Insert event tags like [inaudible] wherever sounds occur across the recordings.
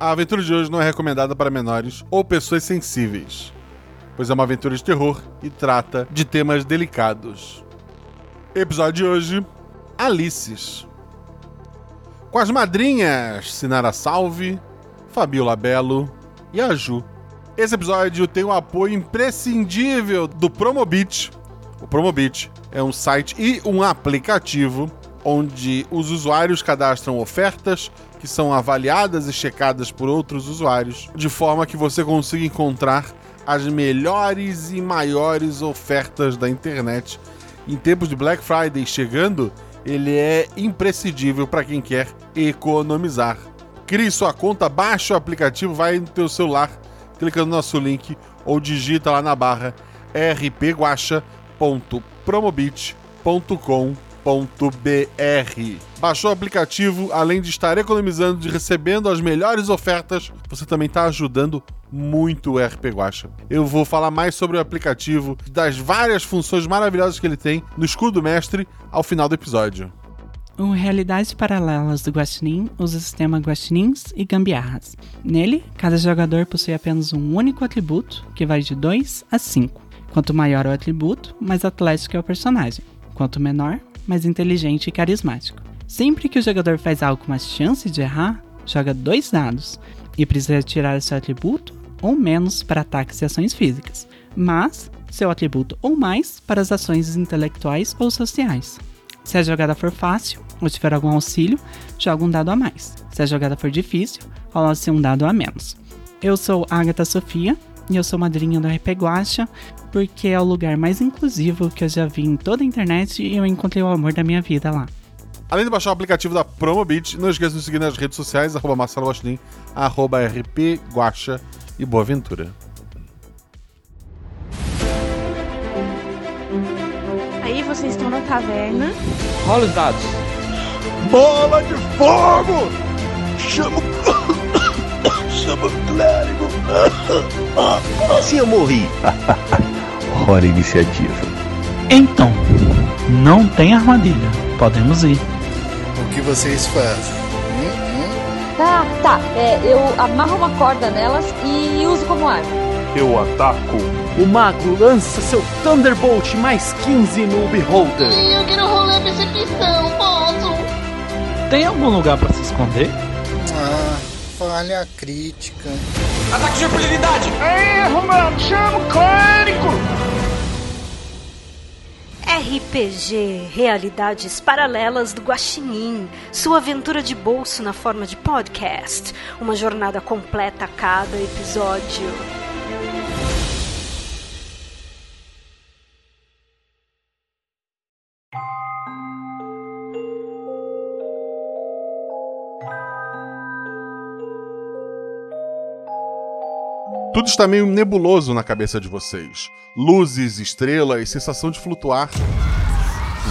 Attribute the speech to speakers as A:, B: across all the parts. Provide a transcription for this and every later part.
A: A aventura de hoje não é recomendada para menores ou pessoas sensíveis, pois é uma aventura de terror e trata de temas delicados. Episódio de hoje: Alices. Com as madrinhas Sinara Salve, Fabiola Belo e a Ju. Esse episódio tem o apoio imprescindível do Promobit. O Promobit é um site e um aplicativo onde os usuários cadastram ofertas que são avaliadas e checadas por outros usuários, de forma que você consiga encontrar as melhores e maiores ofertas da internet. Em tempos de Black Friday chegando, ele é imprescindível para quem quer economizar. Crie sua conta, baixe o aplicativo, vai no teu celular, clica no nosso link ou digita lá na barra rpguacha.promobit.com.br Baixou o aplicativo, além de estar economizando e recebendo as melhores ofertas, você também está ajudando muito o RP Guacha. Eu vou falar mais sobre o aplicativo, das várias funções maravilhosas que ele tem no escudo mestre ao final do episódio.
B: O Realidades Paralelas do Guaxinim usa o sistema Guaxinins e Gambiarras. Nele, cada jogador possui apenas um único atributo, que vai de 2 a 5. Quanto maior o atributo, mais atlético é o personagem. Quanto menor, mais inteligente e carismático. Sempre que o jogador faz algo com mais chance de errar, joga dois dados e precisa tirar seu atributo ou menos para ataques e ações físicas, mas seu atributo ou mais para as ações intelectuais ou sociais. Se a jogada for fácil ou tiver algum auxílio, joga um dado a mais. Se a jogada for difícil, rola-se um dado a menos. Eu sou Agatha Sofia e eu sou madrinha do RP Guacha, porque é o lugar mais inclusivo que eu já vi em toda a internet e eu encontrei o amor da minha vida lá.
A: Além de baixar o aplicativo da Promobit, não esqueça de nos seguir nas redes sociais, arroba Marcelo Gostin, arroba RP Guacha e Boa Ventura.
C: Aí vocês estão na taverna.
D: Rola os dados.
E: Bola de fogo! Chama Chama clérigo! [laughs]
F: Como assim eu morri? [laughs]
G: Hora iniciativa.
H: Então, não tem armadilha. Podemos ir.
I: O que vocês fazem?
J: Tá, tá. É, eu amarro uma corda nelas e uso como arma.
K: Eu ataco.
L: O mago lança seu Thunderbolt mais 15 no Beholder.
M: Eu quero rolar percepção, posso?
H: Tem algum lugar para se esconder?
I: Ah, falha crítica.
D: Ataque de impunidade!
E: Erro, mano! Chama o clérigo!
N: RPG Realidades Paralelas do Guaxinim, sua aventura de bolso na forma de podcast, uma jornada completa a cada episódio.
A: Tudo está meio nebuloso na cabeça de vocês. Luzes, estrelas, sensação de flutuar.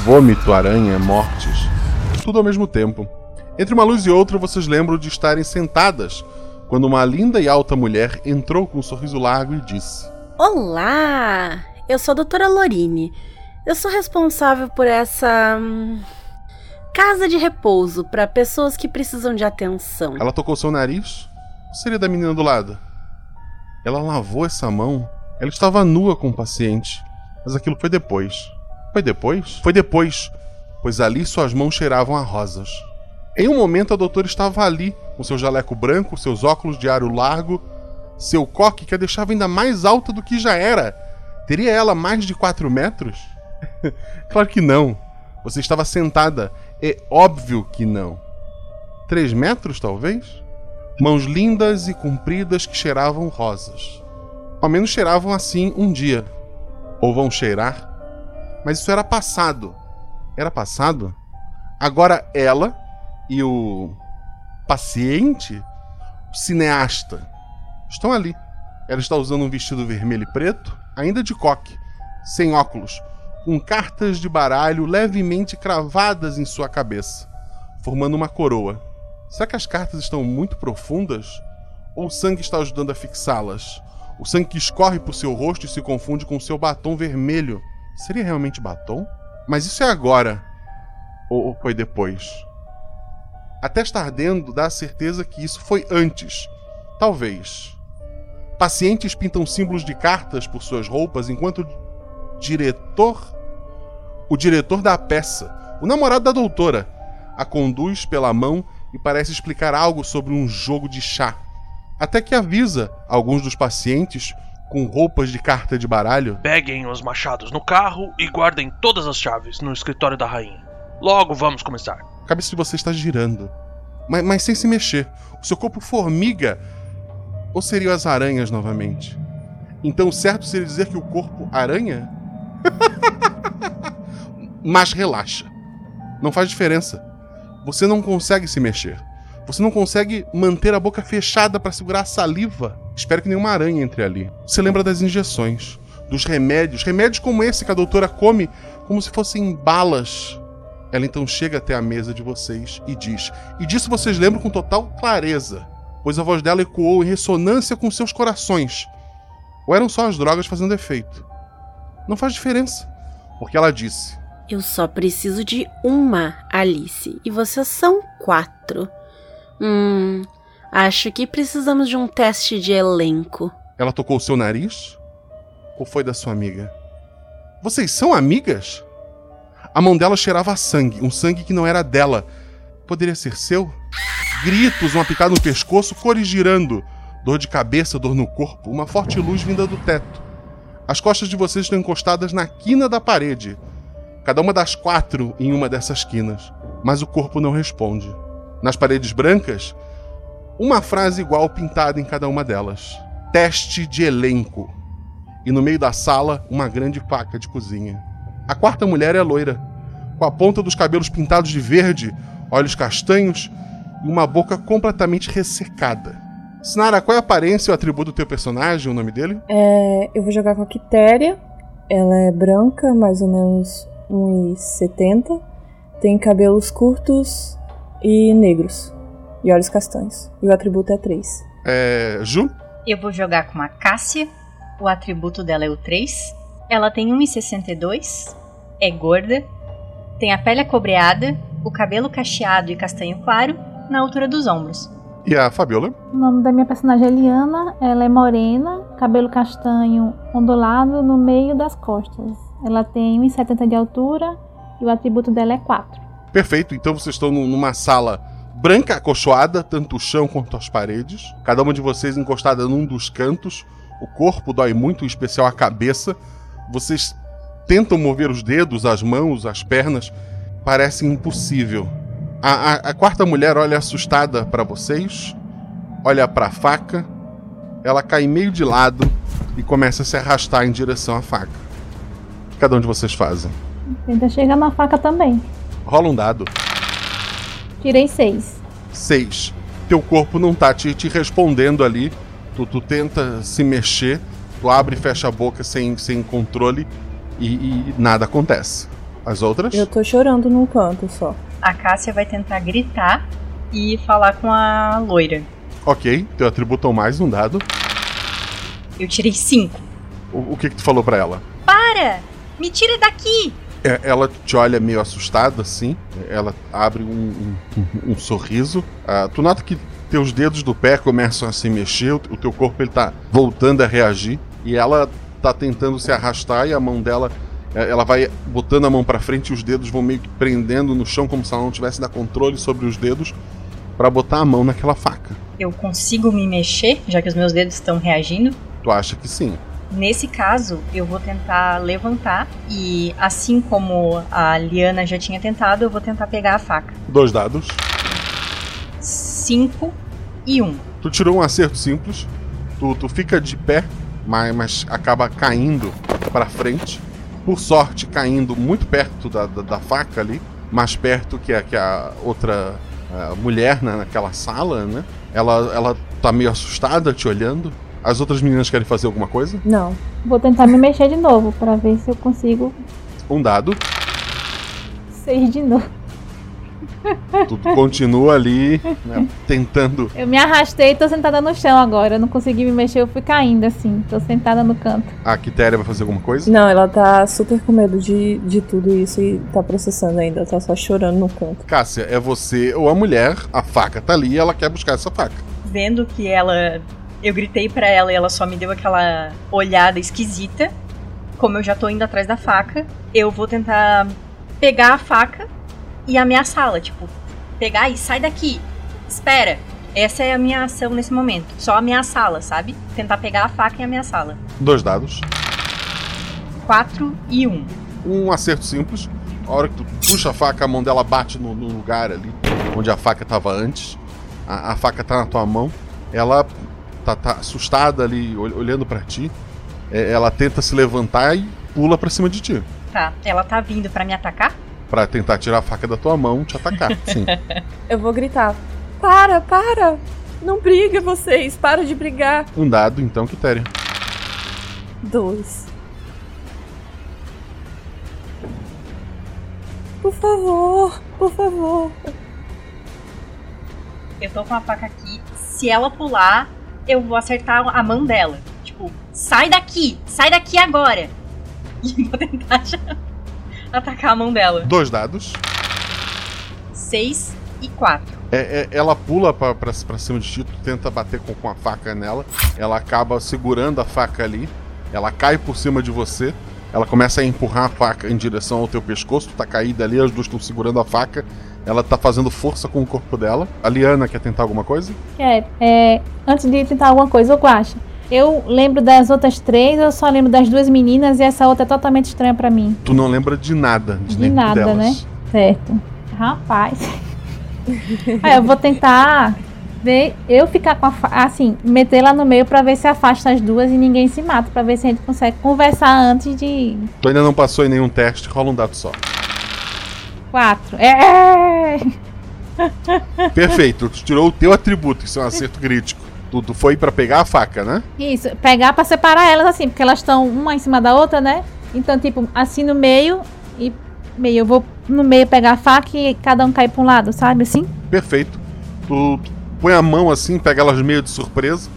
A: Vômito, aranha, mortes. Tudo ao mesmo tempo. Entre uma luz e outra, vocês lembram de estarem sentadas quando uma linda e alta mulher entrou com um sorriso largo e disse:
O: Olá! Eu sou a doutora Lorine. Eu sou responsável por essa. Hum, casa de repouso para pessoas que precisam de atenção.
A: Ela tocou seu nariz? Seria da menina do lado? Ela lavou essa mão. Ela estava nua com o paciente. Mas aquilo foi depois. Foi depois? Foi depois, pois ali suas mãos cheiravam a rosas. Em um momento, a doutora estava ali, com seu jaleco branco, seus óculos de aro largo, seu coque que a deixava ainda mais alta do que já era. Teria ela mais de 4 metros? [laughs] claro que não. Você estava sentada. É óbvio que não. 3 metros, talvez? Mãos lindas e compridas que cheiravam rosas. Ao menos cheiravam assim um dia. Ou vão cheirar. Mas isso era passado. Era passado? Agora ela e o paciente, o cineasta, estão ali. Ela está usando um vestido vermelho e preto, ainda de coque, sem óculos, com cartas de baralho levemente cravadas em sua cabeça, formando uma coroa. Será que as cartas estão muito profundas? Ou o sangue está ajudando a fixá-las? O sangue que escorre por seu rosto e se confunde com seu batom vermelho. Seria realmente batom? Mas isso é agora. Ou, foi depois? A testa ardendo dá a certeza que isso foi antes. Talvez. Pacientes pintam símbolos de cartas por suas roupas enquanto o diretor. O diretor da peça, o namorado da doutora, a conduz pela mão e parece explicar algo sobre um jogo de chá. Até que avisa alguns dos pacientes com roupas de carta de baralho.
K: Peguem os machados no carro e guardem todas as chaves no escritório da rainha. Logo vamos começar.
A: A cabeça de você está girando, mas, mas sem se mexer. O seu corpo formiga. Ou seriam as aranhas novamente? Então, certo seria dizer que o corpo aranha? [laughs] mas relaxa. Não faz diferença. Você não consegue se mexer. Você não consegue manter a boca fechada para segurar a saliva. Espero que nenhuma aranha entre ali. Você lembra das injeções, dos remédios, remédios como esse que a doutora come como se fossem balas. Ela então chega até a mesa de vocês e diz: E disso vocês lembram com total clareza, pois a voz dela ecoou em ressonância com seus corações. Ou eram só as drogas fazendo efeito? Não faz diferença, porque ela disse:
O: Eu só preciso de uma, Alice, e vocês são quatro. Hum, acho que precisamos de um teste de elenco.
A: Ela tocou o seu nariz? Ou foi da sua amiga? Vocês são amigas? A mão dela cheirava a sangue, um sangue que não era dela. Poderia ser seu? Gritos, uma picada no pescoço, cores girando. Dor de cabeça, dor no corpo, uma forte luz vinda do teto. As costas de vocês estão encostadas na quina da parede. Cada uma das quatro em uma dessas quinas. Mas o corpo não responde. Nas paredes brancas, uma frase igual pintada em cada uma delas: Teste de elenco. E no meio da sala, uma grande faca de cozinha. A quarta mulher é loira, com a ponta dos cabelos pintados de verde, olhos castanhos e uma boca completamente ressecada. Sinara, qual é a aparência e o atributo do teu personagem, o nome dele?
P: É, eu vou jogar com a Quitéria. Ela é branca, mais ou menos 1,70. Tem cabelos curtos e negros. E olhos castanhos. E o atributo é 3.
A: É. Ju?
Q: Eu vou jogar com a Cássia. O atributo dela é o 3. Ela tem 1,62. É gorda. Tem a pele acobreada, o cabelo cacheado e castanho claro, na altura dos ombros.
A: E a Fabiola?
R: O nome da minha personagem é Liana. Ela é morena, cabelo castanho ondulado no meio das costas. Ela tem 1,70 de altura e o atributo dela é 4.
A: Perfeito, então vocês estão numa sala branca acolchoada, tanto o chão quanto as paredes. Cada uma de vocês encostada num dos cantos. O corpo dói muito, em especial a cabeça. Vocês tentam mover os dedos, as mãos, as pernas. Parece impossível. A, a, a quarta mulher olha assustada para vocês, olha para a faca. Ela cai meio de lado e começa a se arrastar em direção à faca. Que cada um de vocês fazem?
R: Tenta chegar na faca também.
A: Rola um dado.
R: Tirei seis.
A: Seis. Teu corpo não tá te, te respondendo ali. Tu, tu tenta se mexer, tu abre e fecha a boca sem, sem controle e, e nada acontece. As outras?
P: Eu tô chorando num canto só.
Q: A Cássia vai tentar gritar e falar com a loira.
A: Ok, teu atributo mais um dado.
Q: Eu tirei cinco.
A: O, o que que tu falou para ela?
Q: Para! Me tira daqui!
A: É, ela te olha meio assustada, assim. Ela abre um, um, um sorriso. Uh, tu nota que teus dedos do pé começam a se mexer, o, o teu corpo ele tá voltando a reagir. E ela tá tentando se arrastar e a mão dela. Ela vai botando a mão para frente e os dedos vão meio que prendendo no chão, como se ela não tivesse dar controle sobre os dedos, para botar a mão naquela faca.
Q: Eu consigo me mexer, já que os meus dedos estão reagindo?
A: Tu acha que sim?
Q: Nesse caso, eu vou tentar levantar e, assim como a Liana já tinha tentado, eu vou tentar pegar a faca.
A: Dois dados.
Q: Cinco e um.
A: Tu tirou um acerto simples. Tu, tu fica de pé, mas, mas acaba caindo para frente. Por sorte, caindo muito perto da, da, da faca ali, mais perto que a, que a outra a mulher né, naquela sala, né? Ela, ela tá meio assustada te olhando. As outras meninas querem fazer alguma coisa?
R: Não. Vou tentar me mexer de novo para ver se eu consigo.
A: Um dado.
R: Seis de novo.
A: Tu continua ali, né, tentando.
R: Eu me arrastei e tô sentada no chão agora. Eu não consegui me mexer, eu fui caindo assim. Tô sentada no canto.
A: A Quitéria vai fazer alguma coisa?
P: Não, ela tá super com medo de, de tudo isso e tá processando ainda. Tá só chorando no canto.
A: Cássia, é você ou a mulher, a faca tá ali e ela quer buscar essa faca.
Q: vendo que ela. Eu gritei pra ela e ela só me deu aquela olhada esquisita. Como eu já tô indo atrás da faca, eu vou tentar pegar a faca e ameaçá-la. Tipo, pegar e sai daqui. Espera. Essa é a minha ação nesse momento. Só ameaçá-la, sabe? Tentar pegar a faca e ameaçá-la.
A: Dois dados.
Q: 4 e 1. Um.
A: Um acerto simples. A hora que tu puxa a faca, a mão dela bate no, no lugar ali onde a faca estava antes. A, a, faca tá na tua mão. Ela tá, tá assustada ali, olhando para ti. É, ela tenta se levantar e pula para cima de ti.
Q: Tá, ela tá vindo para me atacar?
A: Para tentar tirar a faca da tua mão e te atacar, [laughs] sim.
P: Eu vou gritar: Para, para! Não briga vocês, para de brigar.
A: Um dado, então, Quitéria.
P: Dois. Por favor, por favor.
Q: Eu tô com a faca aqui. Se ela pular, eu vou acertar a mão dela. Tipo, sai daqui! Sai daqui agora! [laughs] E vou tentar já atacar a mão dela.
A: Dois dados.
Q: Seis e quatro.
A: É, é, ela pula pra, pra, pra cima de ti, tu tenta bater com, com a faca nela. Ela acaba segurando a faca ali. Ela cai por cima de você. Ela começa a empurrar a faca em direção ao teu pescoço. Tu tá caída ali, as duas estão segurando a faca. Ela tá fazendo força com o corpo dela. A Liana quer tentar alguma coisa?
R: É, é antes de tentar alguma coisa, eu acho. Eu lembro das outras três, eu só lembro das duas meninas e essa outra é totalmente estranha para mim.
A: Tu não lembra de nada, de,
R: de nada,
A: delas.
R: né? Certo. Rapaz. [laughs] é, eu vou tentar ver eu ficar com a assim, meter lá no meio para ver se afasta as duas e ninguém se mata, para ver se a gente consegue conversar antes de
A: Tu ainda não passou em nenhum teste, rola um dado só.
R: Quatro. É.
A: Perfeito, tu tirou o teu atributo, isso é um acerto crítico. Tu, tu foi para pegar a faca, né?
R: Isso, pegar para separar elas assim, porque elas estão uma em cima da outra, né? Então, tipo, assim no meio e meio. Eu vou no meio pegar a faca e cada um cai pra um lado, sabe assim?
A: Perfeito. Tu, tu põe a mão assim, pega elas meio de surpresa.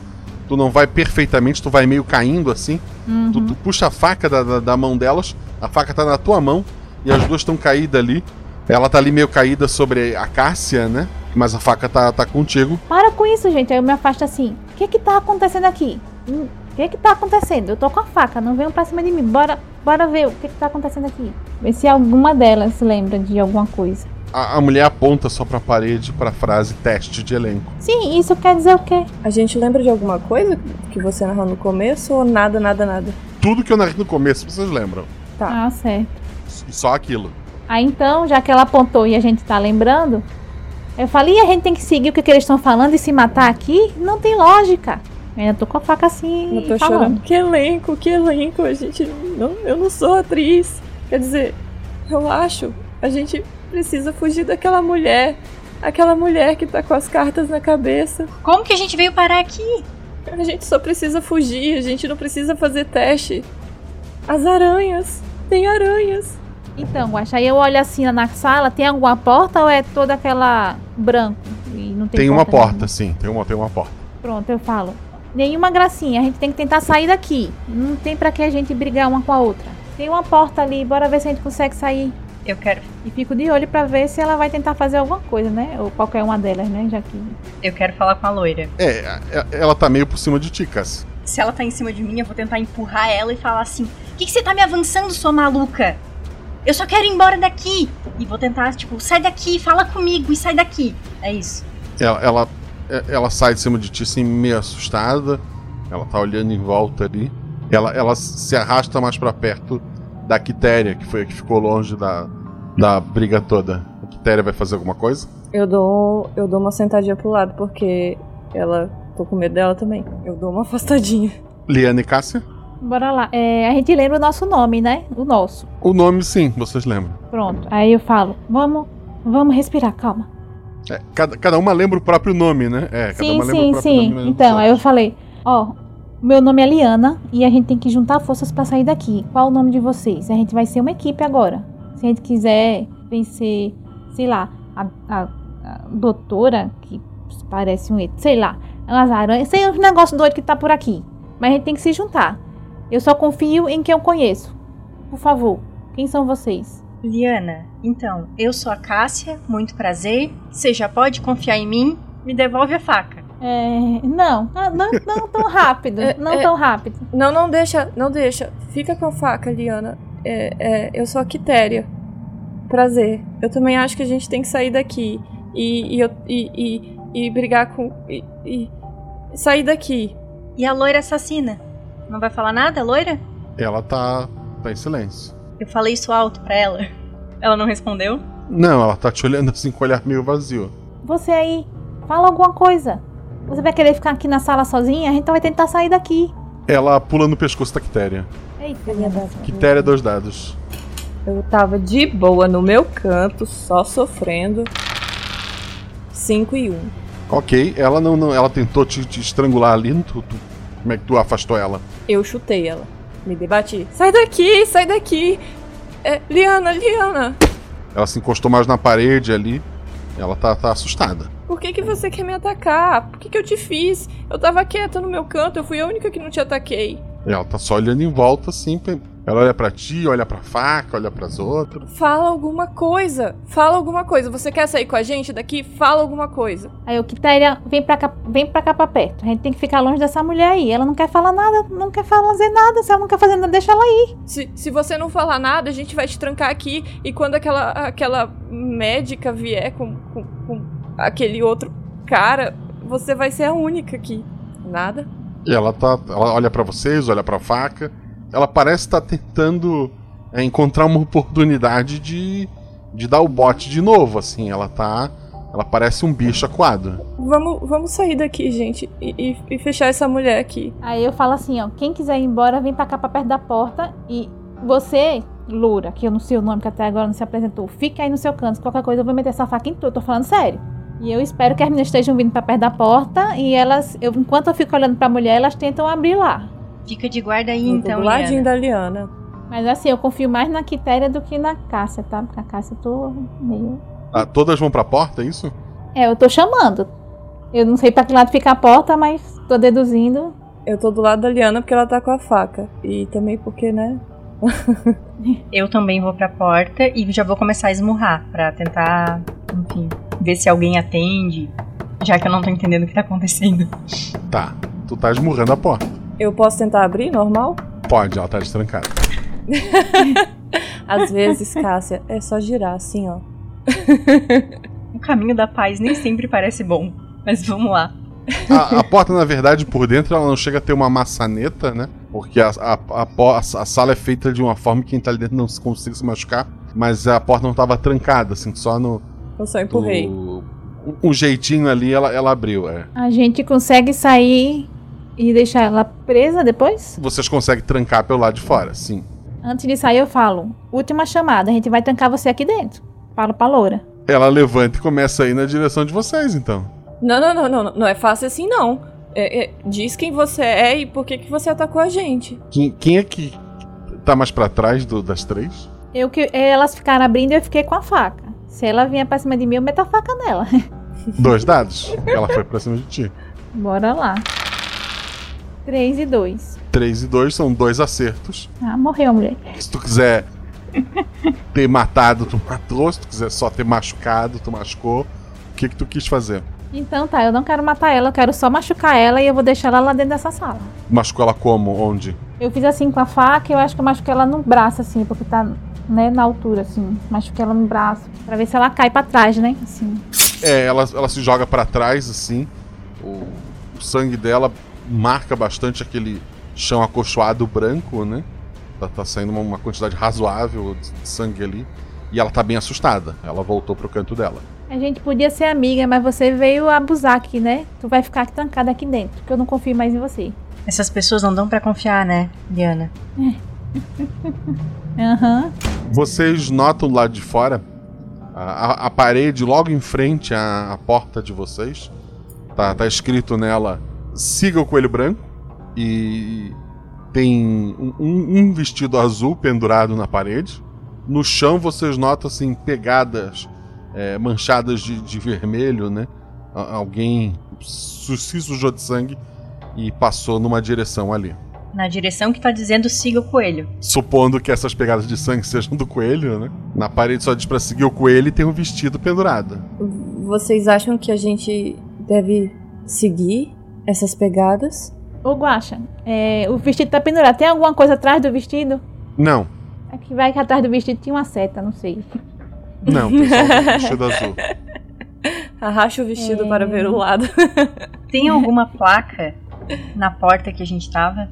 A: Tu não vai perfeitamente, tu vai meio caindo assim.
R: Uhum.
A: Tu, tu, puxa a faca da, da, da, mão delas, a faca tá na tua mão e as duas estão caídas ali. Ela tá ali meio caída sobre a Cássia, né? Mas a faca tá, tá contigo.
R: Para com isso, gente. Aí eu me afasto assim. O que que tá acontecendo aqui? O que que tá acontecendo? Eu tô com a faca, não venham pra cima de mim. Bora, bora ver o que que tá acontecendo aqui. Ver se alguma delas se lembra de alguma coisa.
A: A, a, mulher aponta só pra parede pra frase teste de elenco.
R: Sim, isso quer dizer o quê?
P: A gente lembra de alguma coisa que você narrou no começo ou nada, nada, nada?
A: Tudo que eu narrei no começo, vocês lembram.
R: Tá. Ah, certo.
A: Só aquilo.
R: Aí então, já que ela apontou e a gente tá lembrando, eu falei, e a gente tem que seguir o que, que eles estão falando e se matar aqui? Não tem lógica. Eu ainda tô com a faca assim.
P: Eu tô
R: falando.
P: chorando. Que elenco, que elenco. A gente. Não, eu não sou atriz. Quer dizer, eu acho. A gente precisa fugir daquela mulher. Aquela mulher que tá com as cartas na cabeça.
Q: Como que a gente veio parar aqui?
P: A gente só precisa fugir, a gente não precisa fazer teste. As aranhas. Tem aranhas.
R: Então, Guaxa, aí eu olho assim na sala, tem alguma porta ou é toda aquela branco? E não tem,
A: tem
R: porta
A: uma porta,
R: nenhuma?
A: sim, tem uma, tem uma porta.
R: Pronto, eu falo. Nenhuma gracinha, a gente tem que tentar sair daqui. Não tem para que a gente brigar uma com a outra. Tem uma porta ali, bora ver se a gente consegue sair.
Q: Eu quero.
R: E fico de olho para ver se ela vai tentar fazer alguma coisa, né? Ou qualquer uma delas, né? Já que.
Q: Eu quero falar com a loira.
A: É, ela tá meio por cima de ti, Cassi.
Q: Se ela tá em cima de mim, eu vou tentar empurrar ela e falar assim: O que, que você tá me avançando, sua maluca? Eu só quero ir embora daqui. E vou tentar, tipo, sai daqui, fala comigo e sai daqui. É isso.
A: Ela, ela, ela sai de cima de ti, assim, meio assustada. Ela tá olhando em volta ali. Ela, ela se arrasta mais para perto da Quitéria, que foi a que ficou longe da, da briga toda. A Quitéria vai fazer alguma coisa?
P: Eu dou, eu dou uma sentadinha pro lado, porque ela. tô com medo dela também. Eu dou uma afastadinha.
A: Liana e Cássia?
R: Bora lá. É, a gente lembra o nosso nome, né? O nosso.
A: O nome, sim, vocês lembram.
R: Pronto. Aí eu falo, vamos, vamos respirar, calma.
A: É, cada, cada uma lembra o próprio nome, né? É,
R: sim, sim, sim. Então, aí eu falei, ó, meu nome é Liana e a gente tem que juntar forças para sair daqui. Qual o nome de vocês? A gente vai ser uma equipe agora. Se a gente quiser vencer, sei lá, a, a, a doutora, que parece um, sei lá, umas aranhas, sei um negócio doido que tá por aqui. Mas a gente tem que se juntar. Eu só confio em quem eu conheço. Por favor, quem são vocês?
Q: Liana, então, eu sou a Cássia, muito prazer. Você já pode confiar em mim? Me devolve a faca.
R: É, não, não, não tão rápido, [laughs]
P: É,
R: não
P: é-
R: tão rápido.
P: Não, não deixa, não deixa. Fica com a faca, Liana. É, é, eu sou a Quitéria. Prazer. Eu também acho que a gente tem que sair daqui. E, e, eu- e, e, e brigar com. E, e sair daqui.
Q: E a loira assassina? Não vai falar nada, loira?
A: Ela tá, tá em silêncio.
Q: Eu falei isso alto pra ela. Ela não respondeu?
A: Não, ela tá te olhando assim com o olhar meio vazio.
R: Você aí, fala alguma coisa. Você vai querer ficar aqui na sala sozinha? A gente vai tentar sair daqui.
A: Ela pula no pescoço da Quitéria.
R: Eita, minha Deus.
A: Quitéria, dois dados.
P: Eu tava de boa no meu canto, só sofrendo. 5 e 1. Um.
A: Ok, ela não, não ela tentou te, te estrangular ali. Tu, tu- como é que tu afastou ela?
P: Eu chutei ela. Me debati. Sai daqui, sai daqui! É, Liana, Liana!
A: Ela se encostou mais na parede ali. Ela tá, tá assustada.
P: Por que, que você quer me atacar? Por que, que eu te fiz? Eu tava quieta no meu canto, eu fui a única que não te ataquei.
A: Ela tá só olhando em volta assim. Ela olha pra ti, olha pra faca, olha pras outras.
P: Fala alguma coisa. Fala alguma coisa. Você quer sair com a gente daqui? Fala alguma coisa.
R: Aí o Quitéria, vem pra cá, vem pra cá pra perto. A gente tem que ficar longe dessa mulher aí. Ela não quer falar nada, não quer fazer nada. Se ela não quer fazer nada, deixa ela ir.
P: Se, se você não falar nada, a gente vai te trancar aqui. E quando aquela, aquela médica vier com, com, com aquele outro cara, você vai ser a única aqui. Nada?
A: E ela tá. Ela olha pra vocês, olha pra faca. Ela parece estar tentando é, encontrar uma oportunidade de, de dar o bote de novo, assim. Ela tá. Ela parece um bicho acuado.
P: Vamos, vamos sair daqui, gente. E, e- e fechar essa mulher aqui.
R: Aí eu falo assim, ó, quem quiser ir embora, vem pra cá pra perto da porta e você, Loura, que eu não sei o nome, que até agora não se apresentou, fica aí no seu canto. Qualquer coisa eu vou meter essa faca em tudo, eu tô falando sério. E eu espero que as meninas estejam vindo pra perto da porta e elas, eu, enquanto eu fico olhando pra mulher, elas tentam abrir lá.
Q: Fica de guarda aí,
P: Eu tô
Q: então,
P: do ladinho
Q: Liana.
P: da Liana.
R: Mas assim, eu confio mais na Quitéria do que na Cássia, tá? Porque a Cássia eu tô meio.
A: Ah, todas vão pra porta, é isso?
R: É, eu tô chamando. Eu não sei pra que lado fica a porta, mas tô deduzindo.
P: Eu tô do lado da Liana porque ela tá com a faca. E também porque, né? [laughs]
Q: Eu também vou pra porta e já vou começar a esmurrar pra tentar, enfim, ver se alguém atende, já que eu não tô entendendo o que tá acontecendo.
A: Tá. Tu tá esmurrando a porta.
P: Eu posso tentar abrir, normal?
A: Pode, ela tá destrancada. [laughs]
P: Às vezes, Cássia, é só girar assim, ó. [laughs]
Q: O caminho da paz nem sempre parece bom, mas vamos lá.
A: A, a porta, na verdade, por dentro, ela não chega a ter uma maçaneta, né? Porque a, a, a, a sala é feita de uma forma que quem tá ali dentro não se consiga se machucar. Mas a porta não tava trancada, assim, só no.
P: Eu só empurrei.
A: no- um jeitinho ali ela, ela abriu, é.
R: A gente consegue sair e deixar ela presa depois?
A: Vocês conseguem trancar pelo lado de fora, sim.
R: Antes de sair, eu falo: última chamada, a gente vai trancar você aqui dentro. Falo pra Loura.
A: Ela levanta e começa a ir na direção de vocês, então.
P: Não, não, não, não, não. É fácil assim, não. É- é- diz quem você é e por que, que você atacou a gente.
A: Quem, quem é que tá mais pra trás do- das três?
R: Eu que elas ficaram abrindo e eu fiquei com a faca. Se ela vier pra cima de mim, eu meto a faca nela.
A: Dois dados. Ela foi pra cima de ti.
R: Bora lá. 3 e 2.
A: 3 e 2 são dois acertos.
R: Ah, morreu mulher.
A: Se tu quiser [laughs] ter matado, tu matou. Se tu quiser só ter machucado, tu machucou. O que que tu quis fazer?
R: Então tá, eu não quero matar ela, eu quero só machucar ela e eu vou deixar ela lá dentro dessa sala.
A: Machucou ela como? Onde?
R: Eu fiz assim com a faca e eu acho que eu machuquei ela no braço, assim, porque tá, né, na altura, assim. Machuquei ela no braço. Pra ver se ela cai pra trás, né? Assim.
A: É, ela, ela se joga pra trás, assim. O, o sangue dela marca bastante aquele chão acolchoado branco, né? Tá, tá saindo uma, uma quantidade razoável de sangue ali. E ela tá bem assustada. Ela voltou pro canto dela.
R: A gente podia ser amiga, mas você veio abusar aqui, né? Tu vai ficar trancada aqui dentro, porque eu não confio mais em você.
Q: Essas pessoas não dão pra confiar, né, Liana? [laughs]
R: Aham.
A: Vocês notam do lado de fora a, a- a parede logo em frente à, à porta de vocês. Tá, tá escrito nela: siga o coelho branco. E tem um, um- vestido azul pendurado na parede. No chão vocês notam assim pegadas é, manchadas de, de vermelho, né? Alguém se sujou de sangue e passou numa direção ali.
Q: Na direção que tá dizendo siga o coelho.
A: Supondo que essas pegadas de sangue sejam do coelho, né? Na parede só diz pra seguir o coelho e tem um vestido pendurado.
P: Vocês acham que a gente deve seguir essas pegadas.
R: Ô, Guaxa, é, o vestido tá pendurado. Tem alguma coisa atrás do vestido?
A: Não.
R: É que vai que atrás do vestido tinha uma seta, não sei.
A: Não, pessoal, vestido azul. [laughs]
P: Arracha o vestido
R: É.
P: para ver o lado. [laughs]
Q: Tem alguma placa na porta que a gente tava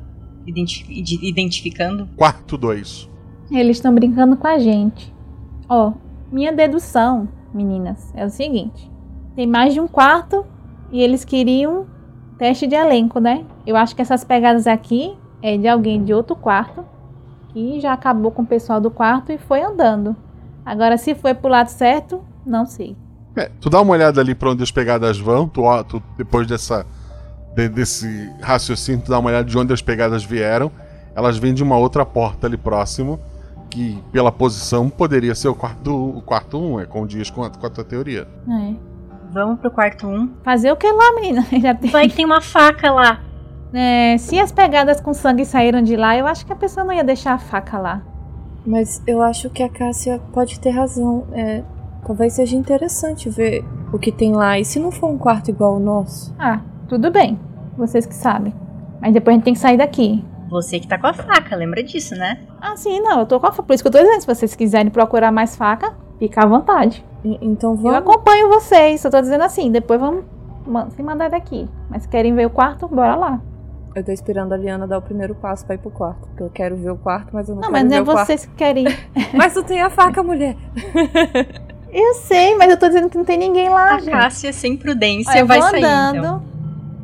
Q: identi- ide- identificando?
A: Quarto 2.
R: Eles estão brincando com a gente. Ó, minha dedução, meninas, é o seguinte: tem mais de um quarto e eles queriam teste de elenco, né? Eu acho que essas pegadas aqui é de alguém de outro quarto que já acabou com o pessoal do quarto e foi andando. Agora, se foi pro lado certo, não sei.
A: É, tu dá uma olhada ali pra onde as pegadas vão, tu, tu- depois dessa de- desse raciocínio, tu dá uma olhada de onde as pegadas vieram. Elas vêm de uma outra porta ali próximo, que pela posição poderia ser o quarto o quarto 1, um, é condiz com a, com a tua teoria.
R: É.
Q: Vamos pro quarto 1. Um.
R: Fazer o que lá, menina? [laughs] Já tem...
Q: Vai que tem uma faca lá.
R: É, se as pegadas com sangue saíram de lá, eu acho que a pessoa não ia deixar a faca lá.
P: Mas eu acho que a Cássia pode ter razão. É, talvez seja interessante ver o que tem lá. E se não for um quarto igual ao nosso?
R: Ah, tudo bem. Vocês que sabem. Mas depois a gente tem que sair daqui.
Q: Você que tá com a faca, lembra disso, né?
R: Ah, sim, não. Eu tô com a faca. Por isso que eu tô dizendo. Se vocês quiserem procurar mais faca, fica à vontade.
P: Então
R: Eu
P: vamos.
R: acompanho vocês. Eu tô dizendo assim. Depois vamos se mandar daqui. Mas querem ver o quarto? Bora lá.
P: Eu tô esperando a Liana dar o primeiro passo pra ir pro quarto. Porque eu quero ver o quarto, mas eu não,
R: Não,
P: quero
R: mas não
P: ver
R: é
P: o quarto.
R: vocês que querem. [laughs]
P: Mas tu tem a faca, mulher. [laughs]
R: eu sei, mas eu tô dizendo que não tem ninguém lá,
Q: A
R: gente.
Q: Cássia, sem prudência,
R: eu
Q: vai sair,
R: andando.
Q: então.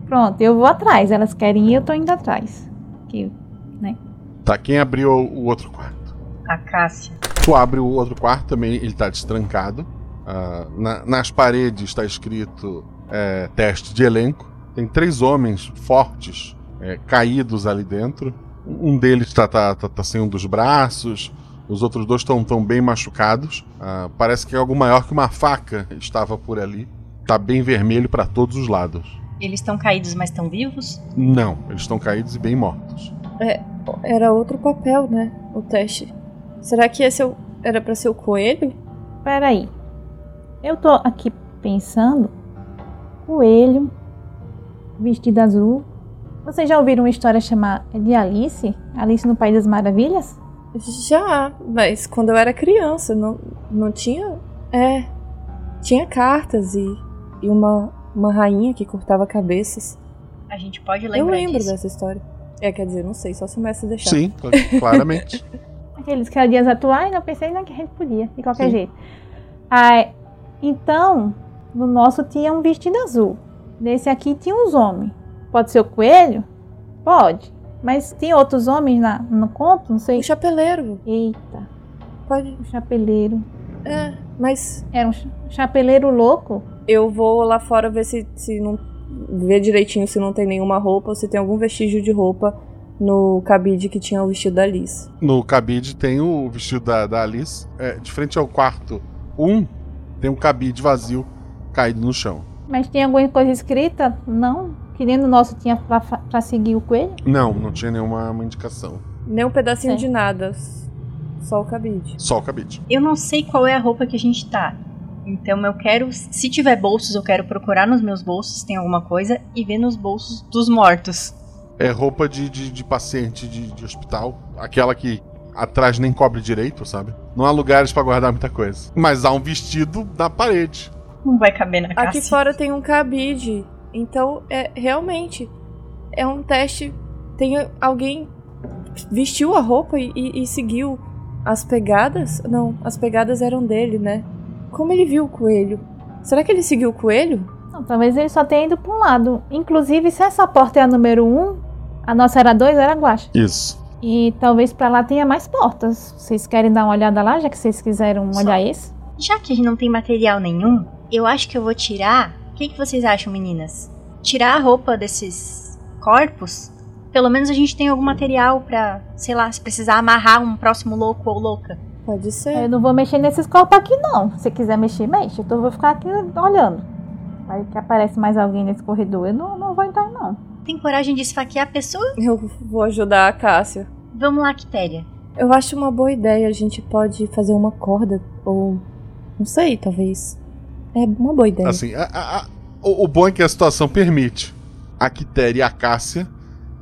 R: Pronto, eu vou atrás. Elas querem ir, eu tô indo atrás. Que, né?
A: Tá, quem abriu o outro quarto?
Q: A Cássia.
A: Tu abre o outro quarto também, ele tá destrancado. Ah, na- nas paredes está escrito é, teste de elenco. Tem três homens fortes é, caídos ali dentro. Um deles tá, tá, tá, tá sem um dos braços. Os outros dois estão tão bem machucados. Ah, parece que algo maior que uma faca estava por ali. Tá bem vermelho para todos os lados.
Q: Eles estão caídos, mas estão vivos?
A: Não, eles estão caídos e bem mortos.
P: É, era outro papel, né? O teste. Será que esse é era pra ser o coelho?
R: Peraí. Eu tô aqui pensando. Coelho. Vestido azul. Vocês já ouviram uma história chamada de Alice? Alice no País das Maravilhas?
P: Já, mas quando eu era criança, não, não tinha. É. Tinha cartas e, e uma, uma rainha que cortava cabeças.
Q: A gente pode
P: eu
Q: lembrar
P: lembro
Q: disso.
P: dessa história. É, quer dizer, não sei, só se o mestre deixar.
A: Sim, cl- [laughs] claramente.
R: Aqueles que eram dias atuais, eu pensei né, que a gente podia, de qualquer
P: Sim.
R: jeito. Ah, então, no nosso tinha um vestido azul. Nesse aqui tinha uns homens. Pode ser o coelho? Pode. Mas tem outros homens na, no conto? Não sei.
P: O chapeleiro.
R: Eita.
P: Pode.
R: O chapeleiro.
P: É, mas.
R: Era um ch- chapeleiro louco?
P: Eu vou lá fora ver se, se não. ver direitinho se não tem nenhuma roupa ou se tem algum vestígio de roupa no cabide que tinha o vestido da Alice.
A: No cabide tem o vestido da, da Alice. É, de frente ao quarto 1, tem um cabide vazio caído no chão.
R: Mas tem alguma coisa escrita? Não? Que nem no nosso tinha pra, pra seguir o coelho?
A: Não, não tinha nenhuma uma indicação.
P: Nem um pedacinho
R: Sim.
P: de nada. Só o cabide.
A: Só o cabide.
Q: Eu não sei qual é a roupa que a gente tá. Então eu quero, se tiver bolsos, eu quero procurar nos meus bolsos se tem alguma coisa e ver nos bolsos dos mortos.
A: É roupa de, de, de paciente de, de hospital. Aquela que atrás nem cobre direito, sabe? Não há lugares pra guardar muita coisa. Mas há um vestido na parede.
Q: Não vai caber na casa.
P: Aqui fora tem um cabide. Então, é realmente é um teste. Tem alguém vestiu a roupa e, e- e seguiu as pegadas? Não, as pegadas eram dele, né? Como ele viu o coelho? Será que ele seguiu o coelho?
R: Não, talvez ele só tenha ido pra um lado. Inclusive, se essa porta é a número 1, um, a nossa era 2, era guacha.
A: Isso.
R: E talvez pra lá tenha mais portas. Vocês querem dar uma olhada lá, já que vocês quiseram
Q: Só.
R: olhar esse?
Q: Já que a gente não tem material nenhum, eu acho que eu vou tirar. O que, que vocês acham, meninas? Tirar a roupa desses corpos? Pelo menos a gente tem algum material pra, sei lá, se precisar amarrar um próximo louco ou louca.
P: Pode ser.
R: Eu não vou mexer nesses corpos aqui, não. Se quiser mexer, mexe. Então eu vou ficar aqui olhando. Vai que aparece mais alguém nesse corredor. Eu não, não vou entrar, não.
Q: Tem coragem de esfaquear a pessoa?
P: Eu vou ajudar a Cássia.
Q: Vamos lá, Quitéria.
P: Eu acho uma boa ideia. A gente pode fazer uma corda ou. Não sei, talvez. É uma boa ideia.
A: Assim, a, a- a- O, o bom é que a situação permite. A Quitéria e a Cássia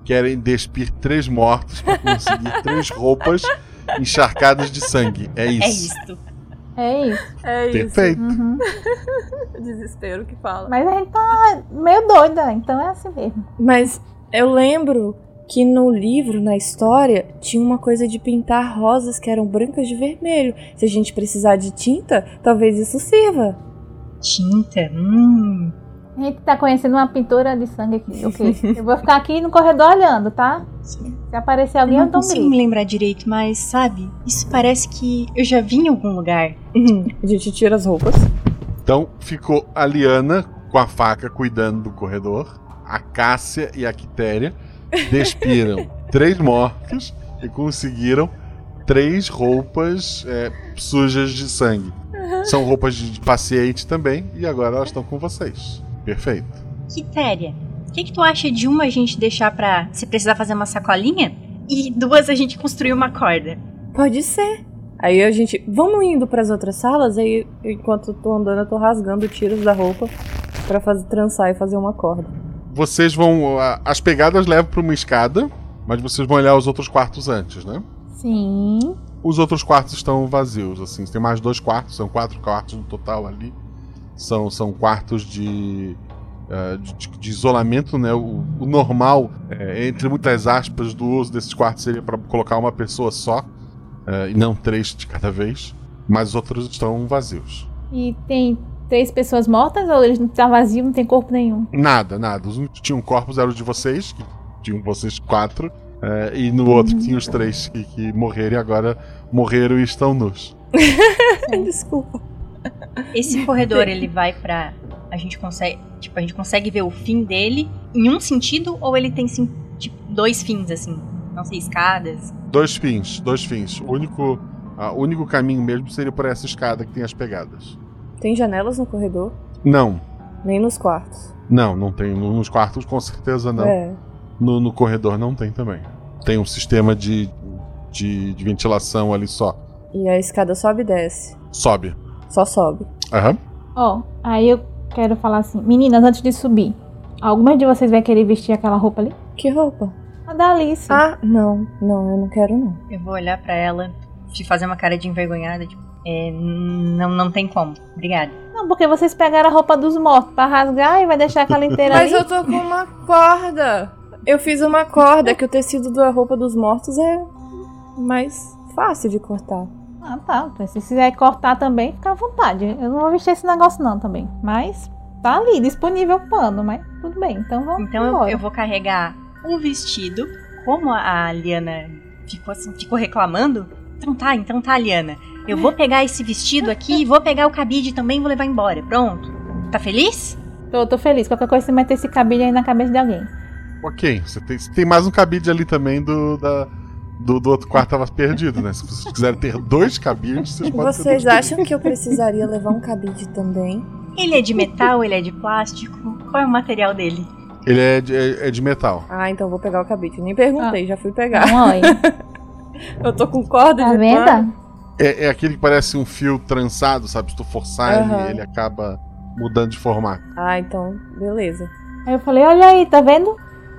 A: querem despir três mortos para conseguir [laughs] três roupas encharcadas de sangue. É isso.
Q: É isto.
R: É isso.
P: É isso.
A: Perfeito.
R: Uhum. [laughs]
P: Desespero que fala.
R: Mas a gente tá meio doida, então é assim mesmo.
P: Mas eu lembro que no livro, na história, tinha uma coisa de pintar rosas que eram brancas de vermelho. Se a gente precisar de tinta, talvez isso sirva.
Q: Tinta? Hum.
R: A gente tá conhecendo uma pintura de sangue aqui, ok? eu vou ficar aqui no corredor olhando, tá? Se aparecer alguém,
Q: eu
R: eu,
Q: não
R: um
Q: consigo
R: grito.
Q: me lembrar direito, mas sabe? Isso parece que eu já vi em algum lugar. [laughs]
P: a gente tira as roupas.
A: Então ficou a Liana com a faca cuidando do corredor. A Cássia e a Quitéria despiram três mortos e conseguiram três roupas é, sujas de sangue. São roupas de paciente também e agora elas estão com vocês. Perfeito.
Q: Quitéria, o que, que tu acha de uma a gente deixar pra se precisar fazer uma sacolinha e duas a gente construir uma corda?
P: Pode ser. Aí a gente. Vamos indo pras outras salas, aí enquanto eu tô andando, eu tô rasgando tiros da roupa pra fazer trançar e fazer uma corda.
A: Vocês vão. As pegadas levam para uma escada, mas vocês vão olhar os outros quartos antes, né?
R: Sim.
A: Os outros quartos estão vazios, assim. Tem mais dois quartos, são quatro quartos no total ali. São, são quartos de, eh, de, de isolamento, né? O, o normal, eh, entre muitas aspas, do uso desses quartos seria para colocar uma pessoa só, eh, e não três de cada vez. Mas os outros estão vazios.
R: E tem três pessoas mortas ou eles não tá vazio, não tem corpo nenhum?
A: Nada, nada. Os únicos que tinham corpos eram os de vocês, que tinham vocês quatro. eh, e no outro tinha os três que, que morreram e agora morreram e estão nus. [laughs]
P: Desculpa.
Q: Esse corredor, ele vai pra. A gente consegue. Tipo, a gente consegue ver o fim dele em um sentido ou ele tem sim, tipo, dois fins, assim? Não sei, escadas.
A: Dois fins, dois fins. O único, ah, o único caminho mesmo seria por essa escada que tem as pegadas.
P: Tem janelas no corredor?
A: Não,
P: Nem nos quartos.
A: não, não tem. No- Nos quartos com certeza não.
P: É.
A: No, no corredor não tem também. Tem um sistema de, de, de ventilação ali só.
P: E a escada sobe e desce.
A: Sobe.
P: Só sobe.
A: Aham.
R: Ó, aí eu quero falar assim, meninas, antes de subir, algumas de vocês vai querer vestir aquela roupa ali?
P: Que roupa?
R: A da Alice.
P: Ah, não, não, eu não quero não.
Q: Eu vou olhar pra ela e fazer uma cara de envergonhada, tipo, é, não, não tem como. Obrigada.
R: Não, porque vocês pegaram a roupa dos mortos pra rasgar e vai deixar aquela inteira
P: Mas
R: ali.
P: eu tô com uma corda. Eu fiz uma corda que o tecido da roupa dos mortos é mais fácil de cortar.
R: Ah, tá. Então, se quiser cortar também, fica à vontade. Eu não vou vestir esse negócio não também. Mas tá ali, disponível o pano, mas tudo bem. Então vamos
Q: Então eu, eu vou carregar um vestido. Como a a Liana ficou assim, ficou reclamando. Então tá, então tá, Liana. Eu vou pegar esse vestido aqui, vou pegar o cabide também e vou levar embora. Pronto. Tá feliz?
R: Tô, tô feliz. Qualquer coisa você meter esse cabide aí na cabeça de alguém.
A: Ok, você tem, você tem mais um cabide ali também do, da, do, do outro quarto tava perdido, né? Se vocês quiserem ter dois cabides, vocês podem ter
P: Vocês
A: dois
P: acham que eu precisaria levar um cabide também?
Q: Ele é de metal, ele é de plástico. Qual é o material dele?
A: Ele é de, é, é de metal.
P: Ah, então eu vou pegar o cabide. Nem perguntei, já fui pegar.
R: Olha. [laughs] [laughs]
P: eu tô com corda
R: Tá
P: de
R: vendo?
P: pano.
A: É, é aquele que parece um fio trançado, sabe? Se tu forçar
P: Aham.
A: ele, ele acaba mudando de formato.
P: Ah, então, beleza.
R: Aí eu falei, olha aí, tá vendo?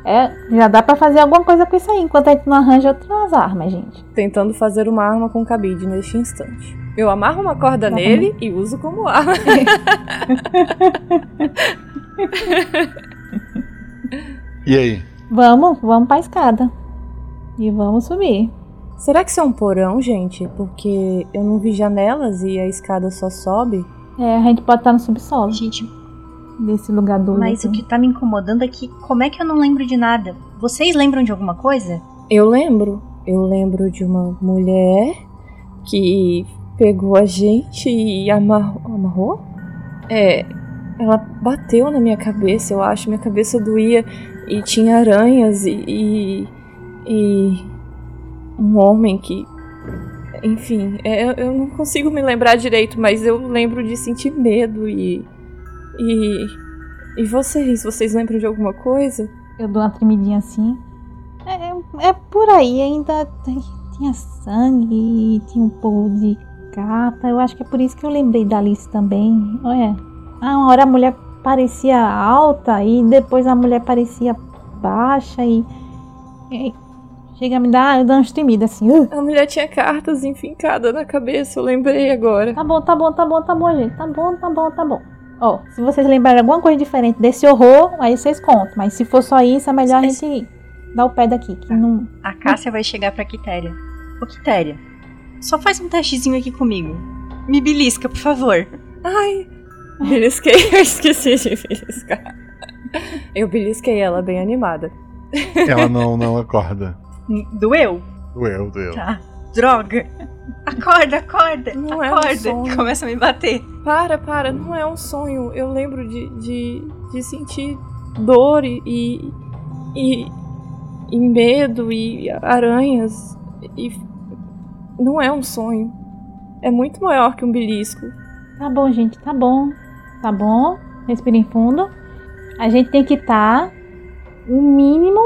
R: É, já dá pra fazer alguma coisa com isso aí, enquanto a gente não arranja outras armas, gente.
P: Tentando fazer uma arma com cabide neste instante. Eu amarro uma corda
R: Tá
P: nele e uso como arma. [laughs]
A: E aí?
R: Vamos, vamos pra escada. E vamos subir.
P: Será que isso é um porão, gente? Porque eu não vi janelas e a escada só sobe.
R: É, a gente pode estar no subsolo.
Q: Gente,
R: Desse lugar do.
Q: Mas o que tá me incomodando é que como é que eu não lembro de nada? Vocês lembram de alguma coisa?
P: Eu lembro. Eu lembro de uma mulher que pegou a gente e amarrou. amarrou? É. Ela bateu na minha cabeça, eu acho. Minha cabeça doía e tinha aranhas e. e, e um homem que. Enfim, é, eu- não consigo me lembrar direito, mas eu lembro de sentir medo e. E. E vocês? Vocês lembram de alguma coisa?
R: Eu dou uma tremidinha assim. É, é por aí, ainda tem- tinha sangue, tinha um povo de gata. Eu acho que é por isso que eu lembrei da Alice também. Olha. Ah, uma hora a mulher parecia alta e depois a mulher parecia baixa e chega a me dar, dar umas assim. Uh.
P: A mulher tinha cartas enfincadas na cabeça, eu lembrei agora.
R: Tá bom, tá bom, tá bom, tá bom, gente. Tá bom, tá bom, tá bom. Ó, se vocês lembrarem alguma coisa diferente desse horror, aí vocês contam. Mas se for só isso, é melhor a gente dar o pé daqui. Que não...
Q: A Cássia vai chegar pra Quitéria. Ô, Quitéria, só faz um testezinho aqui comigo. Me belisca, por favor.
P: Ai, [laughs] belisquei, eu esqueci de beliscar. Eu belisquei ela bem animada.
A: Ela não, não acorda.
Q: Doeu?
A: Doeu, doeu.
Q: Tá. Droga. Acorda, acorda,
P: Não
Q: acorda.
P: é um sonho.
Q: Começa a me bater.
P: Para, para, não é um sonho. Eu lembro de, de, de sentir dor e, e, e, medo e aranhas. E não é um sonho. É muito maior que um belisco.
R: Tá bom, gente, tá bom. Tá bom. Respirem fundo. A gente tem que estar o mínimo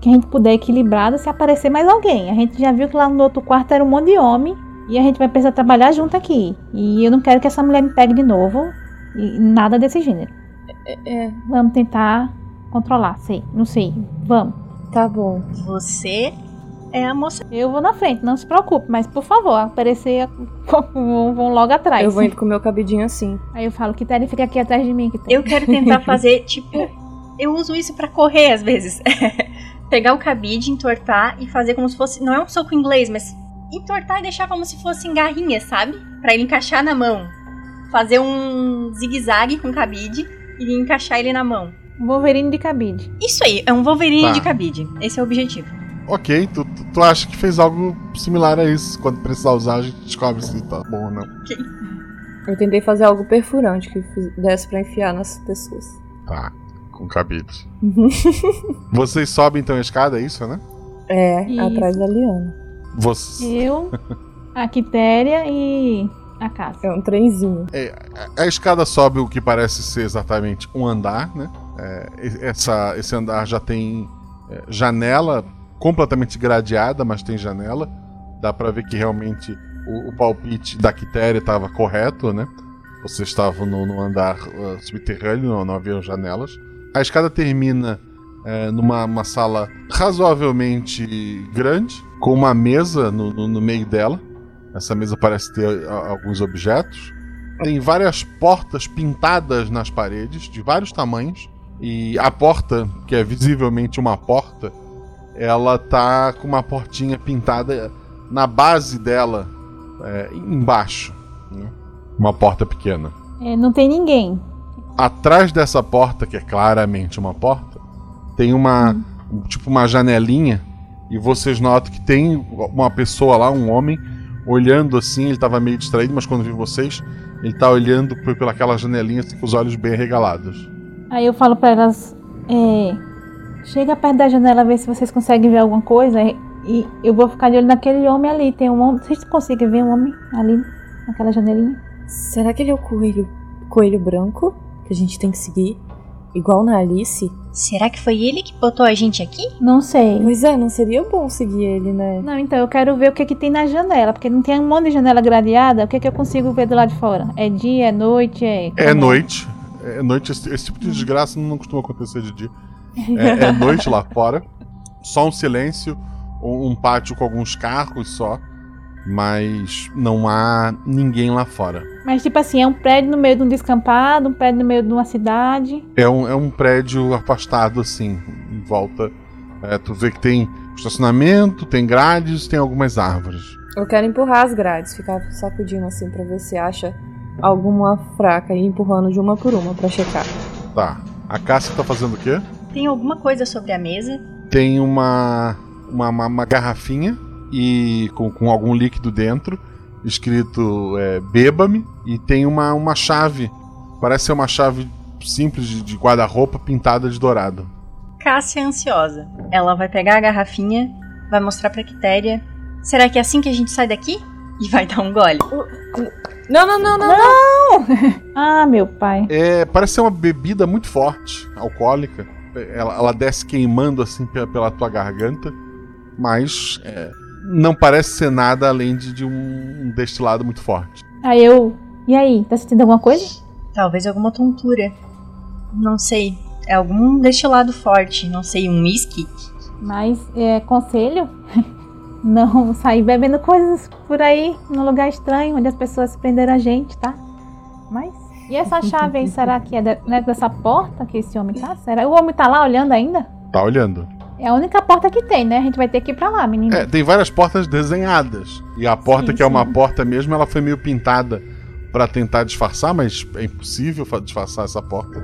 R: que a gente puder equilibrado se aparecer mais alguém. A gente já viu que lá no outro quarto era um monte de homem e a gente vai precisar trabalhar junto aqui. E eu não quero que essa mulher me pegue de novo. E nada desse gênero.
P: É,
R: Vamos tentar controlar, sei, não sei. Vamos.
P: tá bom.
Q: Você é a moça.
R: Eu vou na frente, não se preocupe, mas por favor, aparecer vão, vão logo atrás.
P: Eu vou indo com o meu cabidinho assim.
R: Aí eu falo que Terry fica aqui atrás de mim. Que
Q: Eu quero tentar [laughs] fazer, tipo. Eu uso isso pra correr às vezes. [laughs] Pegar o cabide, entortar e fazer como se fosse. Não é um soco inglês, mas entortar e deixar como se fossem garrinhas, sabe? Pra ele encaixar na mão. Fazer um zigue-zague com o cabide e encaixar ele na mão.
R: Wolverine de cabide.
Q: Isso aí, é um Wolverine
A: Tá.
Q: de cabide. Esse é o objetivo.
A: Ok, tu, tu, tu acha que fez algo similar a isso. Quando precisar usar, a gente descobre se tá bom ou não.
P: Eu tentei fazer algo perfurante que desse pra enfiar nas pessoas.
A: Tá, com cabide. [laughs] [laughs] Vocês sobem então a escada, é isso, né?
P: É,
R: Isso.
P: atrás da Liana.
A: Você...
R: Eu, a Quitéria e a Casa.
P: É um trenzinho.
A: A escada sobe o que parece ser exatamente um andar, né? É, essa, esse andar já tem é, janela completamente gradeada, mas tem janela. Dá pra ver que realmente o, o palpite da Quitéria estava correto, né? Vocês estavam no, no andar uh, subterrâneo, não, não haviam janelas. A escada termina é, numa uma sala razoavelmente grande, com uma mesa no, no- no meio dela. Essa mesa parece ter a- alguns objetos. Tem várias portas pintadas nas paredes, de vários tamanhos. E a porta, que é visivelmente uma porta, ela tá com uma portinha pintada na base dela, é, embaixo. né? Uma porta pequena.
R: É, não tem ninguém.
A: Atrás dessa porta, que é claramente uma porta, tem uma tipo uma janelinha e vocês notam que tem uma pessoa lá, um homem, olhando assim, ele tava meio distraído, mas quando viu vocês, ele tá olhando por pelaquela janelinha assim, com os olhos bem regalados.
R: Aí eu falo pra elas: é, chega perto da janela, vê se vocês conseguem ver alguma coisa. E, e eu vou ficar de olho naquele homem ali. Tem um homem. Vocês conseguem ver um homem ali naquela janelinha?
P: Será que ele é o coelho, coelho branco que a gente tem que seguir? Igual na Alice?
Q: Será que foi ele que botou a gente aqui?
R: Não sei.
P: Pois é, não seria bom seguir ele, né?
R: Não, então eu quero ver o que, que tem na janela, porque não tem um monte de janela gradeada. O que, que eu consigo ver do lado de fora? É dia, é noite, é.
A: É noite. É noite, esse, esse tipo de desgraça não costuma acontecer de dia. É, é noite lá fora. Só um silêncio, um, um pátio com alguns carros só. Mas não há ninguém lá fora.
R: Mas tipo assim, é um prédio no meio de um descampado, um prédio no meio de uma cidade.
A: É um, é um prédio afastado, assim, em volta. É, tu vê que tem estacionamento, tem grades, tem algumas árvores.
P: Eu quero empurrar as grades, ficar sacudindo assim pra ver se acha alguma fraca e empurrando de uma por uma pra checar.
A: Tá. A Cássia tá fazendo o quê?
Q: Tem alguma coisa sobre a mesa?
A: Tem uma, uma, uma, uma garrafinha e com, com algum líquido dentro, escrito é, beba-me, e tem uma, uma chave. Parece ser uma chave simples de, de guarda-roupa pintada de dourado.
Q: Cássia é ansiosa. Ela vai pegar a garrafinha, vai mostrar pra Quitéria. Será que é assim que a gente sai daqui? E vai dar um gole.
P: Não, não, não, não,
R: não! [laughs] ah, meu pai.
A: É, parece ser uma bebida muito forte, alcoólica. Ela, ela desce queimando assim pela, pela tua garganta, mas é, não parece ser nada além de, de um destilado muito forte.
R: Aí eu. E aí, tá sentindo alguma coisa?
Q: Talvez alguma tontura. Não sei. É algum destilado forte. Não sei, um whisky.
R: Mas é conselho [laughs] não sair bebendo coisas por aí num lugar estranho onde as pessoas prenderam a gente, tá? Mas e essa chave aí, será que é, de, não é dessa porta que esse homem tá? Será? O homem tá lá olhando ainda?
A: Tá olhando.
R: É a única porta que tem, né? A gente vai ter que ir pra lá, menino.
A: É, tem várias portas desenhadas. E a porta,
R: Sim,
A: que é uma porta mesmo, ela foi meio pintada pra tentar disfarçar, mas é impossível fa- disfarçar essa porta.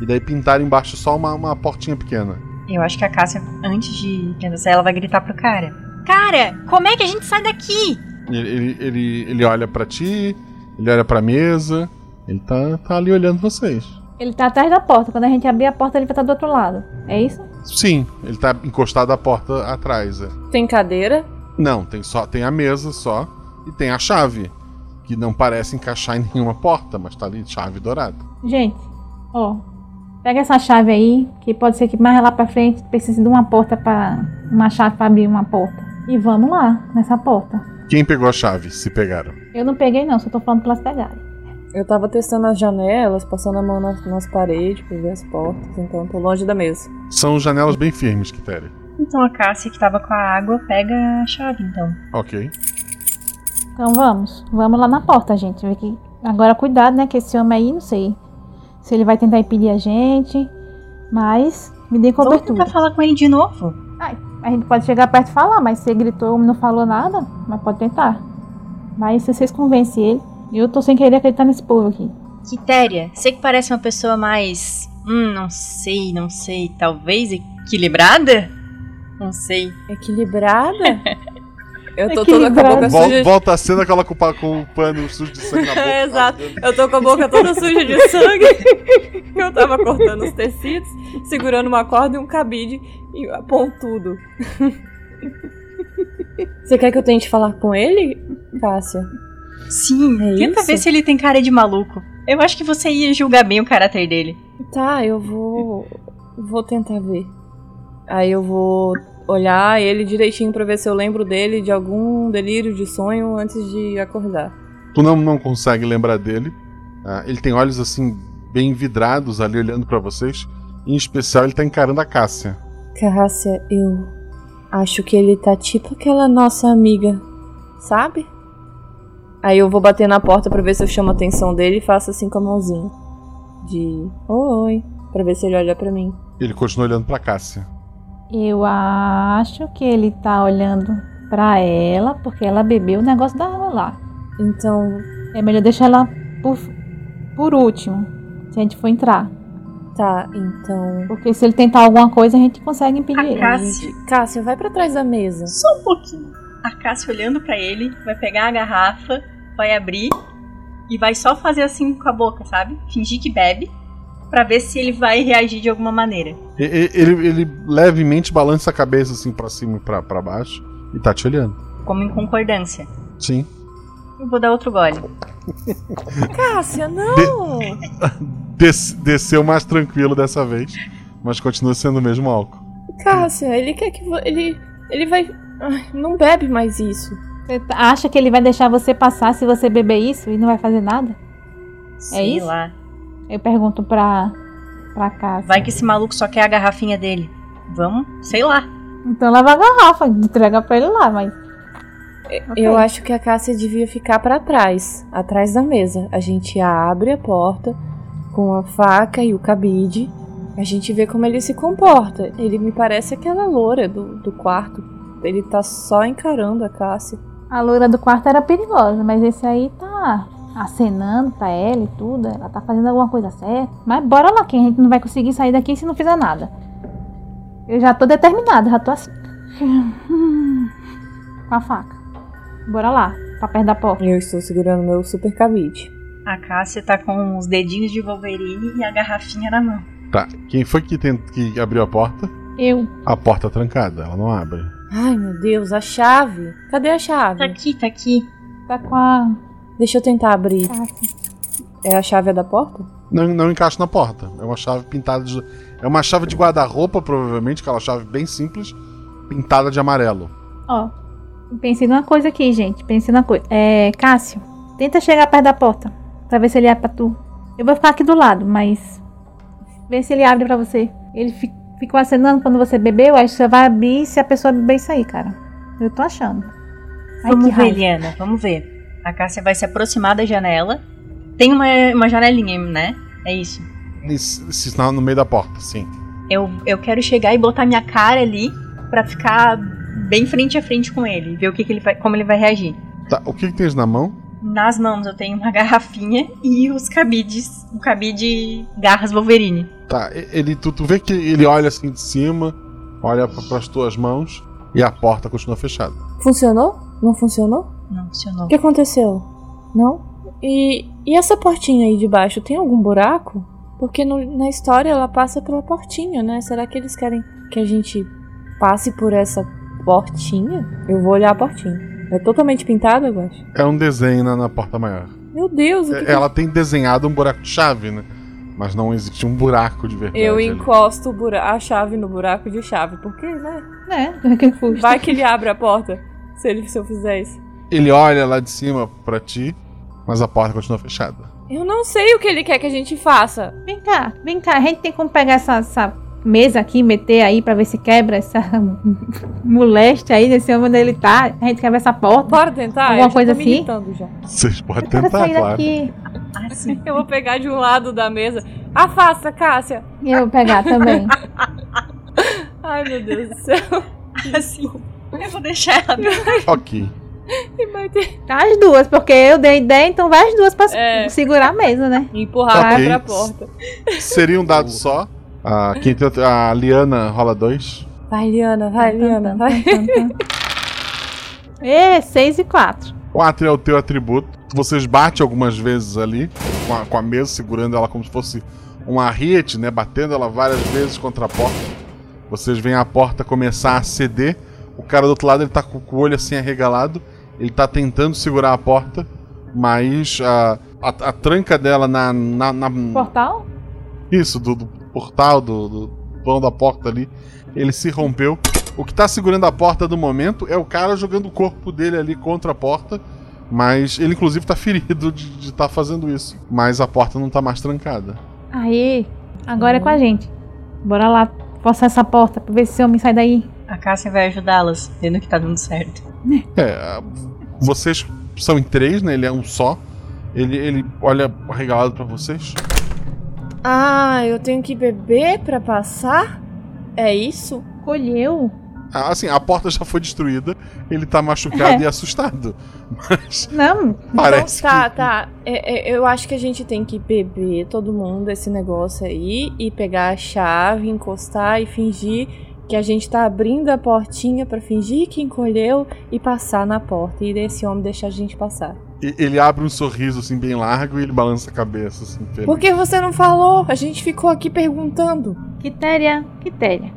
A: E daí pintaram embaixo só uma, uma portinha pequena.
Q: Eu acho que a Cássia, antes de pensar, ela vai gritar pro cara. Cara, como é que a gente sai daqui?
A: Ele, ele, ele, ele olha pra ti, ele olha pra mesa, ele tá, tá ali olhando vocês.
R: Ele tá atrás da porta. Quando a gente abrir a porta, ele vai estar do outro lado. É isso?
A: Sim, ele tá encostado à porta atrás. É.
P: Tem cadeira?
A: Não, tem só tem a mesa só e tem a chave, que não parece encaixar em nenhuma porta, mas tá ali chave dourada.
R: Gente, ó. Pega essa chave aí, que pode ser que mais lá pra frente precise de uma porta para uma chave pra abrir uma porta. E vamos lá, nessa porta.
A: Quem pegou a chave? Se pegaram.
R: Eu não peguei não, só tô falando pra elas pegarem.
P: Eu tava testando as janelas, passando a mão nas, nas paredes pra ver as portas, então tô longe da mesa.
A: São janelas bem firmes, Quitéria.
Q: Então a Cássia que tava com a água pega a chave, então.
A: Ok.
R: Então vamos, vamos lá na porta, gente. Ver que... Agora cuidado, né, que esse homem aí, não sei se ele vai tentar impedir a gente, mas me dê
Q: Vamos
R: cobertura.
Q: tentar falar com ele de novo.
R: Ai, a gente pode chegar perto e falar, mas se ele gritou e não falou nada, mas pode tentar. Mas se vocês convencem ele, eu tô sem querer acreditar nesse povo aqui.
Q: Quitéria, você que parece uma pessoa mais. Hum, não sei, não sei. Talvez equilibrada? Não sei.
P: Equilibrada? [laughs] Eu tô toda com a boca
A: Vol-
P: suja.
A: volta a cena com ela com, com o pano sujo de sangue na boca. [laughs]
P: Exato. Eu tô com a boca toda suja de sangue. [laughs] Eu tava cortando os tecidos, segurando uma corda e um cabide e pontudo. Você quer que eu tente falar com ele, Cássia?
Q: Sim,
P: É
Q: tenta
P: isso?
Q: ver se ele tem cara de maluco. Eu acho que você ia julgar bem o caráter dele.
P: Tá, eu vou. Vou tentar ver. Aí eu vou olhar ele direitinho pra ver se eu lembro dele de algum delírio de sonho antes de acordar.
A: Tu não, não consegue lembrar dele. Ah, ele tem olhos assim, bem vidrados ali olhando pra vocês. Em especial, ele tá encarando a Cássia.
P: Cássia, eu acho que ele tá tipo aquela nossa amiga, sabe? Aí eu vou bater na porta pra ver se eu chamo a atenção dele e faço assim com a mãozinha. De oi, pra ver se ele olha pra mim.
A: Ele continua olhando pra Cássia.
R: Eu acho que ele tá olhando pra ela, porque ela bebeu o negócio da água lá.
P: Então.
R: É melhor deixar ela por, por último, se a gente for entrar.
P: Tá, então.
R: Porque se ele tentar alguma coisa, a gente consegue impedir ele.
Q: Cássia.
P: Cássia, vai pra trás da mesa.
Q: Só um pouquinho. A Cássia olhando pra ele, vai pegar a garrafa, vai abrir e vai só fazer assim com a boca, sabe? Fingir que bebe, pra ver se ele vai reagir de alguma maneira.
A: E- e- Ele, ele levemente balança a cabeça assim pra cima e pra, pra baixo e tá te olhando.
Q: Como em concordância.
A: Sim.
Q: Eu vou dar outro gole. [laughs]
P: Cássia, não!
A: Des- desceu mais tranquilo dessa vez, mas continua sendo o mesmo álcool.
P: Cássia, ele quer que. vo- Ele. Ele vai. Ai, não bebe mais isso.
R: Você acha que ele vai deixar você passar se você beber isso e não vai fazer nada? é
Q: Sei
R: isso?
Q: lá.
R: Eu pergunto pra, pra casa.
Q: Vai que esse maluco só quer a garrafinha dele. Vamos? Sei lá.
R: Então leva a garrafa, entrega pra ele lá, mas.
P: Eu acho que a Cássia devia ficar pra trás, atrás da mesa. A gente abre a porta com a faca e o cabide. A gente vê como ele se comporta. Ele me parece aquela loura do, do quarto. Ele tá só encarando a Cássia.
R: A loira do quarto era perigosa, mas esse aí tá acenando pra ela e tudo. Ela tá fazendo alguma coisa certa. Mas bora lá, que a gente não vai conseguir sair daqui se não fizer nada. Eu já tô determinada, já tô assim. Com a faca. Bora lá, pra perto da porta.
P: Eu estou segurando meu super cabide.
Q: A Cássia tá com os dedinhos de Wolverine e a garrafinha na mão.
A: Tá. Quem foi que, tent... que abriu a porta?
R: Eu.
A: A porta trancada, ela não abre.
P: Ai, meu Deus, a chave. Cadê a chave?
Q: Tá aqui, tá aqui.
R: Tá com a.
P: Deixa eu tentar abrir.
R: Tá aqui.
P: É a chave da porta?
A: Não, não encaixa na porta. É uma chave pintada de. É uma chave de guarda-roupa, provavelmente, aquela chave bem simples, pintada de amarelo.
R: Ó, pensei numa coisa aqui, gente. Pensei numa coisa. É, Cássio, tenta chegar perto da porta. Pra ver se ele é pra tu. Eu vou ficar aqui do lado, mas. Vê se ele abre pra você. Ele fi- ficou acenando quando você bebeu, aí você vai abrir se a pessoa beber isso aí, cara. Eu tô achando. Ai,
Q: Vamos
R: que
Q: ver,
R: raiva.
Q: Liana, vamos ver. A Cássia vai se aproximar da janela. Tem uma, uma janelinha, né? É isso.
A: Isso, isso no meio da porta, sim.
Q: Eu, eu quero chegar e botar minha cara ali pra ficar bem frente a frente com ele. Ver o que, que ele vai, como ele vai reagir.
A: Tá, o que, que tens na mão?
Q: Nas mãos eu tenho uma [laughs] garrafinha e os cabides. Um cabide garras Wolverine.
A: Tá, ele, tu, tu vê que ele olha assim de cima, olha pra, pras tuas mãos e a porta continua fechada.
P: Funcionou? Não funcionou?
Q: Não funcionou.
P: O que aconteceu? Não? E, e essa portinha aí de baixo tem algum buraco? Porque no- na história ela passa pela portinha, né? Será que eles querem que a gente passe por essa portinha? Eu vou olhar a portinha. É totalmente pintada, eu acho.
A: É um desenho na, na porta maior.
P: Meu Deus, o que
A: É,
P: que-
A: Ela tem desenhado um buraco de chave, né? Mas não existe um buraco de verdade.
P: Eu
A: ali.
P: encosto a chave no buraco de chave. Por quê, né?
R: É, [laughs] que custa.
P: Vai que ele abre a porta. Se, ele, se eu fizer isso.
A: Ele olha lá de cima pra ti, mas a porta continua fechada.
P: Eu não sei o que ele quer que a gente faça.
R: Vem cá, vem cá. A gente tem como pegar essa, essa mesa aqui, meter aí pra ver se quebra essa [laughs] moleste aí desse homem onde ele tá. A gente quebra essa porta.
P: Bora tentar?
R: Alguma coisa
P: me
R: assim?
A: Vocês podem tentar,
R: sair
A: claro.
R: daqui.
Q: Ah, sim.
P: Eu vou pegar de um lado da mesa. Afasta, Cássia.
R: E eu vou pegar também. [laughs]
P: Ai, meu Deus do céu.
Q: Assim. Eu vou deixar ela.
A: Ok.
P: E
R: Tá as duas, porque eu dei ideia, então vai as duas pra
P: É.
R: segurar a mesa, né?
P: empurrar
A: Ok.
P: pra porta.
A: Seria um dado só. A, a Liana rola dois.
P: Vai, Liana, vai, Liana, vai. [laughs]
R: E 6 e 4.
A: 4 é o teu atributo. Vocês batem algumas vezes ali, com a, com a mesa, segurando ela como se fosse um arriete, né? Batendo ela várias vezes contra a porta. Vocês veem a porta começar a ceder. O cara do outro lado ele tá com o olho assim arregalado. Ele tá tentando segurar a porta, mas a, a, a tranca dela na. na, na-
R: Portal?
A: Isso, do, do portal, do, do vão da porta ali. Ele se rompeu. O que tá segurando a porta do momento é o cara jogando o corpo dele ali contra a porta. Mas ele, inclusive, tá ferido de estar fazendo isso. Mas a porta não tá mais trancada.
R: Aí, agora é com a gente. Bora lá, forçar essa porta pra ver se esse homem sai daí.
Q: A Cássia vai ajudá-las, vendo que tá dando certo.
A: É, vocês são em três, né? Ele é um só. Ele, ele olha regalado pra vocês.
P: Ah, eu tenho que beber pra passar? É isso?
R: Colheu?
A: Ah, Assim, a porta já foi destruída. Ele tá machucado
P: É.
A: e assustado. [laughs] Mas
R: Não.
A: parece
P: então, tá,
A: que.
P: tá. É, é, eu acho que a gente tem que beber todo mundo esse negócio aí e pegar a chave, encostar e fingir que a gente tá abrindo a portinha pra fingir que encolheu e passar na porta. E esse homem deixar a gente passar.
A: Ele abre um sorriso assim bem largo e ele balança a cabeça assim. feliz.
P: Por que você não falou? A gente ficou aqui perguntando.
R: Quitéria, Quitéria.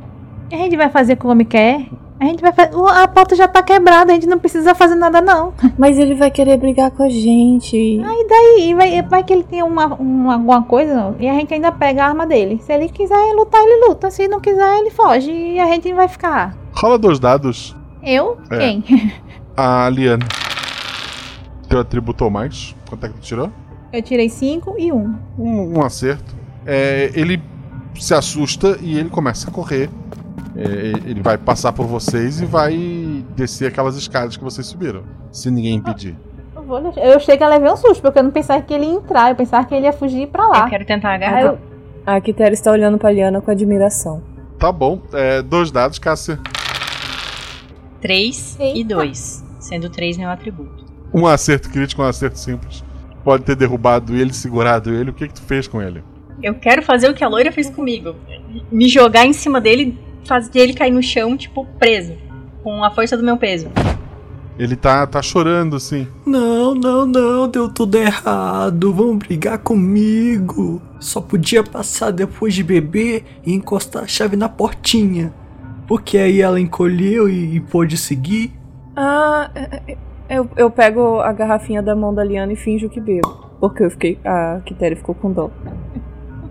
R: A gente vai fazer com o homem quer? A gente vai fazer. A porta já tá quebrada, a gente não precisa fazer nada, não.
P: Mas ele vai querer brigar com a gente.
R: Aí daí, vai, vai que ele tem uma, uma- alguma coisa e a gente ainda pega a arma dele. Se ele quiser lutar, ele luta. Se não quiser, ele foge e a gente vai ficar.
A: Rola dois dados.
R: Eu?
A: É.
R: Quem?
A: A Liane. Teu atributo ou mais? Quanto é que tu tirou?
R: Eu tirei 5 e 1. Um.
A: Um, um acerto. É, ele se assusta e ele começa a correr. É, ele vai passar por vocês e vai descer aquelas escadas que vocês subiram. Se ninguém impedir.
R: Eu, vou deixar- eu achei que eu levei um susto, porque eu não pensava que ele ia entrar, eu pensava que ele ia fugir pra lá.
Q: Eu quero tentar agarrar.
R: eu-
P: A Quitéria está olhando pra Liana com admiração.
A: Tá bom. É, dois dados, Cássia.
Q: 3 e 2. Sendo 3 meu atributo.
A: Um acerto crítico, um acerto simples. Pode ter derrubado ele, segurado ele. O que, que tu fez com ele?
Q: Eu quero fazer o que a loira fez comigo. Me jogar em cima dele, fazer ele cair no chão, tipo, preso. Com a força do meu peso.
A: Ele tá, tá chorando, assim.
S: Não, não, não, deu tudo errado. Vão brigar comigo. Só podia passar depois de beber e encostar a chave na portinha. Porque aí ela encolheu e, e pôde seguir.
P: Ah, é, é, eu, eu pego a garrafinha da mão da Liana e finjo que bebo. Porque eu fiquei. A Quitéria ficou com dó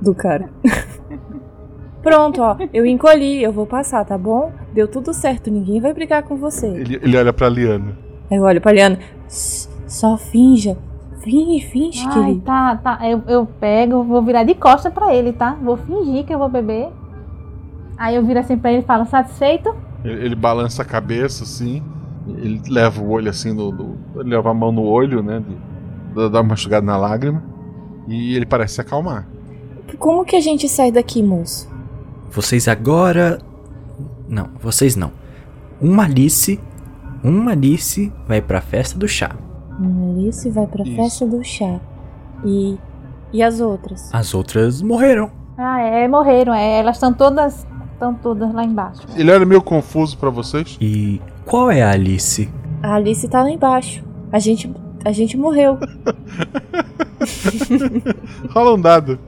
P: do cara. [laughs] Pronto, ó. Eu encolhi, eu vou passar, tá bom? Deu tudo certo, ninguém vai brigar com você.
A: Ele, ele olha pra Liana.
P: Aí eu olho pra Liana. "S- Só finja. Finge, finge,
R: Ai,
P: querido.
R: tá, tá. Eu, eu pego, vou virar de costa pra ele, tá? Vou fingir que eu vou beber. Aí eu viro assim pra ele e falo, satisfeito?
A: Ele, ele balança a cabeça assim. Ele leva o olho assim no. no- ele leva a mão no olho, né? de- dá- dá uma enxugada na lágrima. E ele parece se acalmar.
P: Como que a gente sai daqui, moço?
S: Vocês agora. Não, vocês não. Uma Alice. Uma Alice vai pra festa do chá.
P: Uma Alice vai pra
S: Isso.
P: festa do chá. E. E as outras?
S: As outras morreram.
R: Ah, é, morreram. É, elas estão todas. Estão todas lá embaixo.
A: Ele era meio confuso pra vocês.
S: E qual é a Alice?
P: A Alice tá lá embaixo. A gente. A gente morreu. [laughs]
A: Rola um dado.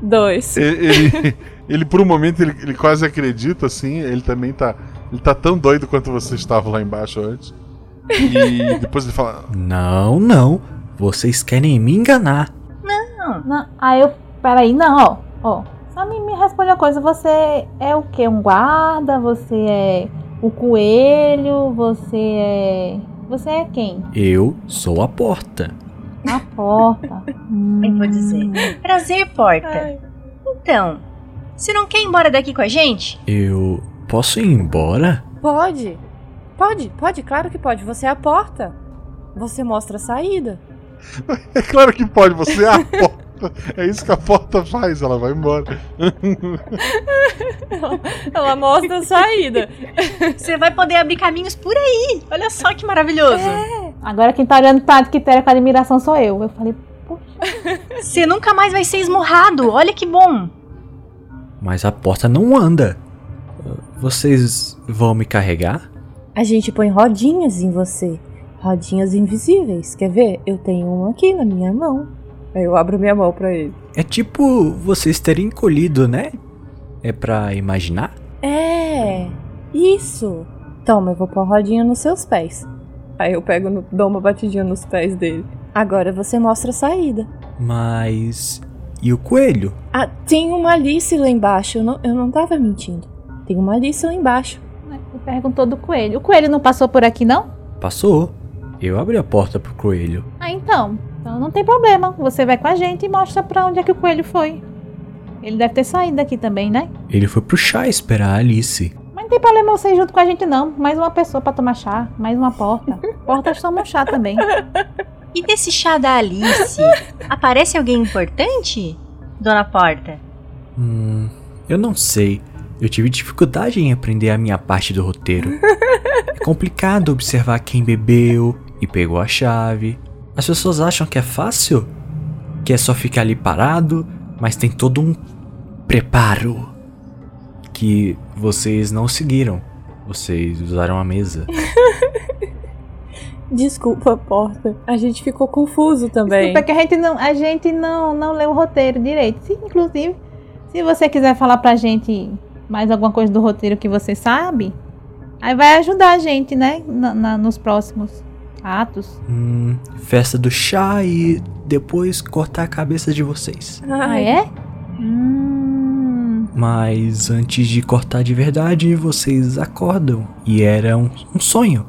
P: Dois.
A: Ele, ele, ele, por um momento, ele, ele quase acredita, assim. Ele também tá. Ele tá tão doido quanto você estava lá embaixo antes. E depois ele fala.
S: Não, não. Vocês querem me enganar.
R: Não. não. Aí eu. Peraí, não, ó. Ó. Só me, me responde uma coisa. Você é o quê? Um guarda? Você é o coelho? Você é. Você é quem?
S: Eu sou a porta.
R: A porta. [laughs]
Q: Eu vou dizer. Prazer, porta. Então, você não quer ir embora daqui com a gente?
S: Eu posso ir embora?
P: Pode. Pode, pode, claro que pode. Você é a porta. Você mostra a saída. [laughs]
A: É claro que pode, você é a porta. [laughs] É isso que a porta faz, ela vai embora.
P: ela, [laughs] ela mostra a saída.
Q: Você vai poder abrir caminhos por aí. Olha só que maravilhoso.
R: É. Agora quem tá olhando pra Quitéria com admiração sou eu. Eu falei, [laughs]
Q: Você nunca mais vai ser esmurrado. Olha que bom.
S: Mas a porta não anda. Vocês vão me carregar?
P: A gente põe rodinhas em você. Rodinhas invisíveis. Quer ver? Eu tenho uma aqui na minha mão. Aí eu abro minha mão pra ele.
S: É tipo vocês terem encolhido, né? É pra imaginar?
P: É, isso. Toma, eu vou pôr a rodinha nos seus pés. Aí eu pego, no, dou uma batidinha nos pés dele. Agora você mostra a saída.
S: Mas. E o coelho?
P: Ah, tem uma Alice lá embaixo. Eu não, eu não tava mentindo. Tem uma Alice lá embaixo.
R: Ele perguntou do coelho. O coelho não passou por aqui, não?
S: Passou. Eu abri a porta pro coelho.
R: Ah, então. Então não tem problema. Você vai com a gente e mostra pra onde é que o coelho foi. Ele deve ter saído daqui também, né?
S: Ele foi pro chá esperar a Alice.
R: Mas não tem problema você ir junto com a gente, não. Mais uma pessoa pra tomar chá. Mais uma porta. Portas tomam chá também.
Q: E desse chá da Alice, aparece alguém importante, dona Porta?
S: Hum, eu não sei. Eu tive dificuldade em aprender a minha parte do roteiro. É complicado observar quem bebeu e pegou a chave. As pessoas acham que é fácil? Que é só ficar ali parado, mas tem todo um preparo que vocês não seguiram. Vocês usaram a mesa. [laughs]
P: Desculpa, porta. A gente ficou confuso também.
R: Desculpa que a gente não, a gente não, não leu o roteiro direito. Se, inclusive, se você quiser falar pra gente mais alguma coisa do roteiro que você sabe, aí vai ajudar a gente, né? Na, na, nos próximos atos.
S: Hum, festa do chá e depois cortar a cabeça de vocês.
R: Ah, é? Hum.
S: Mas antes de cortar de verdade, vocês acordam. E era um, um sonho.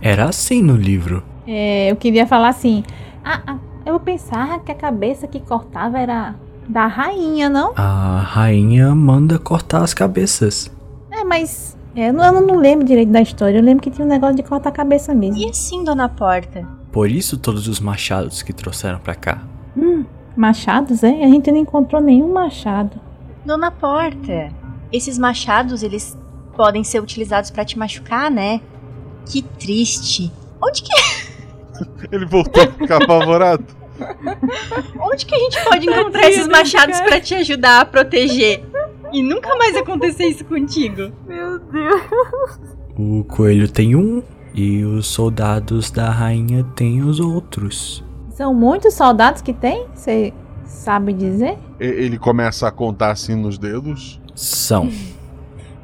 S: Era assim no livro.
R: É, eu queria falar assim. Ah, ah, eu pensava que a cabeça que cortava era da rainha, não?
S: A rainha manda cortar as cabeças.
R: É, mas é, eu, não, eu não lembro direito da história. Eu lembro que tinha um negócio de cortar a cabeça mesmo.
Q: E assim, dona Porta?
S: Por isso todos os machados que trouxeram pra cá.
R: Hum, machados, é? A gente não encontrou nenhum machado.
Q: Dona Porta, esses machados, eles podem ser utilizados para te machucar, né? Que triste. Onde que. [laughs]
A: Ele voltou a ficar apavorado. [laughs]
Q: Onde que a gente pode encontrar esses machados para te ajudar a proteger? E nunca mais acontecer isso contigo.
R: Meu Deus.
S: O coelho tem um e os soldados da rainha têm os outros.
R: São muitos soldados que tem? Você sabe dizer?
A: Ele começa a contar assim nos dedos.
S: São.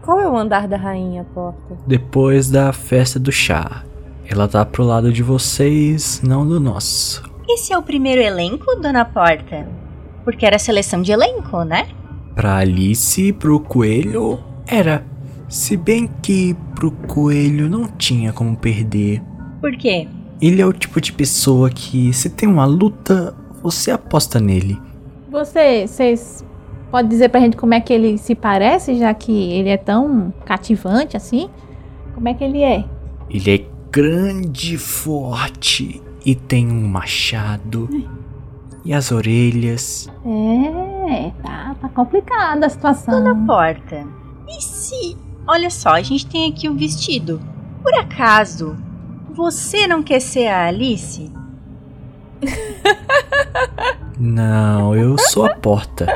P: Qual é o andar da rainha, porta?
S: Depois da festa do chá. Ela tá pro lado de vocês, não do nosso.
Q: Esse é o primeiro elenco, dona Porta? Porque era seleção de elenco, né?
S: Pra Alice e pro coelho, era. Se bem que pro coelho não tinha como perder.
Q: Por quê?
S: Ele é o tipo de pessoa que, se tem uma luta, você aposta nele.
R: Você, vocês pode dizer pra gente como é que ele se parece, já que ele é tão cativante assim? Como é que ele é?
S: Ele é grande, forte e tem um machado. E as orelhas.
R: É, tá, tá complicada a situação.
Q: Dona Porta, e se. Olha só, a gente tem aqui um vestido. Por acaso, você não quer ser a Alice?
S: Não, eu sou a porta.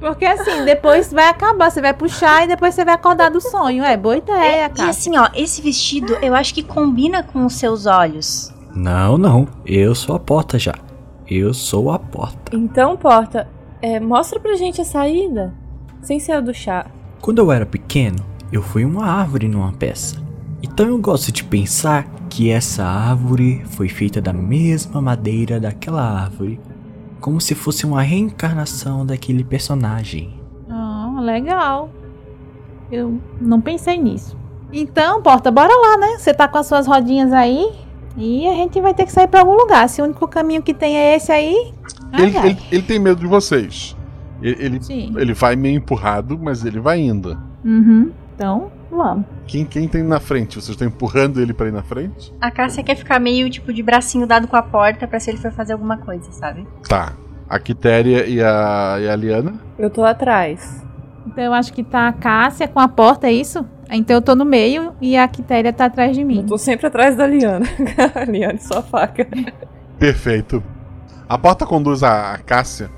R: Porque assim, depois vai acabar, você vai puxar e depois você vai acordar do sonho. É boa ideia, cara.
Q: E assim, ó, esse vestido eu acho que combina com os seus olhos.
S: Não, não, eu sou a porta já. Eu sou a porta.
P: Então, porta, é, mostra pra gente a saída. Sem ser a do chá.
S: Quando eu era pequeno, eu fui uma árvore numa peça. Então eu gosto de pensar que essa árvore foi feita da mesma madeira daquela árvore, como se fosse uma reencarnação daquele personagem.
R: Ah, legal. Eu não pensei nisso. Então, Porta, bora lá, né? Você tá com as suas rodinhas aí e a gente vai ter que sair pra algum lugar. Se o único caminho que tem é esse aí. Ai,
A: Ele,
R: ai.
A: ele, ele tem medo de vocês. Ele, ele, ele vai meio empurrado, mas ele vai indo.
R: Uhum. Então, vamos.
A: Quem, quem tem na frente? Vocês estão empurrando ele pra ir na frente?
Q: A Cássia quer ficar meio tipo de bracinho dado com a porta pra se ele for fazer alguma coisa, sabe?
A: Tá. A Quitéria e a, e a Liana?
P: Eu tô atrás.
R: Então eu acho que tá a Cássia com a porta, é isso? Então eu tô no meio e a Quitéria tá atrás de mim.
P: Eu tô sempre atrás da Liana. [laughs] a Liana sua faca.
A: Perfeito. A porta conduz a, Cássia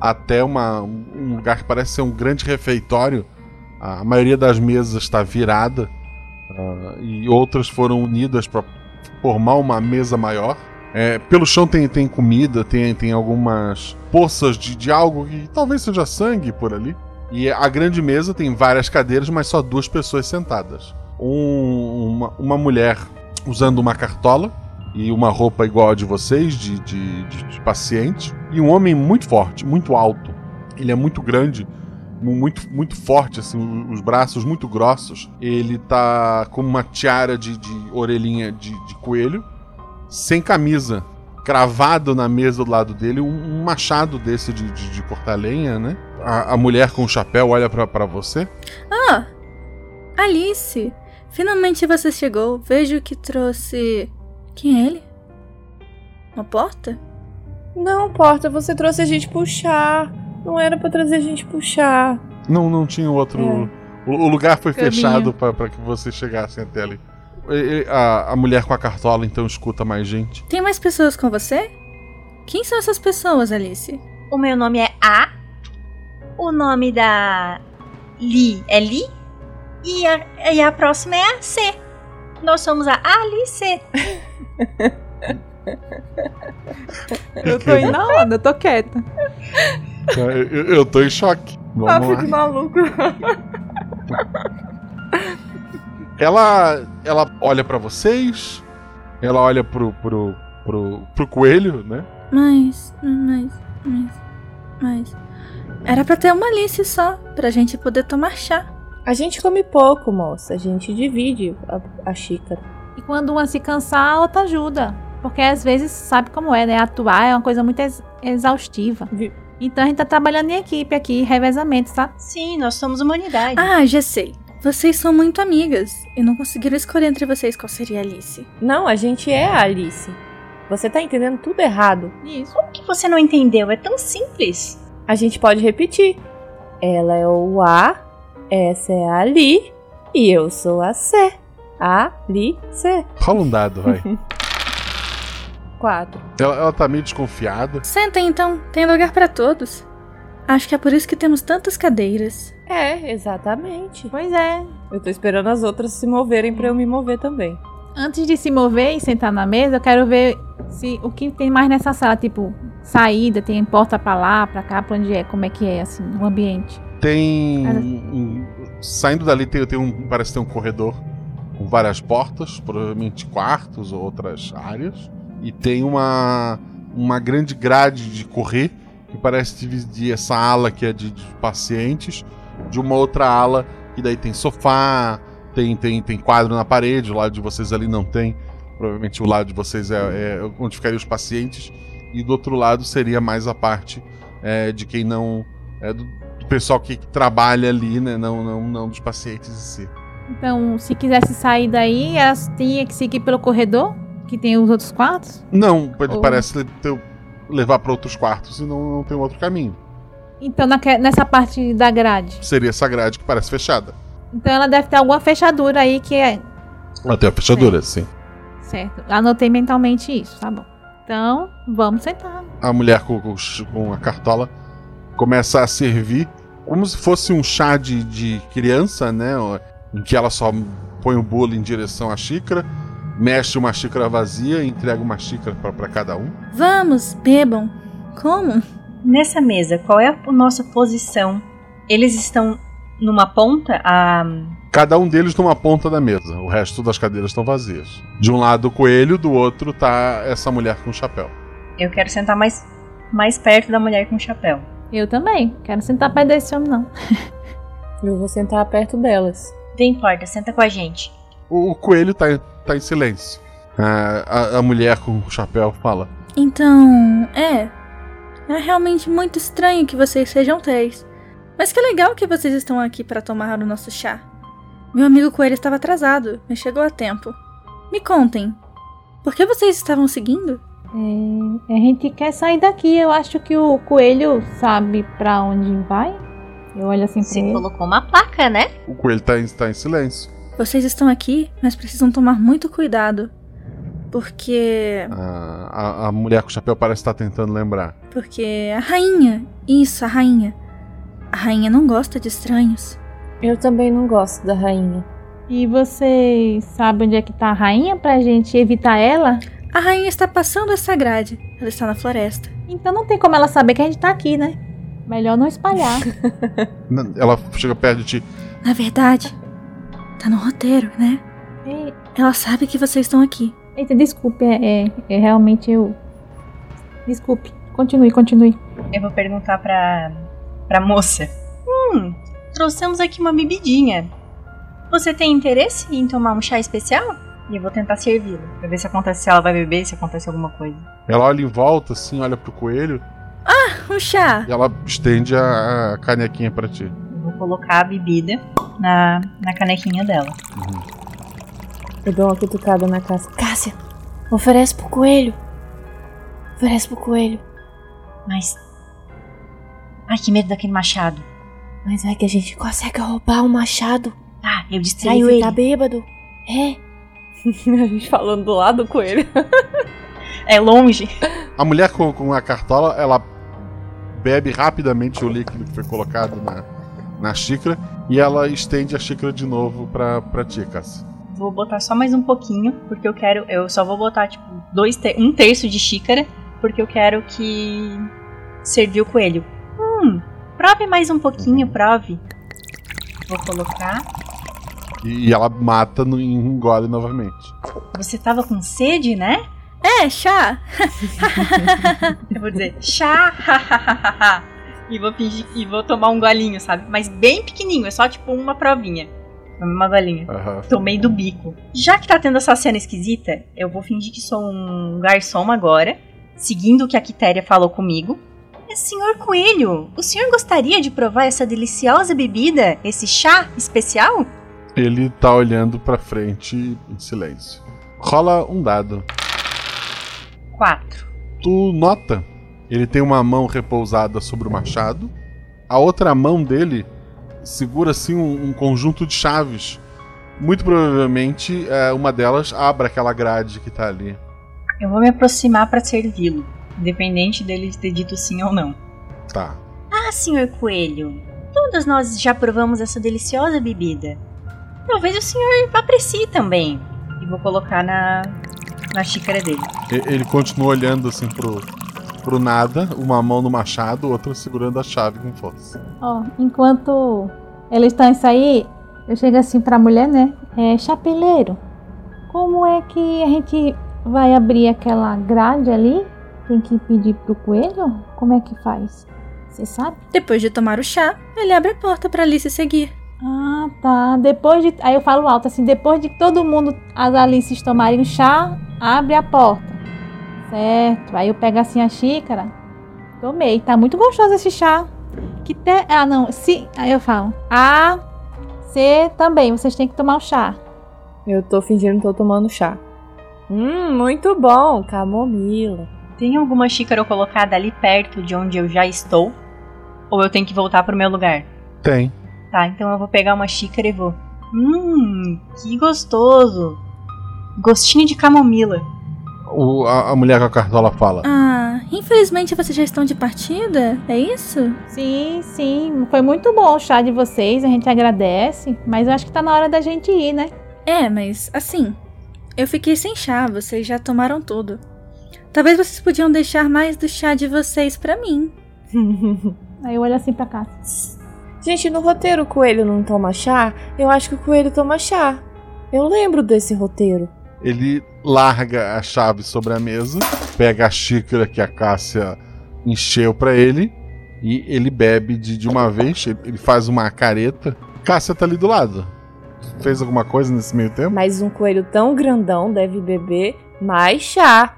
A: até uma, um lugar que parece ser um grande refeitório. A maioria das mesas está virada ah, e outras foram unidas para formar uma mesa maior. É, pelo chão tem, tem comida, tem, tem algumas poças de, de algo que talvez seja sangue por ali. E a grande mesa tem várias cadeiras, mas só duas pessoas sentadas. Um- uma, uma mulher usando uma cartola e uma roupa igual a de vocês, de, de, de- de paciente. E um homem muito forte, muito alto. Ele é muito grande, mu- muito, muito forte, assim, os braços muito grossos. Ele tá com uma tiara de, de orelhinha de, de coelho, sem camisa. Cravado na mesa do lado dele, um, um machado desse de, de, de cortar lenha, né? A, a mulher com o chapéu olha pra você.
T: Ah! Alice! Finalmente você chegou. Vejo que trouxe. Quem é ele? Uma porta?
P: Não, porta, você trouxe a gente puxar. Não era pra trazer a gente puxar.
A: Não, não tinha outro. O, o lugar foi
P: Caminho.
A: fechado pra pra que vocês chegassem até ali. E- A, a mulher com a cartola então escuta mais gente.
T: Tem mais pessoas com você? Quem são essas pessoas, Alice?
Q: O meu nome é A. O nome da Li é Li. E a, e a próxima é a C. Nós somos a Alice. [laughs]
R: Eu tô indo na onda, eu tô quieta.
A: Eu, eu- eu tô em choque. Vamos lá.
P: maluco.
A: Ela, ela olha pra vocês. Ela olha pro, pro, pro, pro coelho, né?
T: Mas. Mas. Mas. Mas. Era pra ter uma Alice só, pra gente poder tomar chá.
P: A gente come pouco, moça. A gente divide a, a xícara.
R: E quando uma se cansar, a outra ajuda. Porque às vezes sabe como é, né? Atuar é uma coisa muito ex- exaustiva. Então a gente tá trabalhando em equipe aqui, revezamento, tá?
Q: Sim, nós somos uma unidade.
T: Ah, já sei. Vocês são muito amigas e não conseguiram escolher entre vocês qual seria a Alice.
P: Não, a gente é a Alice. Você tá entendendo tudo errado.
R: Isso.
Q: Como que você não entendeu? É tão simples.
P: A gente pode repetir. Ela é o A, essa é a Ali e eu sou a C. A, Li, C.
A: Rola um dado, vai. [laughs]
P: Quatro.
A: ela, ela tá meio desconfiada.
T: Sentem então, tem lugar pra todos. Acho que é por isso que temos tantas cadeiras.
P: É, exatamente.
R: Pois é.
P: Eu tô esperando as outras se moverem pra eu me mover também.
R: Antes de se mover e sentar na mesa, eu quero ver se o que tem mais nessa sala, tipo, saída, tem porta pra lá, pra cá, pra onde é, como é que é, assim, o ambiente.
A: Tem. um- saindo dali tem, tem um. Parece ter um corredor com várias portas, provavelmente quartos ou outras áreas. E tem uma. uma grande grade de correr que parece dividir essa ala que é de, de pacientes de uma outra ala que daí tem sofá, tem, tem, tem quadro na parede, o lado de vocês ali não tem. Provavelmente o lado de vocês é, é onde ficariam os pacientes. E do outro lado seria mais a parte é, de quem não. É, do, do pessoal que trabalha ali, né? Não, não, não dos pacientes em si.
R: Então, se quisesse sair daí, elas tinha que seguir pelo corredor? Que tem os outros quartos?
A: Não,
R: Ou-
A: parece ter- levar para outros quartos e não, não tem outro caminho.
R: Então, naque- nessa parte da grade.
A: Seria essa grade que parece fechada.
R: Então, ela deve ter alguma fechadura aí que é.
A: Até a fechadura, sim.
R: Certo. Anotei mentalmente isso, tá bom. Então, vamos sentar.
A: A mulher com, com- a cartola começa a servir como se fosse um chá de, de criança, né? Em que ela só põe o bolo em direção à xícara, mexe uma xícara vazia e entrega uma xícara para cada um.
T: Vamos, bebam. Como?
Q: Nessa mesa, qual é a nossa posição? Eles estão numa ponta? A...
A: Cada um deles numa ponta da mesa. O resto das cadeiras estão vazias. De um lado o coelho, do outro tá essa mulher com o chapéu.
Q: Eu quero sentar mais, mais perto da mulher com o chapéu.
R: Eu também. Quero sentar perto desse homem, não. [laughs]
P: Eu vou sentar perto delas.
Q: Não importa, senta com a gente.
A: O, o coelho tá, tá em silêncio. A, a, a mulher com o chapéu fala:
T: Então, é. É realmente muito estranho que vocês sejam três. Mas que legal que vocês estão aqui para tomar o nosso chá. Meu amigo Coelho estava atrasado, mas chegou a tempo. Me contem, por que vocês estavam seguindo?
R: É, a gente quer sair daqui. Eu acho que o coelho sabe pra onde vai. Eu olho assim pra
Q: Você
R: ele.
Q: colocou uma placa, né?
A: O coelho tá em, tá em silêncio.
T: Vocês estão aqui, mas precisam tomar muito cuidado. Porque.
A: A, a, a mulher com o chapéu parece estar tentando lembrar.
T: Porque a rainha. Isso, a rainha. A rainha não gosta de estranhos.
P: Eu também não gosto da rainha.
R: E vocês sabem onde é que tá a rainha pra gente evitar ela?
T: A rainha está passando essa grade. Ela está na floresta.
R: Então não tem como ela saber que a gente tá aqui, né? Melhor não espalhar. [laughs]
A: Ela chega perto de ti.
T: Na verdade, tá no roteiro, né?
R: E-
T: Ela sabe que vocês estão aqui.
R: Eita, desculpe, é, é, é realmente eu. Desculpe. Continue, continue.
Q: Eu vou perguntar pra, pra moça. Hum, trouxemos aqui uma bebidinha. Você tem interesse em tomar um chá especial? E eu vou tentar servi-lo, pra ver se acontece se ela vai beber, se acontece alguma coisa.
A: Ela olha em volta, assim, olha pro coelho
T: Um chá!
A: e ela estende a, a canequinha pra ti.
Q: Eu vou colocar a bebida na, na canequinha dela.
P: Eu dou uma cutucada na casca. Cássia, oferece pro coelho. Oferece pro coelho.
Q: Mas. Ai, que medo daquele machado.
P: Mas vai que a gente consegue roubar o machado.
Q: Ah, eu distraio
P: ele
Q: ele.
P: ficar bêbado. É. [laughs] a gente falando do lado do coelho. [laughs]
Q: É longe.
A: A mulher com, com a cartola, ela bebe rapidamente o líquido que foi colocado na, na xícara e ela estende a xícara de novo pra, pra ti.
Q: Vou botar só mais um pouquinho, porque eu quero. Eu só vou botar, tipo, dois ter- um terço de xícara, porque eu quero que. servir o coelho. Hum, prove mais um pouquinho, prove. Vou colocar.
A: E, ela mata no, e engole novamente.
Q: Você tava com sede, né?
T: É, chá! [laughs]
Q: Eu vou dizer chá, e vou fingir e vou tomar um golinho, sabe? Mas bem pequenininho, é só tipo uma provinha. Uma golinha.
A: Aham.
Q: Tomei do bico. Já que tá tendo essa cena esquisita, eu vou fingir que sou um garçom agora, seguindo o que a Quitéria falou comigo. Senhor Coelho, o senhor gostaria de provar essa deliciosa bebida, esse chá especial?
A: Ele tá olhando pra frente em silêncio. Rola um dado.
Q: Quatro.
A: Tu nota, ele tem uma mão repousada sobre o machado, a outra mão dele segura assim um, um conjunto de chaves. Muito provavelmente é, uma delas abra aquela grade que tá ali.
Q: Eu vou me aproximar para servi-lo, independente dele ter dito sim ou não.
A: Tá.
Q: Ah, senhor Coelho, todas nós já provamos essa deliciosa bebida. Talvez o senhor aprecie também. E vou colocar na, na xícara dele.
A: Ele continua olhando assim pro, pro nada, uma mão no machado, outra segurando a chave com força.
R: Ó, enquanto eles estão isso aí, eu chego assim pra mulher, né? É, chapeleiro, como é que a gente vai abrir aquela grade ali? Tem que pedir pro coelho? Como é que faz? Você sabe?
T: Depois de tomar o chá, ele abre a porta pra Alice seguir.
R: Ah, tá. Depois de. Aí eu falo alto assim, depois de todo mundo, as Alices tomarem um chá, abre a porta. Certo. Aí eu pego assim a xícara. Tomei. Tá muito gostoso esse chá. Que te... Ah, não. Se... Aí eu falo. A, C também. Vocês têm que tomar o chá.
P: Eu tô fingindo que tô tomando chá. Hum, muito bom. Camomila.
Q: Tem alguma xícara colocada ali perto de onde eu já estou? Ou eu tenho que voltar pro meu lugar?
A: Tem.
Q: Tá, então eu vou pegar uma xícara e vou. Hum, que gostoso. Gostinho de camomila.
A: O, a, a mulher com a cartola fala.
T: Ah, infelizmente vocês já estão de partida? É isso?
R: Sim, sim. Foi muito bom o chá de vocês, a gente agradece. Mas eu acho que tá na hora da gente ir, né?
T: É, mas assim. Eu fiquei sem chá, vocês já tomaram tudo. Talvez vocês podiam deixar mais do chá de vocês para mim. [laughs]
R: Aí eu olho assim pra cá.
P: Gente, no roteiro o coelho não toma chá? Eu acho que o coelho toma chá. Eu lembro desse roteiro.
A: Ele larga a chave sobre a mesa, pega a xícara que a Cássia encheu para ele e ele bebe de, de uma vez. Ele faz uma careta. Cássia tá ali do lado. Fez alguma coisa nesse meio tempo?
P: Mas um coelho tão grandão deve beber mais chá.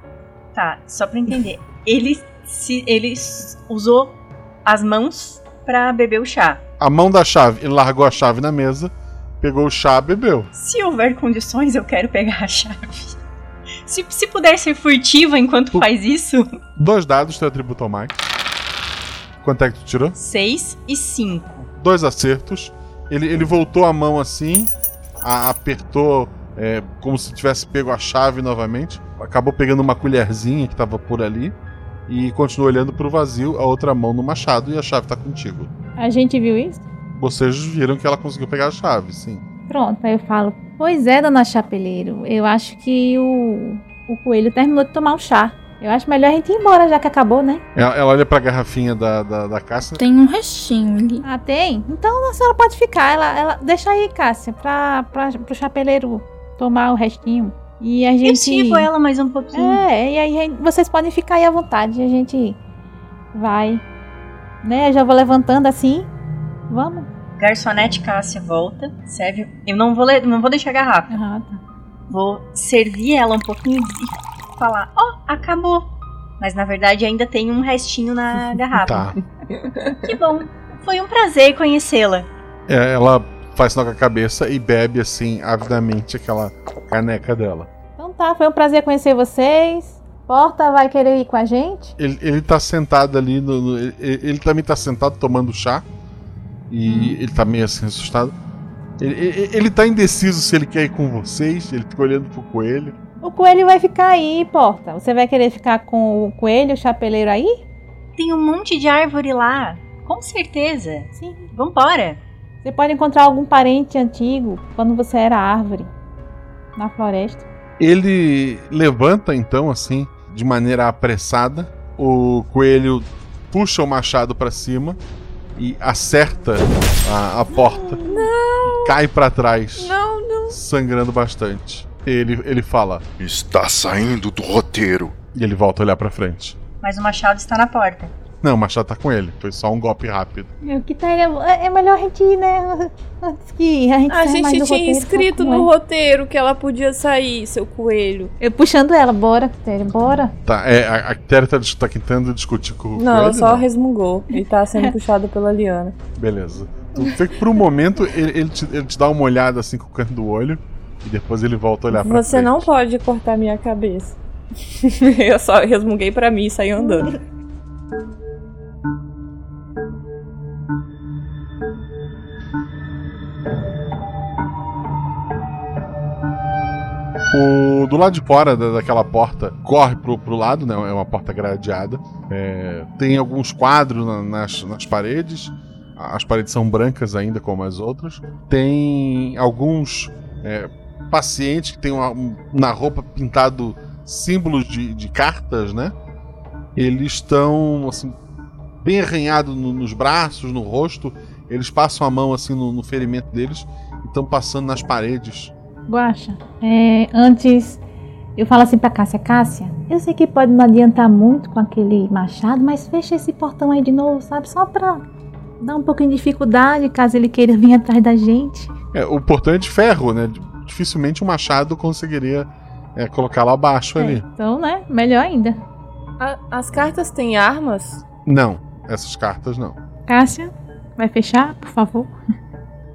Q: Tá, só pra entender. Ele, se, ele usou as mãos para beber o chá.
A: A mão da chave, ele largou a chave na mesa, pegou o chá, bebeu.
Q: Se houver condições, eu quero pegar a chave. Se, se puder ser furtiva enquanto faz isso.
A: Dois dados, teu atributo ao mais. Quanto é que tu tirou?
Q: Seis e cinco.
A: Dois acertos. Ele, ele voltou a mão assim, a, apertou é, como se tivesse pego a chave novamente. Acabou pegando uma colherzinha que estava por ali e continuou olhando para o vazio, a outra mão no machado e a chave tá contigo.
R: A gente viu isso?
A: Vocês viram que ela conseguiu pegar a chave, sim.
R: Pronto, aí eu falo: Pois é, dona Chapeleiro, eu acho que o, o coelho terminou de tomar o chá. Eu acho melhor a gente ir embora, já que acabou, né?
A: Ela, ela olha pra garrafinha da, da, da Cássia.
T: Tem um restinho ali.
R: Ah, tem? Então a senhora pode ficar. Ela, ela, deixa aí, Cássia, pra, pra, pro chapeleiro tomar o restinho. E a gente.
Q: Eu sigo ela mais um pouquinho.
R: É, e aí vocês podem ficar aí à vontade. A gente vai. Né? Eu já vou levantando assim. Vamos.
Q: Garçonete Cássia volta, serve. Eu não vou, não vou deixar a garrafa.
R: Ah, tá.
Q: Vou servir ela um pouquinho e falar: Ó, oh, acabou. Mas na verdade ainda tem um restinho na [laughs] garrafa.
A: Tá.
Q: Que bom. Foi um prazer conhecê-la.
A: É, ela faz sinal com a cabeça e bebe assim, avidamente, aquela caneca dela.
R: Então tá, foi um prazer conhecer vocês. Porta vai querer ir com a gente?
A: Ele, ele tá sentado ali, no, no ele, ele, também tá sentado tomando chá. E hum. ele tá meio assim assustado. Ele, ele, ele tá indeciso se ele quer ir com vocês, ele fica olhando pro coelho.
R: O coelho vai ficar aí, Porta. Você vai querer ficar com o coelho, o chapeleiro aí?
Q: Tem um monte de árvore lá. Com certeza.
R: Sim.
Q: Vambora.
R: Você pode encontrar algum parente antigo quando você era árvore na floresta.
A: Ele levanta então assim, de maneira apressada. O coelho puxa o machado para cima e acerta a, a porta.
P: Não!
A: Cai para trás.
P: Não, não.
A: Sangrando bastante. Ele, ele fala:
E: Está saindo do roteiro.
A: E ele volta a olhar para frente.
Q: Mas o machado está na porta.
A: Não, o machado tá com ele. Foi só um golpe rápido.
R: Meu, que tá, é, é melhor a gente ir, né? Antes que a gente
P: A gente tinha roteiro, escrito no roteiro que ela podia sair, seu coelho.
R: Eu puxando ela, bora, Quitéria, bora.
A: Tá, é, a, a Quitéria tá, tá tentando discutir com o
P: Não,
A: coelho,
P: ela só não? resmungou. Ele tá sendo [laughs] puxado pela Liana.
A: Beleza. Tu vê que por um momento ele, ele, te, ele te dá uma olhada assim com o canto do olho e depois ele volta a olhar pra
P: Você não pode cortar minha cabeça. [laughs] Eu só resmunguei pra mim e saí andando. [laughs]
A: O, do lado de fora da, daquela porta corre pro, pro lado, né? É uma porta gradeada. É, tem alguns quadros na, nas, nas paredes. As paredes são brancas ainda, como as outras. Tem alguns é, pacientes que tem uma, na roupa pintado símbolos de, de cartas, né? Eles estão assim, bem arranhados no, nos braços, no rosto. Eles passam a mão assim no, no ferimento deles e estão passando nas paredes
R: Guaxa, é, antes eu falo assim pra Cássia, Cássia, eu sei que pode não adiantar muito com aquele machado, mas fecha esse portão aí de novo, sabe? Só pra Dá um pouquinho de dificuldade caso ele queira vir [laughs] atrás da gente.
A: É, o portão é de ferro, né? Dificilmente um machado conseguiria é, colocá-lo abaixo
R: É,
A: ali.
R: então, né? Melhor ainda.
P: A- as cartas têm armas?
A: Não, essas cartas não.
R: Cássia, vai fechar, por favor? [laughs]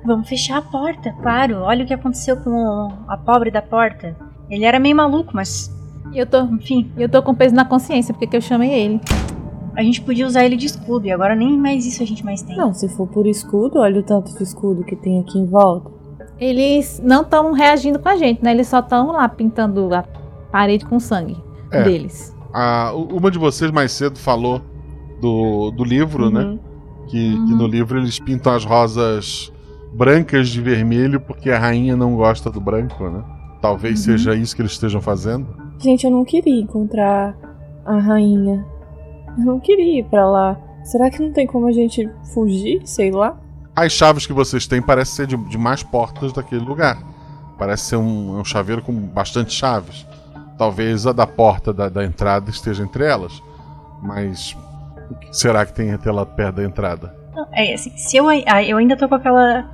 Q: Vamos fechar a porta, claro. Olha o que aconteceu com a pobre da porta. Ele era meio maluco, mas.
R: Eu tô.
Q: Enfim.
R: Eu tô com peso na consciência, porque que eu chamei ele.
Q: A gente podia usar ele de escudo e agora nem mais isso a gente mais tem.
P: Não, se for por escudo, olha o tanto de escudo que tem aqui em volta.
R: Eles não estão reagindo com a gente, né? Eles só estão lá pintando a parede com sangue
A: É.
R: deles.
A: A- uma de vocês mais cedo falou do, do livro,
R: Uhum.
A: né? Que, que no livro eles pintam as rosas brancas de vermelho porque a rainha não gosta do branco, né? Talvez
P: Uhum.
A: seja isso que eles estejam fazendo.
P: Gente, eu não queria encontrar a rainha. Eu não queria ir pra lá. Será que não tem como a gente fugir? Sei lá.
A: As chaves que vocês têm parecem ser de, de mais portas daquele lugar. Parece ser um, um chaveiro com bastante chaves. Talvez a da porta da, da entrada esteja entre elas. Mas o que será que tem até lá perto da entrada?
Q: É assim, se eu, ah, eu ainda tô com aquela.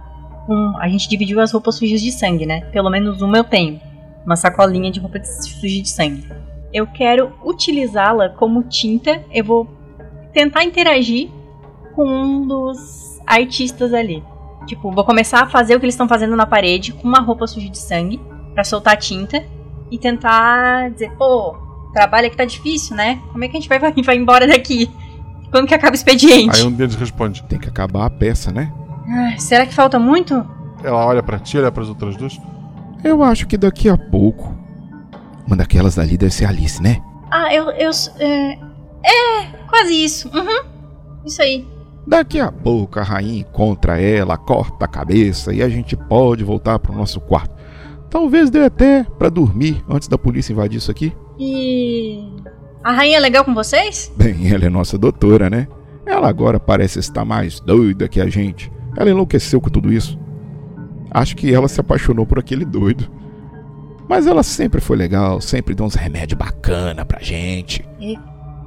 Q: A gente dividiu as roupas sujas de sangue, né? Pelo menos uma eu tenho. Uma sacolinha de roupa suja de sangue. Eu quero utilizá-la como tinta. Eu vou tentar interagir com um dos artistas ali. Tipo, vou começar a fazer o que eles estão fazendo na parede com uma roupa suja de sangue pra soltar tinta e tentar dizer, pô, trabalho aqui tá difícil, né? Como é que a gente vai, [laughs] vai embora daqui? Quando que acaba o expediente?
A: Aí um deles responde:
U: Tem que acabar a peça, né?
Q: Ah, será que falta muito?
A: Ela olha pra ti, olha pras outras duas.
U: Eu acho que daqui a pouco. Uma daquelas dali deve ser a Alice, né?
Q: Ah, eu. eu é, é, quase isso. Uhum. Isso aí.
U: Daqui a pouco a rainha encontra ela, corta a cabeça e a gente pode voltar pro nosso quarto. Talvez dê até pra dormir antes da polícia invadir isso aqui.
Q: E. A rainha é legal com vocês?
U: Bem, ela é nossa doutora, né? Ela agora parece estar mais doida que a gente. Ela enlouqueceu com tudo isso. Acho que ela se apaixonou por aquele doido. Mas ela sempre foi legal, sempre deu uns remédios bacana pra gente.
Q: E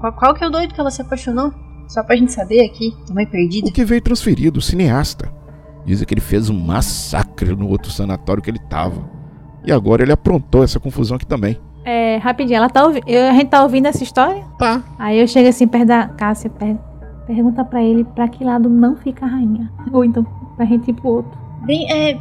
Q: qual, qual que é o doido que ela se apaixonou? Só pra gente saber aqui. Tô meio perdida.
U: O que veio transferido, o cineasta. Dizem que ele fez um massacre no outro sanatório que ele tava. E agora ele aprontou essa confusão aqui também.
R: É, rapidinho, ela tá ouvindo. A gente tá ouvindo essa história?
A: Tá.
R: Aí eu chego assim perto da Cássia, per- pergunta pra ele pra que lado não fica a rainha. Ou então pra gente ir pro outro.
Q: Vem, é,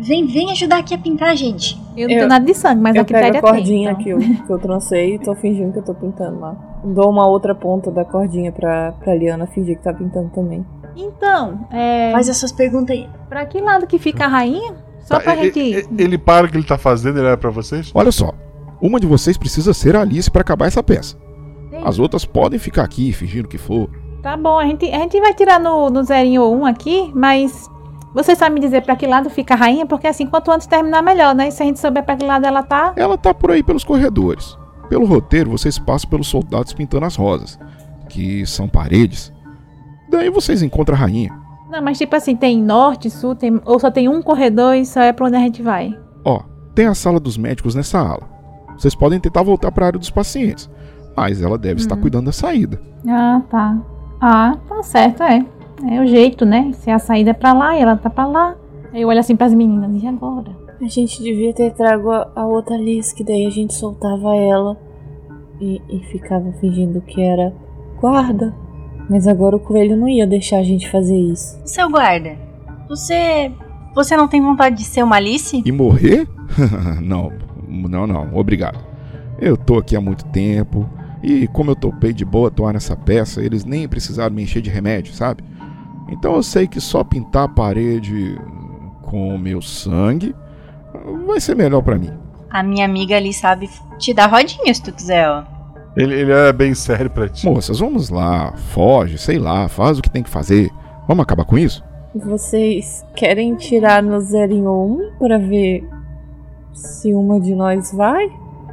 Q: vem, vem ajudar aqui a pintar, gente.
R: Eu não tenho nada de sangue, mas
P: eu
R: a Quitéria
P: pego a cordinha
R: tem.
P: que, eu, que eu transei e tô fingindo que eu tô pintando lá. Dou uma outra ponta da cordinha pra, pra Liana fingir que tá pintando também.
R: Então, é.
Q: Faz essas perguntas aí.
R: Pra que lado que fica a rainha? Só
A: Tá,
R: pra
A: e-
R: gente.
A: Ele para o que ele tá fazendo, ele olha pra vocês.
U: Olha só, uma de vocês precisa ser a Alice pra acabar essa peça. As outras podem ficar aqui fingindo que for.
R: Tá bom, a gente, a gente vai tirar no, no zerinho ou um aqui, mas você sabe me dizer pra que lado fica a rainha? Porque assim, quanto antes terminar, melhor, né? E se a gente souber pra que lado ela tá.
U: Ela tá por aí pelos corredores. Pelo roteiro, vocês passam pelos soldados pintando as rosas, que são paredes. Daí vocês encontram a rainha.
R: Não, mas tipo assim, tem norte, sul, tem, ou só tem um corredor e só é pra onde a gente vai.
U: Ó, tem a sala dos médicos nessa ala. Vocês podem tentar voltar para a área dos pacientes, mas ela deve estar cuidando da saída.
R: Ah, tá. Ah, tá certo, é. É o jeito, né? Se a saída é pra lá e ela tá pra lá. Aí eu olho assim pras meninas, e agora?
P: A gente devia ter trago a, a outra Liz, que daí a gente soltava ela e, e ficava fingindo que era guarda. Mas agora o coelho não ia deixar a gente fazer isso.
Q: Seu guarda, você. Você não tem vontade de ser uma Alice?
U: E morrer? [laughs] não, não, não, obrigado. Eu tô aqui há muito tempo e como eu topei de boa atuar nessa peça, eles nem precisaram me encher de remédio, sabe? Então eu sei que só pintar a parede com o meu sangue vai ser melhor pra mim.
Q: A minha amiga ali sabe te dar rodinha se tu quiser, ó.
A: Ele, ele é bem sério pra ti.
U: Moças, vamos lá, foge, sei lá, faz o que tem que fazer. Vamos acabar com isso?
P: Vocês querem tirar no zerinho um pra ver se uma de nós vai?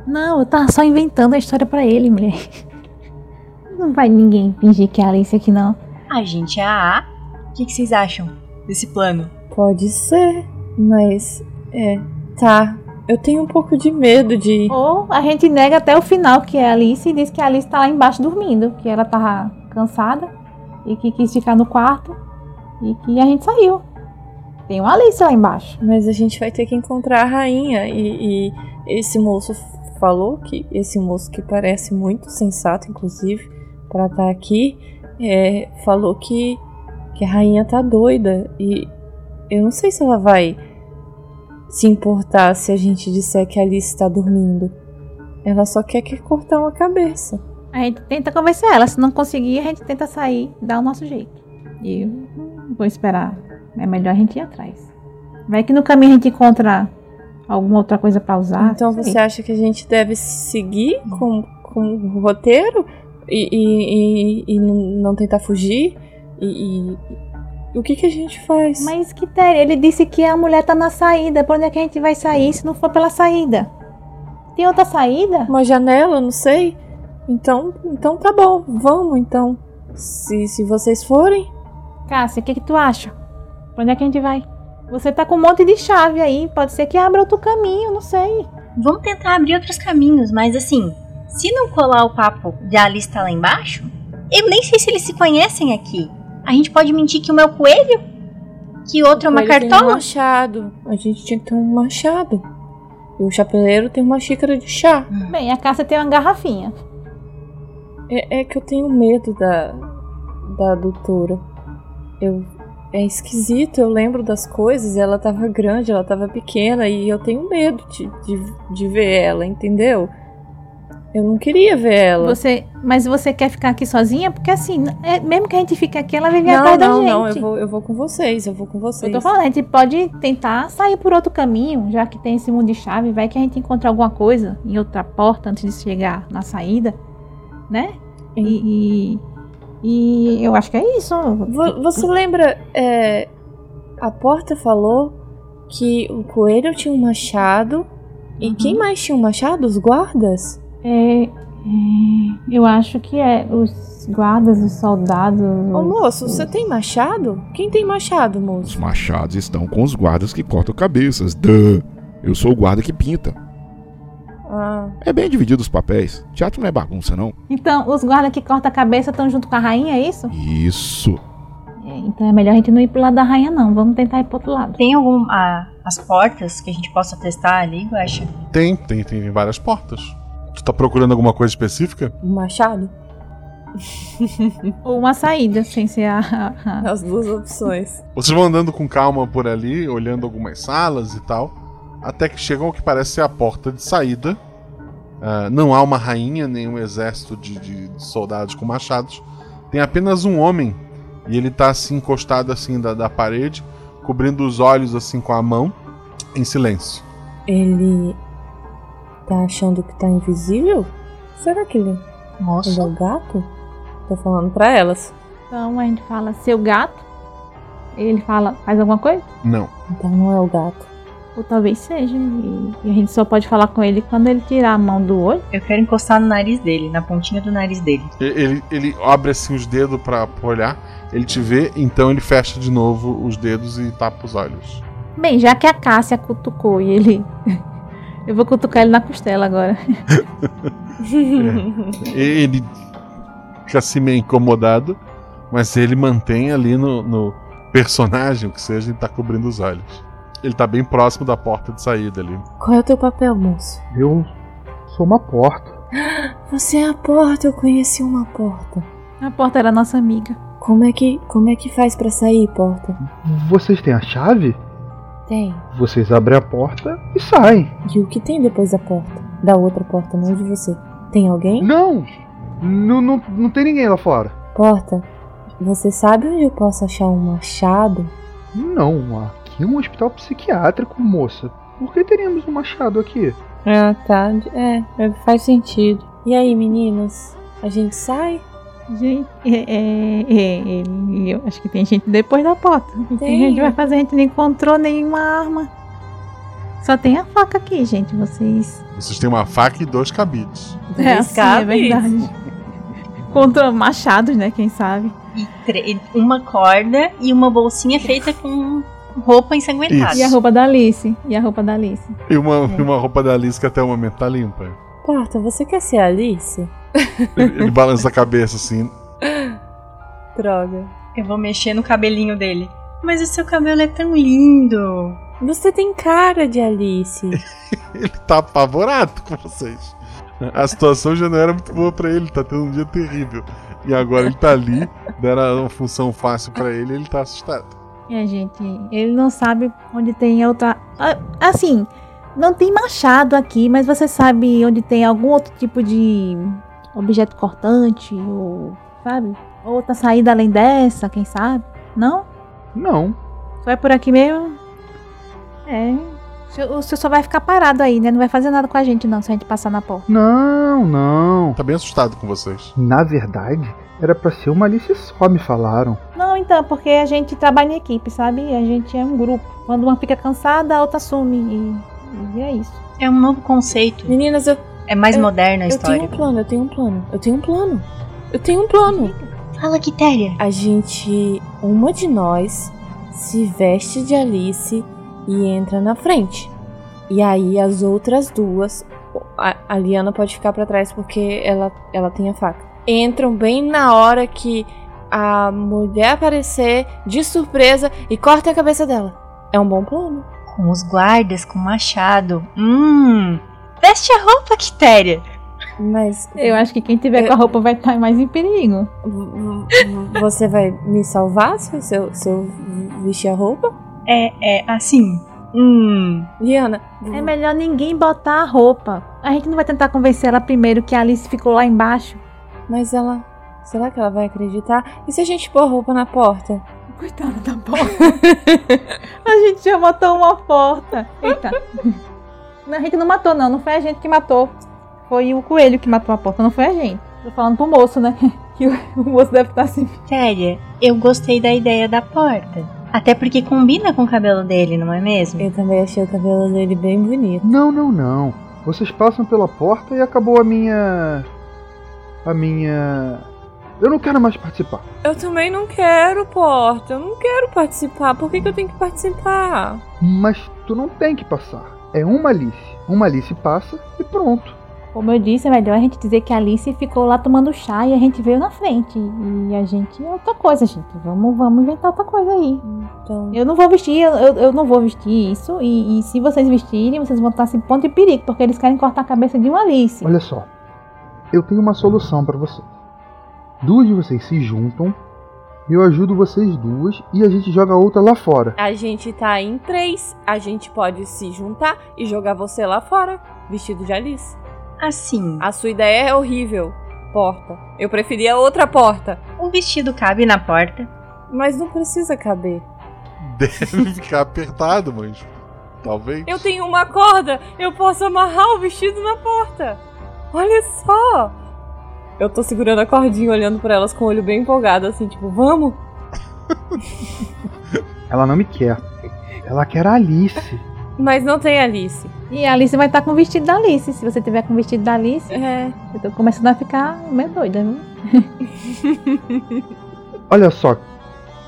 R: Não, eu tava só inventando a história pra ele, mulher. Não vai ninguém fingir que é a Alice aqui, não.
Q: A gente é a A. O que, que vocês acham desse plano?
P: Pode ser, mas é, tá. Eu tenho um pouco de medo de.
R: Ou a gente nega até o final que é a Alice e diz que a Alice tá lá embaixo dormindo, que ela tava cansada e que quis ficar no quarto. e que a gente saiu. Tem uma Alice lá embaixo.
P: Mas a gente vai ter que encontrar a rainha. E, e esse moço falou que. Esse moço que parece muito sensato, inclusive, para estar aqui, é, falou que, que a rainha tá doida. E eu não sei se ela vai se importar se a gente disser que a Alice está dormindo. Ela só quer que cortar uma cabeça.
R: A gente tenta convencer ela. Se não conseguir, a gente tenta sair, dar o nosso jeito. E eu vou esperar. É melhor a gente ir atrás. Vai que no caminho a gente encontra alguma outra coisa para usar.
P: Então você acha que a gente deve seguir com, com o roteiro e, e, e, e não tentar fugir? E, o que, que a gente faz?
R: Mas que tério, ele disse que a mulher tá na saída. Por onde é que a gente vai sair se não for pela saída? Tem outra saída?
P: Uma janela, não sei. Então, então tá bom, vamos então. Se, se vocês forem.
R: Cássia, o que, que tu acha? Pra onde é que a gente vai? Você tá com um monte de chave aí, pode ser que abra outro caminho, não sei.
Q: Vamos tentar abrir outros caminhos, mas assim, se não colar o papo de Alice tá lá embaixo, eu nem sei se eles se conhecem aqui. A gente pode mentir que o meu coelho? Que outro é uma cartola?
P: Tem um machado. A gente tinha que ter um machado. E o chapeleiro tem uma xícara de chá.
R: Bem, a Cássia tem uma garrafinha.
P: É, é que eu tenho medo da, da doutora. Eu, é esquisito, eu lembro das coisas, ela tava grande, ela tava pequena e eu tenho medo de, de, de ver ela, entendeu? Eu não queria ver ela.
R: Você, mas você quer ficar aqui sozinha? Porque assim, é, mesmo que a gente fique aqui, ela vive
P: não,
R: atrás
P: não,
R: da gente.
P: Não, eu vou, eu vou com vocês, eu vou com vocês.
R: Eu tô falando, a gente pode tentar sair por outro caminho, já que tem esse mundo de chave, vai que a gente encontra alguma coisa em outra porta antes de chegar na saída, né? E, e, e, eu acho que é isso.
P: Você lembra, é, a porta falou que o coelho tinha um machado, e
R: Uhum.
P: quem mais tinha um machado? Os guardas?
R: É, é, eu acho que é os guardas, os soldados.
P: Ô
R: os-
P: moço, você tem machado? Quem tem machado,
U: Os
P: moço?
U: machados estão com os guardas que cortam cabeças. Duh. Eu sou o guarda que pinta.
P: Ah,
U: É bem dividido os papéis. Teatro não é bagunça, não.
R: Então, os guardas que cortam a cabeça estão junto com a rainha, é isso?
U: Isso.
R: É, então é melhor a gente não ir pro lado da rainha, não. Vamos tentar ir pro outro lado.
Q: Tem algum. ah, as portas que a gente possa testar ali, Guaxa?
A: Tem, tem, tem várias portas. Tu tá procurando alguma coisa específica?
P: um machado?
R: Ou uma saída, sem ser a. a-
P: As duas opções.
A: Vocês vão andando com calma por ali, olhando algumas salas e tal, até que chegam ao que parece ser a porta de saída. Ah, não há uma rainha, nem um exército de, de soldados com machados. Tem apenas um homem, e ele tá assim encostado assim da, da parede, cobrindo os olhos assim com a mão, em silêncio.
P: Ele tá achando que tá invisível? Será que ele,
Q: Nossa.
P: ele é o gato? Tô falando pra elas.
R: Então a gente fala seu gato. Ele fala, faz alguma coisa?
A: Não.
P: Então não é o gato.
R: Ou talvez seja. E, e a gente só pode falar com ele quando ele tirar a mão do olho.
Q: Eu quero encostar no nariz dele, na pontinha do nariz dele.
A: E- Ele, ele abre assim os dedos pra, pra olhar, ele te vê, então ele fecha de novo os dedos e tapa os olhos.
R: Bem, já que a Cássia cutucou e ele. [laughs] Eu vou cutucar ele na costela agora. [laughs]
A: É. Ele fica assim meio incomodado, mas ele mantém ali no, no personagem, o que seja, ele tá cobrindo os olhos. Ele tá bem próximo da porta de saída ali.
P: Qual é o teu papel, moço?
V: Eu sou uma porta.
P: Você é a porta, eu conheci uma porta.
R: A porta era nossa amiga.
P: Como é que, como é que faz pra sair, porta?
V: Vocês têm a chave?
P: Tem.
V: Vocês abrem a porta e saem.
P: E o que tem depois da porta? Da outra porta, não de você. Tem alguém?
V: Não! Não, não, não tem ninguém lá fora.
P: Porta, você sabe onde eu posso achar um machado?
V: Não, aqui é um hospital psiquiátrico, moça. Por que teríamos um machado aqui?
P: Ah, tá. É, é, faz sentido. E aí, meninas? A gente sai?
R: Gente, é, é, é, é, eu acho que tem gente depois da porta. O que a
P: Tem.
R: gente vai fazer? A gente não encontrou nenhuma arma. Só tem a faca aqui, gente. Vocês.
A: Vocês têm uma faca e dois cabides.
R: É, assim, é verdade. Contra machados, né? Quem sabe?
Q: E uma corda e uma bolsinha feita com roupa ensanguentada.
R: E a roupa da Alice. E a roupa da Alice.
A: E uma, e uma roupa da Alice que até o momento tá limpa.
P: Porta, você quer ser a Alice?
A: Ele, ele balança a cabeça assim. [laughs]
P: Droga.
Q: Eu vou mexer no cabelinho dele. Mas o seu cabelo é tão lindo.
P: Você tem cara de Alice. [laughs]
A: Ele tá apavorado com vocês. A situação já não era muito boa pra ele, tá tendo um dia terrível. E agora ele tá ali, deram uma função fácil pra ele, ele tá assustado.
R: É, gente, ele não sabe onde tem outra. Assim, não tem machado aqui, mas você sabe onde tem algum outro tipo de objeto cortante, ou. sabe? Outra saída além dessa, quem sabe? Não?
V: Não.
R: Só é por aqui mesmo? É. O senhor- O senhor só vai ficar parado aí, né? Não vai fazer nada com a gente, não, se a gente passar na porta.
V: Não, não.
A: Tá bem assustado com vocês.
V: Na verdade, era pra ser uma Alice só, me falaram.
R: Não, então, porque a gente trabalha em equipe, sabe? A gente é um grupo. Quando uma fica cansada, a outra some. E, e é isso.
Q: É um novo conceito.
P: Meninas, eu.
Q: É mais
P: eu-
Q: moderna a
P: Eu
Q: história.
P: tenho um plano, eu tenho um plano. Eu tenho um plano. Eu tenho um plano.
Q: Fala, Quitéria.
P: A gente. Uma de nós se veste de Alice e entra na frente. E aí as outras duas. A, a Liana pode ficar pra trás porque ela, ela tem a faca. Entram bem na hora que a mulher aparecer de surpresa e corta a cabeça dela. É um bom plano.
Q: Com os guardas, com machado. Hum. Veste a roupa, Quitéria.
P: Mas.
R: Eu acho que quem tiver com a roupa vai estar mais em perigo.
P: Você vai me salvar se eu, se eu, se eu vestir a roupa?
Q: É, é, assim. Hum.
P: Liana.
R: É melhor ninguém botar a roupa. A gente não vai tentar convencer ela primeiro que a Alice ficou lá embaixo.
P: Mas ela. Será que ela vai acreditar? E se a gente pôr a roupa na porta?
R: Coitada da porta. [laughs] a gente já matou uma porta. Eita. Não, A gente não matou, não. Não foi a gente que matou. Foi o coelho que matou a porta, não foi a gente. Tô falando pro moço, né? [laughs] Que o, o moço deve estar assim.
Q: Quitéria, eu gostei da ideia da porta. Até porque combina com o cabelo dele, não é mesmo?
P: Eu também achei o cabelo dele bem bonito.
V: Não, não, não. Vocês passam pela porta e acabou a minha. A minha. Eu não quero mais participar.
P: Eu também não quero, Porta. Eu não quero participar. Por que, que eu tenho que participar?
V: Mas tu não tem que passar. É uma Alice. Uma Alice passa e pronto.
R: Como eu disse, é melhor a gente dizer que a Alice ficou lá tomando chá e a gente veio na frente. E a gente é outra coisa, gente. Vamos, vamos inventar outra coisa aí.
P: Então,
R: Eu não vou vestir, eu, eu não vou vestir isso. E, e se vocês vestirem, vocês vão estar sem ponto de perigo, porque eles querem cortar a cabeça de uma Alice.
V: Olha só. Eu tenho uma solução pra vocês. Duas de vocês se juntam. Eu ajudo vocês duas e a gente joga a outra lá fora.
P: a gente tá em três. A gente pode se juntar e jogar você lá fora, vestido de Alice.
Q: Assim.
P: A sua ideia é horrível. Porta. Eu preferia outra porta.
Q: O vestido cabe na porta.
P: Mas não precisa caber.
A: Deve ficar apertado, mas. Talvez.
P: Eu tenho uma corda. Eu posso amarrar o vestido na porta. Olha só. Eu tô segurando a cordinha, olhando pra elas com o olho bem empolgado, assim, tipo, vamos? [laughs]
V: Ela não me quer. Ela quer a Alice.
P: Mas não tem Alice.
R: E a Alice vai estar com o vestido da Alice. Se você tiver com o vestido da Alice,
P: É.
R: eu tô começando a ficar meio doida, viu? [laughs]
V: Olha só.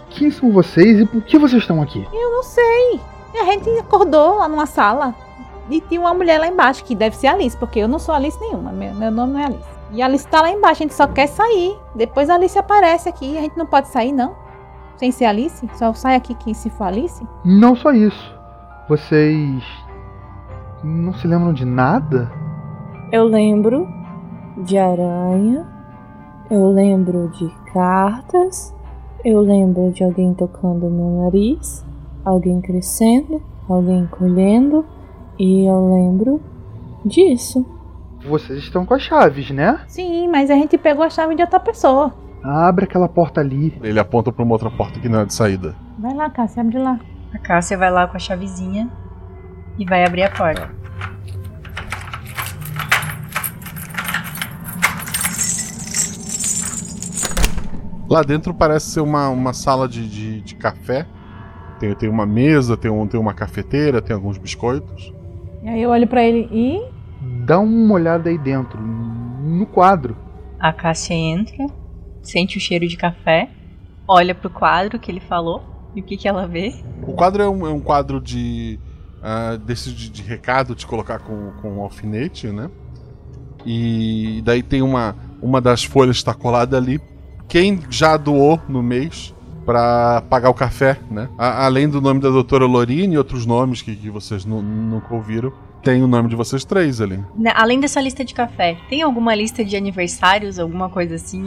V: Quem são vocês e por que vocês estão aqui?
R: Eu não sei. A gente acordou lá numa sala e tinha uma mulher lá embaixo, que deve ser Alice, porque eu não sou Alice nenhuma. Meu, meu nome não é Alice. E a Alice tá lá embaixo, a gente só quer sair. Depois a Alice aparece aqui. A gente não pode sair, não. Sem ser Alice? Só sai aqui que se for Alice?
V: Não só isso. Vocês. Não se lembram de nada?
P: Eu lembro de aranha. Eu lembro de cartas. Eu lembro de alguém tocando meu nariz. Alguém crescendo. Alguém encolhendo. E eu lembro disso.
V: Vocês estão com as chaves, né?
R: Sim, mas a gente pegou a chave de outra pessoa.
V: Abre aquela porta ali.
A: Ele aponta pra uma outra porta que não é de saída.
R: Vai lá, Cássia, abre lá.
Q: A Cássia vai lá com a chavezinha e vai abrir a porta.
A: Lá dentro parece ser uma, uma sala de, de, de café. Tem, tem uma mesa, tem, um, tem uma cafeteira, tem alguns biscoitos.
R: E aí eu olho pra ele e.
V: Dá uma olhada aí dentro, no quadro.
Q: A Cássia entra, sente o cheiro de café, olha pro quadro que ele falou e o que, que ela vê.
A: O quadro é um, é um quadro de. ah, desse de, de recado de colocar com, com um alfinete, né? E daí tem uma, uma das folhas está colada ali. Quem já doou no mês pra pagar o café, né? A- além do nome da doutora Lorine e outros nomes que, que vocês nu- nunca ouviram, tem o nome de vocês três ali.
Q: Né, Além dessa lista de café, tem alguma lista de aniversários, alguma coisa assim?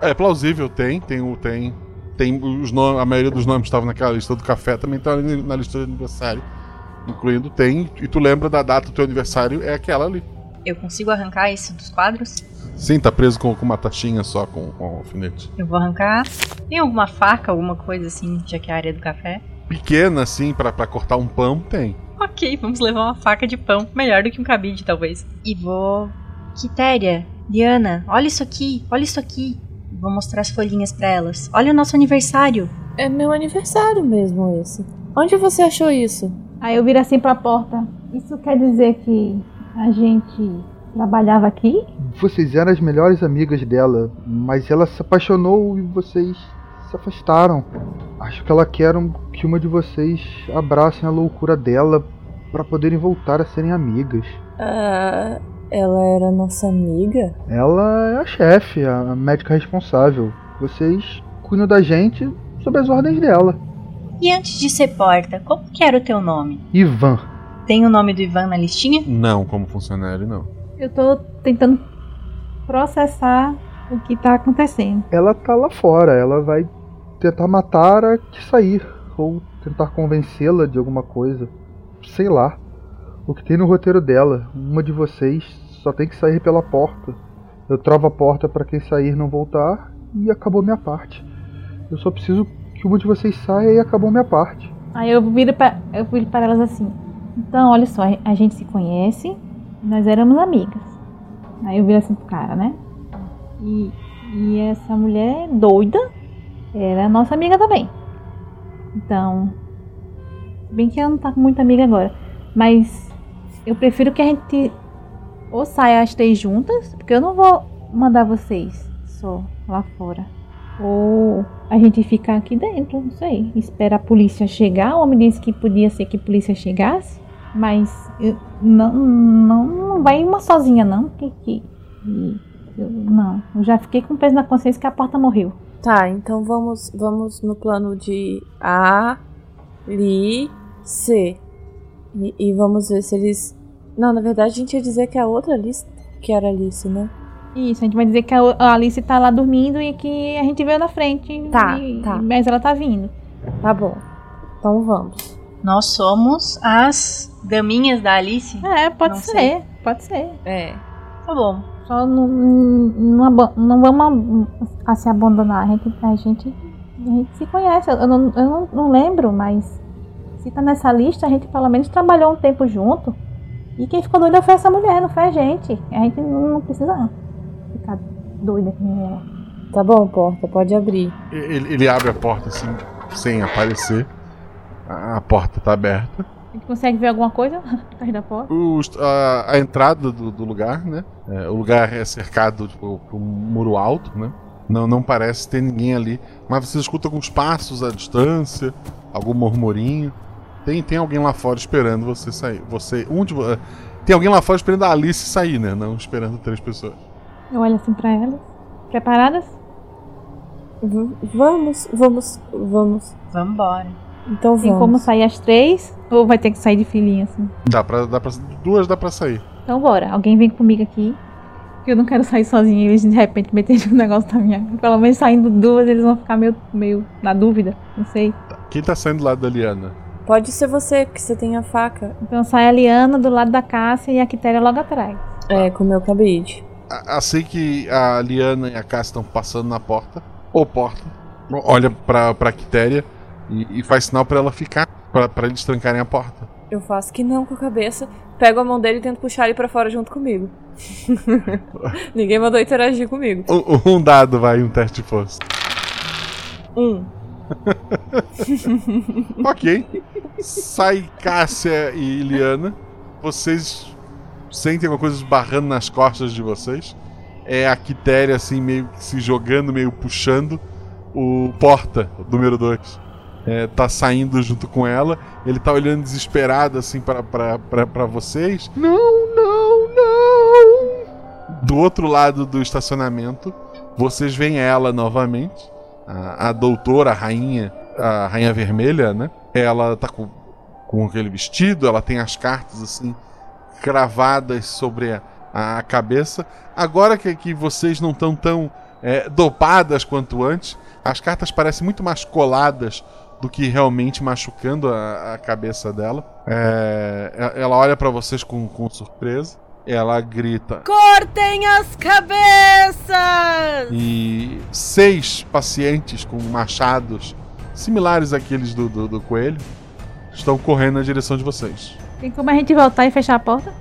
A: É plausível, tem, tem o tem tem os nomes, a maioria dos nomes que estavam naquela lista do café também tá ali na lista de aniversário, incluindo tem e tu lembra da data do teu aniversário é aquela ali.
Q: Eu consigo arrancar isso dos quadros?
A: Sim, tá preso com, com uma taxinha só com, com um alfinete.
Q: Eu vou arrancar. Tem alguma faca, alguma coisa assim, já que é a área do café?
A: Pequena assim pra pra cortar um pão tem.
Q: Ok, vamos levar uma faca de pão. Melhor do que um cabide, talvez. E vou. Quitéria, Diana, olha isso aqui, olha isso aqui. Vou mostrar as folhinhas pra elas. Olha o nosso aniversário.
P: É meu aniversário mesmo esse. Onde você achou isso?
R: Aí eu viro assim pra porta. Isso quer dizer que a gente trabalhava aqui?
V: Vocês eram as melhores amigas dela, mas ela se apaixonou e vocês se afastaram. Acho que ela quer que uma de vocês abracem a loucura dela para poderem voltar a serem amigas.
P: Ah, ela era nossa amiga?
V: Ela é a chefe, a médica responsável. Vocês cuidam da gente sob as ordens dela.
Q: E antes de ser porta, como que era o teu nome?
V: Ivan.
Q: Tem o nome do Ivan na listinha?
A: Não, como funcionário não.
R: Eu tô tentando processar o que tá acontecendo.
V: Ela tá lá fora, ela vai tentar matar a que sair. Ou tentar convencê-la de alguma coisa. Sei lá. O que tem no roteiro dela. Uma de vocês só tem que sair pela porta. Eu travo a porta para quem sair não voltar e acabou minha parte. Eu só preciso que uma de vocês saia e acabou minha parte.
R: Aí eu viro pra, eu viro para elas assim. Então, olha só, a gente se conhece, nós éramos amigas. Aí eu viro assim pro cara, né? E, e essa mulher doida era nossa amiga também. Então, bem que ela não tá com muita amiga agora, mas eu prefiro que a gente ou saia as três juntas, porque eu não vou mandar vocês só lá fora. Ou a gente fica aqui dentro, não sei. Espera a polícia chegar. O homem disse que podia ser que a polícia chegasse. Mas eu- não, não, não vai uma sozinha, não. Que, que, eu, não, eu já fiquei com peso na consciência que a porta morreu.
P: Tá, então vamos, vamos no plano de A, Li, C. E, e vamos ver se eles. Não, na verdade a gente ia dizer que a outra Alice, que era Alice, né?
R: Isso, a gente vai dizer que a a Alice tá lá dormindo e que a gente veio na frente.
P: Tá,
R: e-
P: tá.
R: Mas ela tá vindo.
P: Tá bom. Então vamos.
Q: Nós somos as daminhas da Alice?
R: É, pode
Q: Não
R: ser,
Q: sei.
R: pode ser.
P: É.
Q: Tá bom.
R: Só não, não, não vamos a se abandonar. A gente, a gente, a gente se conhece. Eu, não, eu não, não lembro, mas se tá nessa lista, a gente pelo menos trabalhou um tempo junto. E quem ficou doida foi essa mulher, não foi a gente. A gente não, não precisa ficar doida nem ela.
P: Tá bom, porta, pode abrir.
A: Ele, ele abre a porta assim, sem aparecer. A, a porta tá aberta.
R: Gente consegue ver alguma coisa atrás da porta?
A: Os- a, a entrada do, do lugar, né? É, o lugar é cercado tipo, por um muro alto, né? Não, não parece ter ninguém ali. Mas você escuta alguns passos à distância, algum murmurinho. Tem, tem alguém lá fora esperando você sair. Você. Um de, vo- eh, tem alguém lá fora esperando a Alice sair, né? Não esperando três pessoas.
R: Eu olho assim pra elas. Preparadas?
P: V- vamos, vamos, vamos.
Q: Vambora.
P: Então
R: Tem
P: vamos.
R: como sair as três? Ou vai ter que sair de filinha assim?
A: Dá pra, dá pra. Duas dá pra sair.
R: Então bora, alguém vem comigo aqui. Que eu não quero sair sozinha e eles de repente meterem um [laughs] negócio na minha. Pelo menos saindo duas, eles vão ficar meio, meio na dúvida. Não sei.
A: Quem tá saindo do lado da Liana?
P: Pode ser você, que você tem a faca.
R: Então sai a Liana do lado da Cássia e a Quitéria logo atrás.
P: É, com o meu cabide.
A: Assim que a Liana e a Cássia estão passando na porta, ou porta, olha pra, pra Quitéria e, e faz sinal pra ela ficar, pra, pra eles trancarem a porta.
P: Eu faço que não com a cabeça, pego a mão dele e tento puxar ele pra fora junto comigo. [laughs] Ninguém mandou interagir comigo.
A: Um, um dado vai, um teste de força.
P: Um. [laughs]
A: ok. Sai Cássia e Liana. Vocês sentem alguma coisa esbarrando nas costas de vocês. É a Quitéria, assim, meio que se jogando, meio puxando. O Porta, número 2. É, tá saindo junto com ela. Ele tá olhando desesperado, assim, pra vocês. Não, não, não! Do outro lado do estacionamento, vocês veem ela novamente. a, a doutora, a rainha, a rainha vermelha, né? Ela tá com, com aquele vestido, ela tem as cartas assim cravadas sobre a, a cabeça. Agora que, que vocês não estão tão é, dopadas quanto antes, as cartas parecem muito mais coladas do que realmente machucando a, a cabeça dela. É, ela olha para vocês com, com surpresa. Ela grita:
O: Cortem as cabeças!
A: E seis pacientes com machados similares àqueles do, do, do coelho estão correndo na direção de vocês.
R: Tem como a gente voltar e fechar a porta?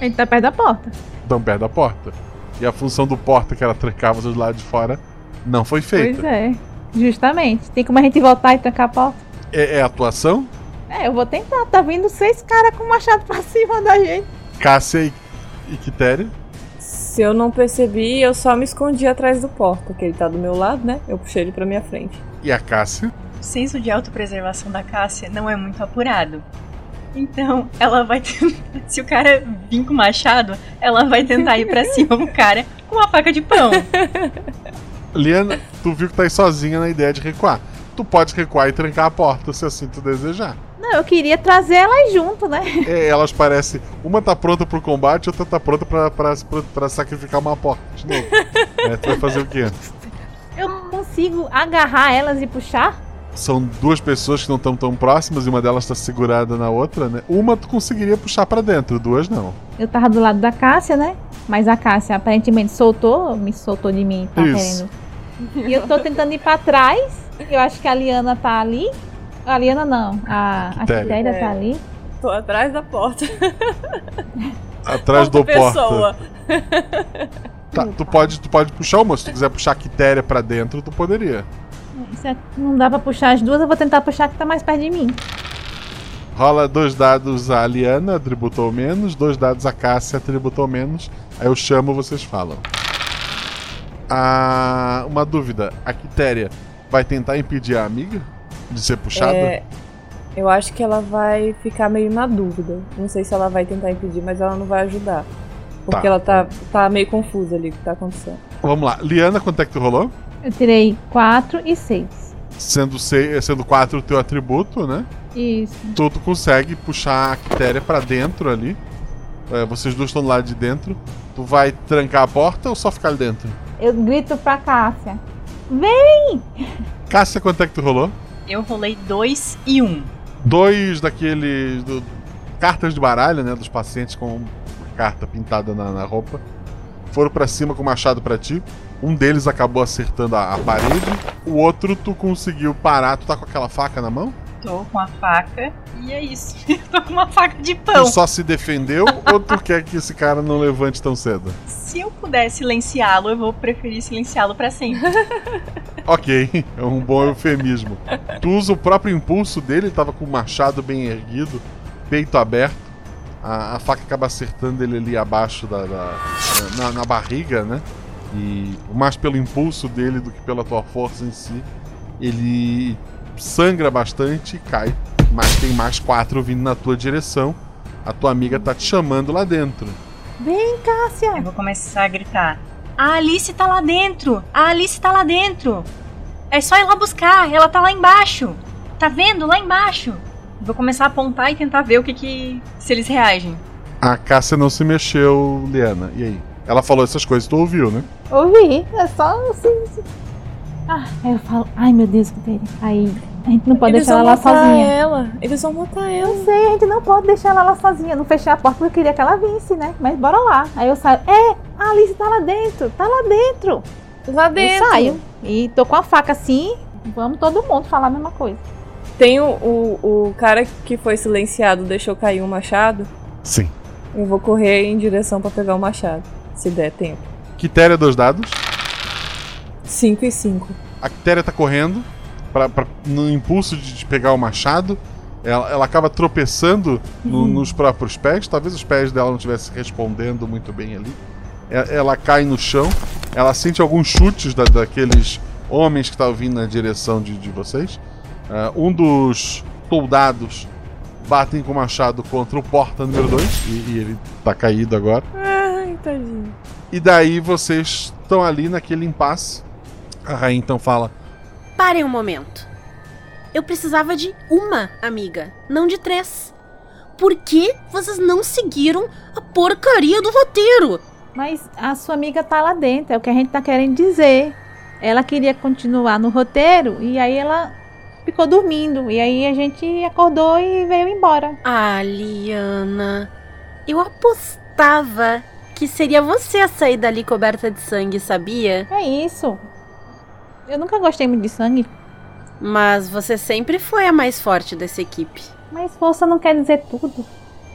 R: A gente tá perto da porta.
A: Estão perto da porta. E a função do porta que ela trancava do lado de fora não foi feita.
R: Pois é, justamente. Tem como a gente voltar e trancar a porta?
A: É, é atuação?
R: É, eu vou tentar. Tá vindo seis caras com machado pra cima da gente.
A: Cássia e, e Quitéria?
P: Se eu não percebi, eu só me escondi atrás do porta, que ele tá do meu lado, né? Eu puxei ele pra minha frente.
A: E a Cássia?
Q: O senso de autopreservação da Cássia não é muito apurado. Então, ela vai tentar. [laughs] Se o cara vir com machado, ela vai tentar ir pra cima [laughs] do cara com uma faca de pão. [laughs]
A: Liana, tu viu que tá aí sozinha na ideia de recuar. Tu pode recuar e trancar a porta se assim tu desejar.
R: Não, eu queria trazer elas junto, né?
A: É, elas parecem. Uma tá pronta pro combate, outra tá pronta pra, pra, pra, pra sacrificar uma porta de novo. [laughs] é, tu vai fazer o quê?
R: Eu consigo agarrar elas e puxar?
A: São duas pessoas que não estão tão próximas e uma delas tá segurada na outra, né? Uma tu conseguiria puxar para dentro, duas não.
R: Eu tava do lado da Cássia, né? Mas a Cássia aparentemente soltou, me soltou de mim, tá
A: Isso.
R: querendo. E eu tô tentando ir pra trás. Eu acho que a Liana tá ali. A Liana não, a, a
A: Quitéria.
R: Quitéria
P: É.
R: tá ali.
P: Tô atrás da porta.
A: Atrás do porta.
P: pessoa.
A: Tá, tu pode, tu pode puxar uma, se tu quiser puxar a Quitéria pra dentro, tu poderia.
R: Se é- não dá pra puxar as duas, eu vou tentar puxar a que tá mais perto de mim.
A: Rola dois dados a Liana, atributou menos, dois dados a Cássia, atributou menos. Aí eu chamo, vocês falam. Ah, uma dúvida. A Quitéria vai tentar impedir a amiga de ser puxada?
P: É, eu acho que ela vai ficar meio na dúvida. Não sei se ela vai tentar impedir, mas ela não vai ajudar. Porque
A: Tá.
P: ela tá, tá meio confusa ali o que tá acontecendo.
A: Vamos lá. Liana, quanto é que tu rolou?
R: Eu tirei 4 e 6.
A: Sendo, seis, sendo quatro o teu atributo, né?
R: Isso.
A: Tu, tu consegue puxar a Quitéria pra dentro ali. É, vocês dois estão do lado de dentro. Tu vai trancar a porta ou só ficar ali dentro?
R: Eu grito pra Cássia. Vem!
A: Cássia, quanto é que tu rolou?
Q: Eu rolei dois e um.
A: Dois daqueles. do- cartas de baralho, né? Dos pacientes com carta pintada na, na roupa. Foram pra cima com o machado pra ti. Um deles acabou acertando a, a parede. O outro tu conseguiu parar. Tu tá com aquela faca na mão?
Q: Tô com a faca e é isso. [laughs] Tô com uma faca de pão.
A: Tu só se defendeu ou tu quer que esse cara não levante tão cedo?
Q: Se eu puder silenciá-lo, eu vou preferir silenciá-lo pra sempre. [laughs]
A: Ok, é um bom eufemismo. Tu usa o próprio impulso dele, ele tava com o machado bem erguido, peito aberto. A, a faca acaba acertando ele ali abaixo da. da- na, na barriga, né? E mais pelo impulso dele do que pela tua força em si. Ele sangra bastante e cai. Mas tem mais quatro vindo na tua direção. A tua amiga tá te chamando lá dentro.
R: Vem, Cássia!
Q: Eu vou começar a gritar. A Alice tá lá dentro! A Alice tá lá dentro! É só ir lá buscar, ela tá lá embaixo! Tá vendo? Lá embaixo! Vou começar a apontar e tentar ver o que que. se eles reagem.
A: A Cássia não se mexeu, Liana. E aí? Ela falou essas coisas, tu ouviu, né?
R: Ouvi, é só assim. assim. Ah, aí eu falo, ai meu Deus, que tem. Aí a gente não pode
P: Eles
R: deixar ela lá
P: matar
R: sozinha.
P: ela. Eles vão matar ela.
R: Eu sei, a gente não pode deixar ela lá sozinha. Não fechar a porta porque eu queria que ela visse, né? Mas bora lá. Aí eu saio, é, a Alice tá lá dentro, tá lá dentro.
P: Lá dentro.
R: Eu saio. E tô com a faca assim, vamos todo mundo falar a mesma coisa.
P: Tem o, o, o cara que foi silenciado, deixou cair um machado.
A: Sim.
P: Eu vou correr em direção pra pegar o machado, se der tempo.
A: Quitéria dos dados.
P: 5 e 5.
A: A Quitéria tá correndo pra, pra- no impulso de de pegar o machado. Ela, ela acaba tropeçando no- nos próprios pés. Talvez os pés dela não estivessem respondendo muito bem ali. E- Ela cai no chão. Ela sente alguns chutes da- daqueles homens que estavam vindo na direção de, de vocês. Ah, um dos soldados batem com o machado contra o porta número 2. E, e ele tá caído agora.
P: Ai, tadinho.
A: E daí vocês estão ali naquele impasse. A rainha então fala:
O: Parem um momento. Eu precisava de uma amiga, não de três. Por que vocês não seguiram a porcaria do roteiro?
R: Mas a sua amiga tá lá dentro, é o que a gente tá querendo dizer. Ela queria continuar no roteiro e aí ela ficou dormindo. E aí a gente acordou e veio embora.
O: Ah, Liana. Eu apostava que seria você a sair dali coberta de sangue, sabia?
R: É isso. Eu nunca gostei muito de sangue.
O: Mas você sempre foi a mais forte dessa equipe.
R: Mas força não quer dizer tudo,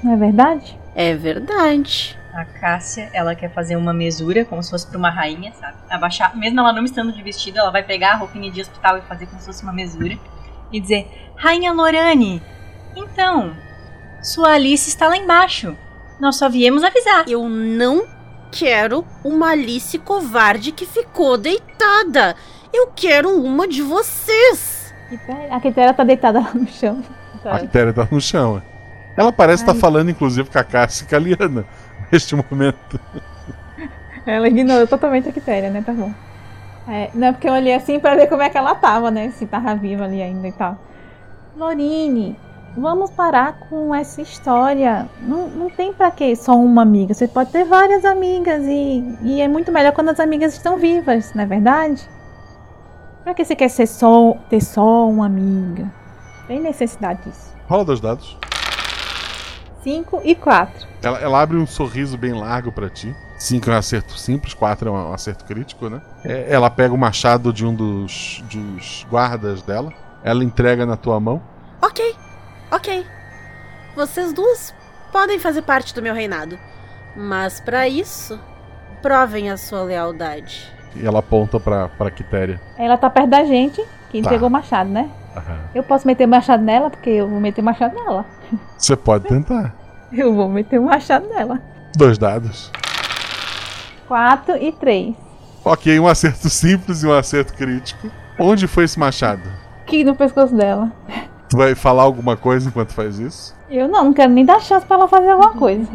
R: não é verdade?
O: É verdade.
Q: A Cássia, ela quer fazer uma mesura, como se fosse pra uma rainha, sabe? Abaixar, mesmo ela não estando de vestido, ela vai pegar a roupinha de hospital e fazer como se fosse uma mesura. E dizer, Rainha Lorane, então, sua Alice está lá embaixo. Nós só viemos avisar.
O: Eu não quero uma Alice covarde que ficou deitada. Eu quero uma de vocês.
R: A Quitéria tá deitada lá no chão.
A: A Quitéria tá no chão. é. Ela parece estar falando, inclusive, com a Cássia e com a Liana [laughs] neste momento.
R: Ela ignorou totalmente a Quitéria, né? Tá bom. É, não é porque eu olhei assim pra ver como é que ela tava, né? Se tava viva ali ainda e tal. Lorine, vamos parar com essa história. Não, não tem pra que só uma amiga. Você pode ter várias amigas e, e é muito melhor quando as amigas estão vivas, não é verdade? Pra que você quer ser só, ter só uma amiga? Tem necessidade disso.
A: Rola dois dados.
R: 5 e 4.
A: Ela, ela abre um sorriso bem largo pra ti. 5 é um acerto simples, 4 é um acerto crítico, né? É, ela pega o machado de um dos, dos guardas dela. Ela entrega na tua mão.
O: Ok, ok. Vocês duas podem fazer parte do meu reinado. Mas para isso, provem a sua lealdade.
A: E ela aponta pra, pra Quitéria.
R: Ela tá perto da gente, que
A: Tá.
R: entregou o machado, né?
A: Aham.
R: Eu posso meter o machado nela, porque eu vou meter o machado nela.
A: Você pode tentar. [laughs]
R: Eu vou meter o machado nela.
A: Dois dados.
R: 4 e 3.
A: Ok, um acerto simples e um acerto crítico. Onde foi esse machado?
R: Aqui no pescoço dela.
A: Tu vai falar alguma coisa enquanto faz isso?
R: Eu não, não quero nem dar chance pra ela fazer alguma coisa.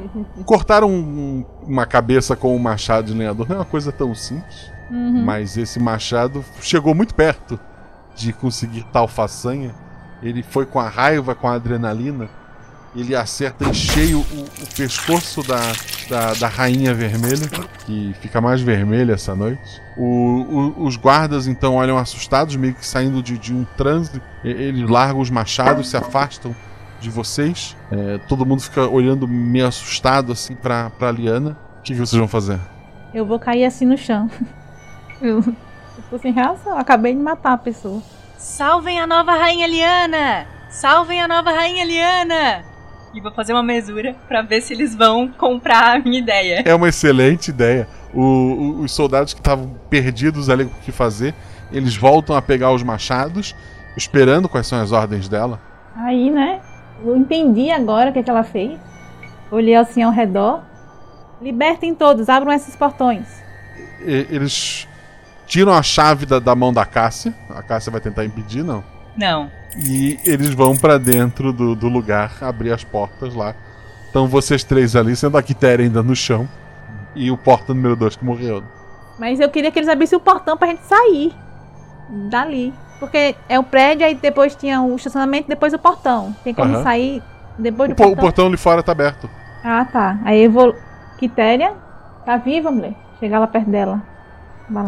A: Cortar um- uma cabeça com um machado de lenhador não é uma coisa tão simples.
R: Uhum.
A: Mas esse machado chegou muito perto de conseguir tal façanha. Ele foi com a raiva, com a adrenalina. Ele acerta em cheio o, o pescoço da, da, da rainha vermelha, que fica mais vermelha essa noite. O- o- os guardas então olham assustados, meio que saindo de, de um transe. Eles largam os machados, se afastam de vocês. É, todo mundo fica olhando meio assustado assim pra, pra Liana. O que, que vocês vão fazer?
R: Eu vou cair assim no chão. [laughs] Eu, tô sem reação, eu acabei de matar a pessoa.
Q: Salvem a nova Rainha Liana! Salvem a nova Rainha Liana! E vou fazer uma mesura pra ver se eles vão comprar a minha ideia.
A: É uma excelente ideia. O- o- os soldados que estavam perdidos ali com o que fazer, eles voltam a pegar os machados, esperando quais são as ordens dela.
R: Aí, né? Eu entendi agora o que, é que ela fez. Olhei assim ao redor. Libertem todos, abram esses portões.
A: E- eles tiram a chave da, da mão da Cássia. A Cássia vai tentar impedir, não.
Q: Não.
A: E eles vão pra dentro do, do lugar, abrir as portas lá. Estão vocês três ali, sendo a Quitéria ainda no chão. E o porta número 2 que morreu.
R: Mas eu queria que eles abrissem o portão pra gente sair dali. Porque é o prédio, aí depois tinha o estacionamento, depois o portão. Tem como
A: Aham.
R: sair depois do
A: O, po- o
R: portão.
A: portão ali fora tá aberto.
R: Ah, tá. Aí eu vou. Quitéria, tá viva, mulher? Chegar lá perto dela.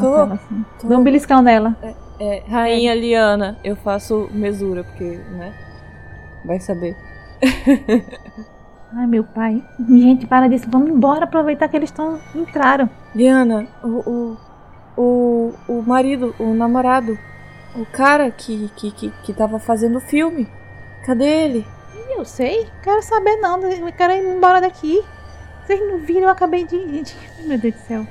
P: Tô,
R: ela assim. Dá um beliscão nela.
P: É, Rainha Liana, eu faço mesura, porque, né? Vai saber. [laughs]
R: Ai, meu pai. Gente, para disso. Vamos embora, aproveitar que eles estão. entraram.
P: Liana, o, o, o, o marido, o namorado, o cara que, que, que, que tava fazendo o filme, cadê ele?
R: Eu sei. Quero saber não. Eu quero ir embora daqui. Vocês não viram, eu acabei de. meu Deus do céu.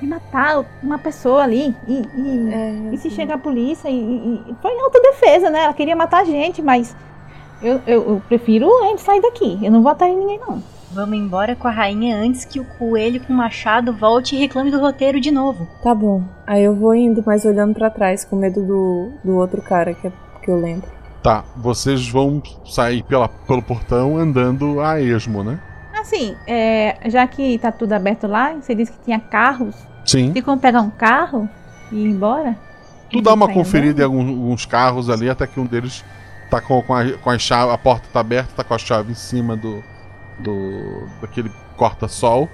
R: De matar uma pessoa ali. E, e, e se chegar a polícia. E, e- e- foi autodefesa, né? Ela queria matar a gente, mas. Eu, eu, eu prefiro a gente sair daqui. Eu não vou atrás de ninguém, não.
Q: Vamos embora com a rainha antes que o coelho com o machado volte e reclame do roteiro de novo.
P: Tá bom. Aí eu vou indo, mas olhando pra trás, com medo do, do outro cara que, é- que eu lembro.
A: Tá, vocês vão sair pela, pelo portão andando a esmo, né?
R: Assim, é, já que tá tudo aberto lá, você disse que tinha carros.
A: Sim.
R: Tem como pegar um carro e ir embora?
A: Tu dá uma conferida em alguns, alguns carros ali, até que um deles tá com, com, a, com a chave, a porta tá aberta, tá com a chave em cima do. do daquele corta-sol.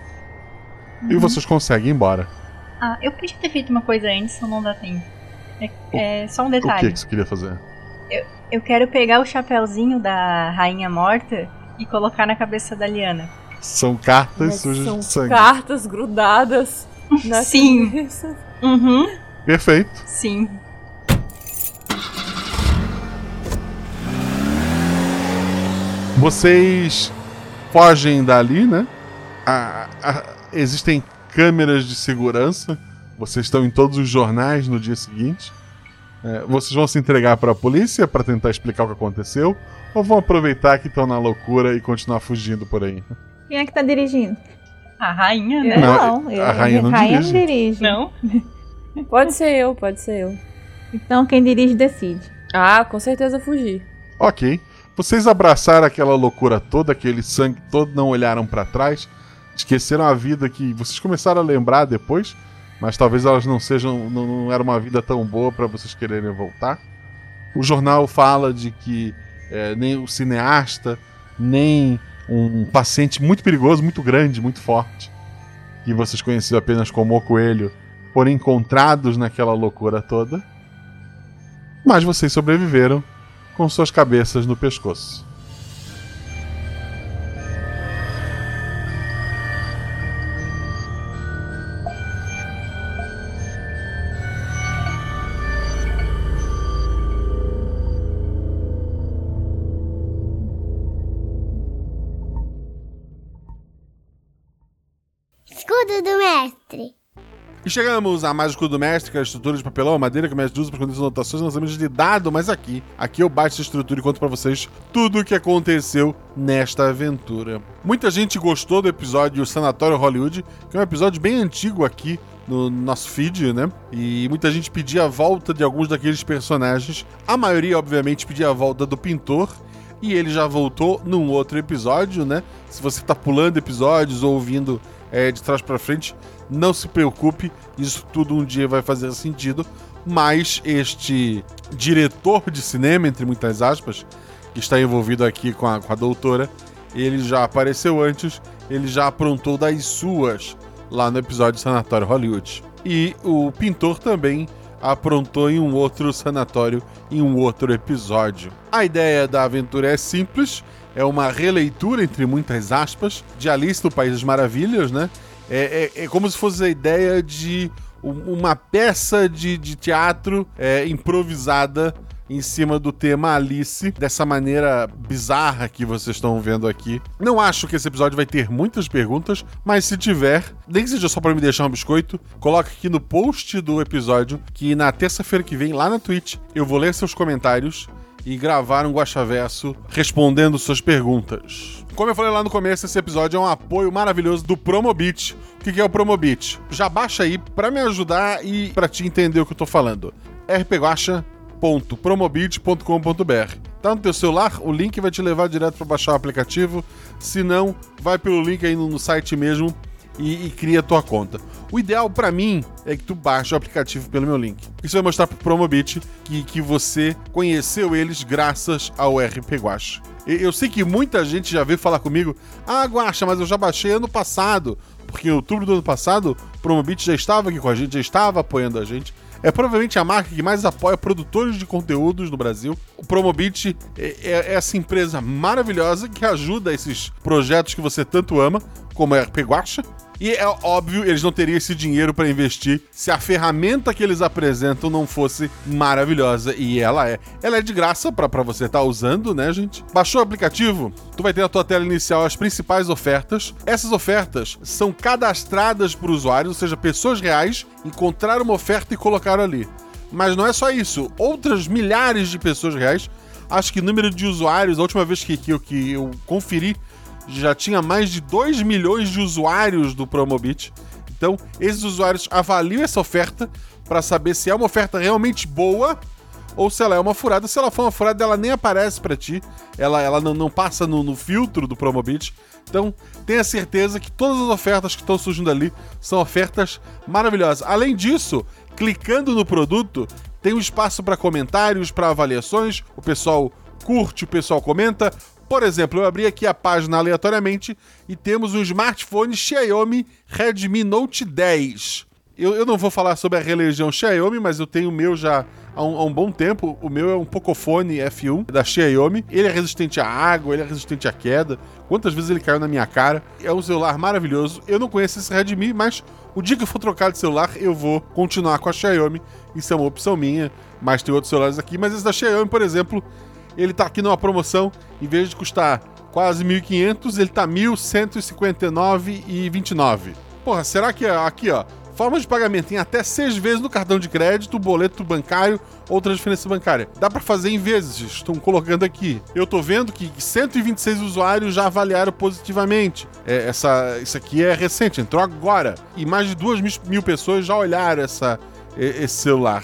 A: E
Q: Uhum.
A: vocês conseguem ir embora.
Q: Ah, eu podia ter feito uma coisa antes, só não dá tempo. É, é só um
A: O
Q: detalhe.
A: que, que você queria fazer?
Q: Eu, eu quero pegar o chapéuzinho da rainha morta e colocar na cabeça da Liana.
A: São cartas
P: Mas
A: sujas
P: são
A: de sangue.
P: cartas grudadas [laughs] na
Q: Sim.
P: cabeça.
Q: Uhum.
A: Perfeito.
Q: Sim.
A: Vocês fogem dali, né? A- a- existem câmeras de segurança. Vocês estão em todos os jornais no dia seguinte. É, vocês vão se entregar para a polícia para tentar explicar o que aconteceu? Ou vão aproveitar que estão na loucura e continuar fugindo por aí?
R: Quem é que tá dirigindo?
Q: A rainha, né?
A: Não,
R: Não,
A: a
R: eu-
A: rainha não dirige.
R: dirige.
Q: Não? [laughs]
P: Pode ser eu, pode ser eu.
R: Então quem dirige decide.
P: Ah, com certeza fugir.
A: Ok. Vocês abraçaram aquela loucura toda, aquele sangue todo, não olharam para trás, esqueceram a vida que vocês começaram a lembrar depois, mas talvez elas não sejam, não, não era uma vida tão boa para vocês quererem voltar. O jornal fala de que é, nem o cineasta, nem um paciente muito perigoso, muito grande, muito forte, que vocês conheciam apenas como o coelho, foram encontrados naquela loucura toda. Mas vocês sobreviveram com suas cabeças no pescoço. Chegamos a escudo do mestre, que é a estrutura de papelão, madeira que o mestre usa para esconder anotações e lançamentos de dado, mas aqui, aqui eu baixo essa estrutura e conto pra vocês tudo o que aconteceu nesta aventura. Muita gente gostou do episódio Sanatório Hollywood, que é um episódio bem antigo aqui no nosso feed, né? E muita gente pedia a volta de alguns daqueles personagens. A maioria, obviamente, pedia a volta do pintor. E ele já voltou num outro episódio, né? Se você tá pulando episódios ou ouvindo é, de trás para frente, não se preocupe, isso tudo um dia vai fazer sentido. Mas este diretor de cinema, entre muitas aspas, que está envolvido aqui com a, com a doutora, ele já apareceu antes, ele já aprontou das suas lá no episódio Sanatório Hollywood. E o pintor também aprontou em um outro sanatório em um outro episódio. A ideia da aventura é simples, é uma releitura, entre muitas aspas, de Alice no País das Maravilhas, né? É, é, é como se fosse a ideia de um- uma peça de, de teatro é, improvisada em cima do tema Alice, dessa maneira bizarra que vocês estão vendo aqui. Não acho que esse episódio vai ter muitas perguntas, mas se tiver, nem que seja só para me deixar um biscoito, coloca aqui no post do episódio que na terça-feira que vem, lá na Twitch, eu vou ler seus comentários e gravar um guachaverso respondendo suas perguntas. Como eu falei lá no começo, esse episódio é um apoio maravilhoso do Promobit. O que é o Promobit? Já baixa aí pra me ajudar e pra te entender o que eu tô falando. rpguacha.promobit.com.br Tá no teu celular, o link vai te levar direto para baixar o aplicativo. Se não, vai pelo link aí no, site mesmo e, e cria a tua conta. O ideal pra mim é que tu baixe o aplicativo pelo meu link. Isso vai mostrar pro Promobit que, que você conheceu eles graças ao RP. Eu sei que muita gente já veio falar comigo: Ah, Guacha, mas eu já baixei ano passado. Porque em outubro do ano passado, o Promobit já estava aqui com a gente, já estava apoiando a gente. É provavelmente a marca que mais apoia produtores de conteúdos no Brasil. O Promobit é, é essa empresa maravilhosa que ajuda esses projetos que você tanto ama, como é a RP Guacha. E é óbvio, eles não teriam esse dinheiro para investir se a ferramenta que eles apresentam não fosse maravilhosa. E ela é. Ela é de graça para você estar usando, né, gente? Baixou o aplicativo? Tu vai ter na tua tela inicial as principais ofertas. Essas ofertas são cadastradas por usuários, ou seja, pessoas reais encontraram uma oferta e colocaram ali. Mas não é só isso. Outras milhares de pessoas reais. Acho que o número de usuários, a última vez que, que, eu, que eu conferi, já tinha mais de 2 milhões de usuários do Promobit. Então, esses usuários avaliam essa oferta para saber se é uma oferta realmente boa ou se ela é uma furada. Se ela for uma furada, ela nem aparece para ti. Ela, ela não, não passa no, no filtro do Promobit. Então, tenha certeza que todas as ofertas que estão surgindo ali são ofertas maravilhosas. Além disso, clicando no produto, Tem um espaço para comentários, para avaliações, o pessoal curte, o pessoal comenta. Por exemplo, eu abri aqui a página aleatoriamente e temos um smartphone Xiaomi Redmi Note 10. Eu, eu não vou falar sobre a religião Xiaomi, mas eu tenho o meu já há um, há um, bom tempo. O meu é um Pocophone F1 da Xiaomi. Ele é resistente à água, ele é resistente à queda. Quantas vezes ele caiu na minha cara? É um celular maravilhoso. Eu não conheço esse Redmi, mas o dia que eu for trocar de celular, eu vou continuar com a Xiaomi. Isso é uma opção minha, mas tem outros celulares aqui. Mas esse da Xiaomi, por exemplo, ele tá aqui numa promoção. Em vez de custar quase 1.500, ele tá 1.159,29. Porra, será que aqui, ó, Forma de pagamento em até seis vezes no cartão de crédito, boleto bancário ou transferência bancária. Dá para fazer em vezes, estão colocando aqui. Eu tô vendo que 126 usuários já avaliaram positivamente. É, essa, isso aqui é recente, entrou agora. E mais de duas mil pessoas já olharam essa, esse celular.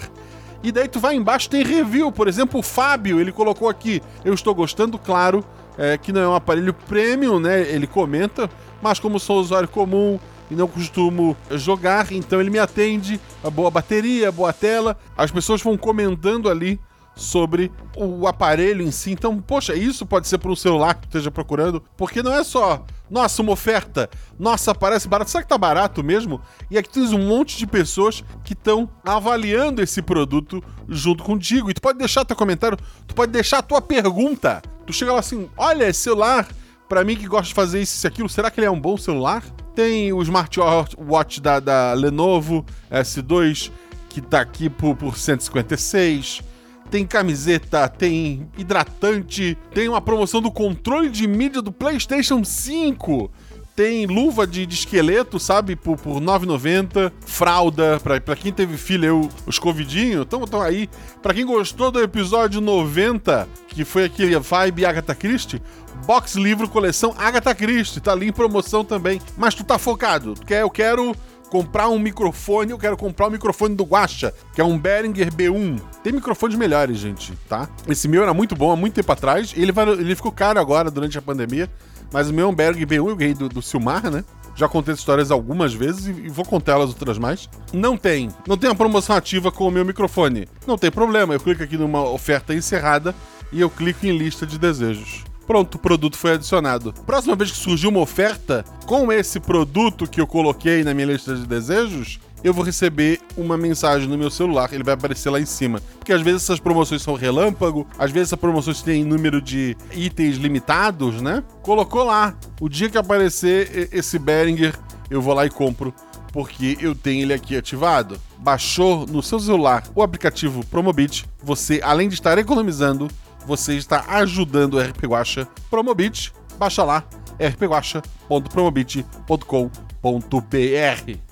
A: E daí tu vai embaixo, tem review. Por exemplo, o Fábio, ele colocou aqui. Eu estou gostando, claro, é, que não é um aparelho premium, né? Ele comenta, mas como sou usuário comum, e não costumo jogar, então ele me atende, a boa bateria, a boa tela. As pessoas vão comentando ali sobre o aparelho em si. Então, poxa, isso pode ser para um celular que tu esteja procurando, porque não é só, nossa, uma oferta, nossa, parece barato, será que tá barato mesmo? E aqui tens um monte de pessoas que estão avaliando esse produto junto contigo. E tu pode deixar teu comentário, tu pode deixar a tua pergunta. Tu chega lá assim, olha, esse celular, para mim que gosta de fazer isso e aquilo, será que ele é um bom celular? Tem o smartwatch da, da Lenovo S2, que tá aqui por, por 156. Tem camiseta, tem hidratante, tem uma promoção do controle de mídia do PlayStation 5 tem luva de, de, esqueleto, sabe? Por, por 9,90. Fralda, pra, pra quem teve filho, eu, os covidinhos, tão, tão aí. Pra quem gostou do episódio 90, que foi aquele Vibe Agatha Christie, box livro coleção Agatha Christie, tá ali em promoção também. Mas tu tá focado, tu quer, eu quero comprar um microfone, eu quero comprar o microfone do Guacha, que é um Behringer B1. Tem microfones melhores, gente, tá? Esse meu era muito bom há muito tempo atrás, ele, vai, ele ficou caro agora durante a pandemia, mas o meu é um Behringer B1, eu ganhei do, do Silmar, né? Já contei histórias algumas vezes e, vou contar elas outras mais. Não tem. Não tem uma promoção ativa com o meu microfone. Não tem problema, eu clico aqui numa oferta encerrada e eu clico em lista de desejos. Pronto, o produto foi adicionado. Próxima vez que surgir uma oferta com esse produto que eu coloquei na minha lista de desejos, eu vou receber uma mensagem no meu celular, ele vai aparecer lá em cima. Porque às vezes essas promoções são relâmpago, às vezes essas promoções têm número de itens limitados, né? Colocou lá. O dia que aparecer esse Behringer, eu vou lá e compro, porque eu tenho ele aqui ativado. Baixou no seu celular o aplicativo Promobit, você, além de estar economizando, você está ajudando o RP Guacha. Promobit, baixa lá, rpguacha.promobit.com.br.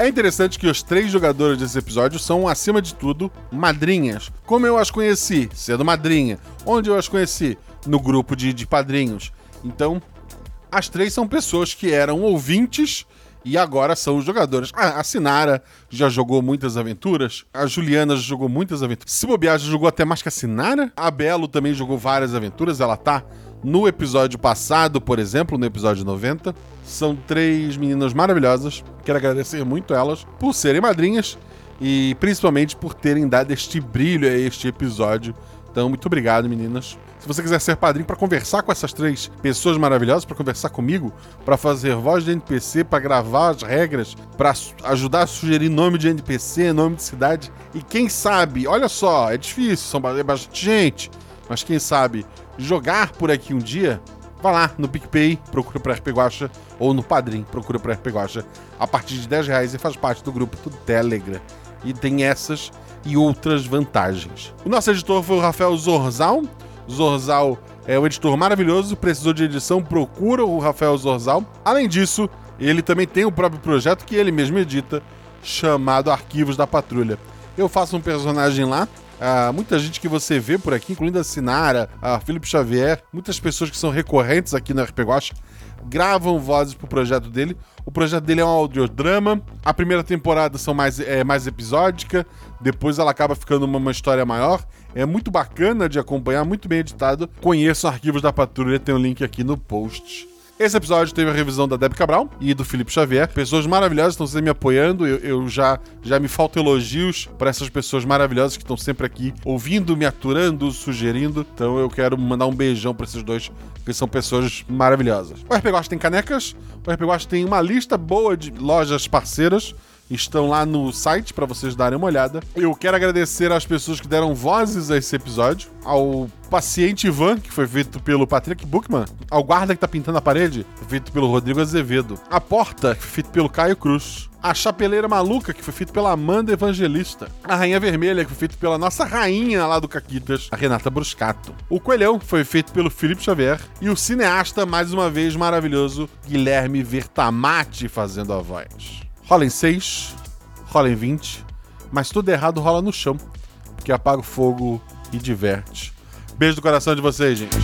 A: É interessante que os três jogadores desse episódio são, acima de tudo, madrinhas. Como eu as conheci? Sendo madrinha. Onde eu as conheci? No grupo de, de padrinhos. Então, as três são pessoas que eram ouvintes e agora são os jogadores. Ah, a Sinara já jogou muitas aventuras. A Juliana já jogou muitas aventuras. Se bobear, já jogou até mais que a Sinara. A Belo também jogou várias aventuras. Ela tá no episódio passado, por exemplo, no episódio 90. São três meninas maravilhosas. Quero agradecer muito elas por serem madrinhas e principalmente por terem dado este brilho a este episódio. Então, muito obrigado, meninas. Se você quiser ser padrinho para conversar com essas três pessoas maravilhosas, para conversar comigo, para fazer voz de NPC, para gravar as regras, para ajudar a sugerir nome de NPC, nome de cidade, e quem sabe, olha só, é difícil, são é bastante gente, mas quem sabe jogar por aqui um dia, vá lá no PicPay, procura para RP Guacha, ou no Padrim, procura para RP Guacha, a partir de 10 reais e faz parte do grupo do Telegram. E tem essas e outras vantagens. O nosso editor foi o Rafael Zorzal. Zorzal é um editor maravilhoso, precisou de edição, procura o Rafael Zorzal. Além disso, ele também tem o próprio projeto que ele mesmo edita, chamado Arquivos da Patrulha. Eu faço um personagem lá, Uh, muita gente que você vê por aqui, incluindo a Sinara, a Felipe Xavier, muitas pessoas que são recorrentes aqui no RP gravam vozes pro projeto dele. O projeto dele é um audiodrama. A primeira temporada são mais, é mais episódica, depois ela acaba ficando uma, uma história maior. É muito bacana de acompanhar, muito bem editado. Conheço arquivos da Patrulha, tem o um link aqui no post. Esse episódio teve a revisão da Deb Cabral e do Felipe Xavier. Pessoas maravilhosas estão sempre me apoiando. Eu, eu já, já me faltam elogios para essas pessoas maravilhosas que estão sempre aqui ouvindo, me aturando, sugerindo. Então eu quero mandar um beijão para esses dois, porque são pessoas maravilhosas. O RPG tem canecas, o RPG tem uma lista boa de lojas parceiras estão lá no site para vocês darem uma olhada. Eu quero agradecer às pessoas que deram vozes a esse episódio, ao paciente Ivan, que foi feito pelo Patrick Buchmann, ao guarda que tá pintando a parede, feito pelo Rodrigo Azevedo, a porta, que foi feito pelo Caio Cruz, a Chapeleira Maluca, que foi feito pela Amanda Evangelista. A Rainha Vermelha, que foi feito pela nossa rainha lá do Caquitas, a Renata Bruscato. O Coelhão, que foi feito pelo Felipe Xavier. E o cineasta, mais uma vez maravilhoso, Guilherme Vertamati, fazendo a voz. Rola em 6, rola em 20, mas tudo errado rola no chão, porque apaga o fogo e diverte. Beijo do coração de vocês, gente.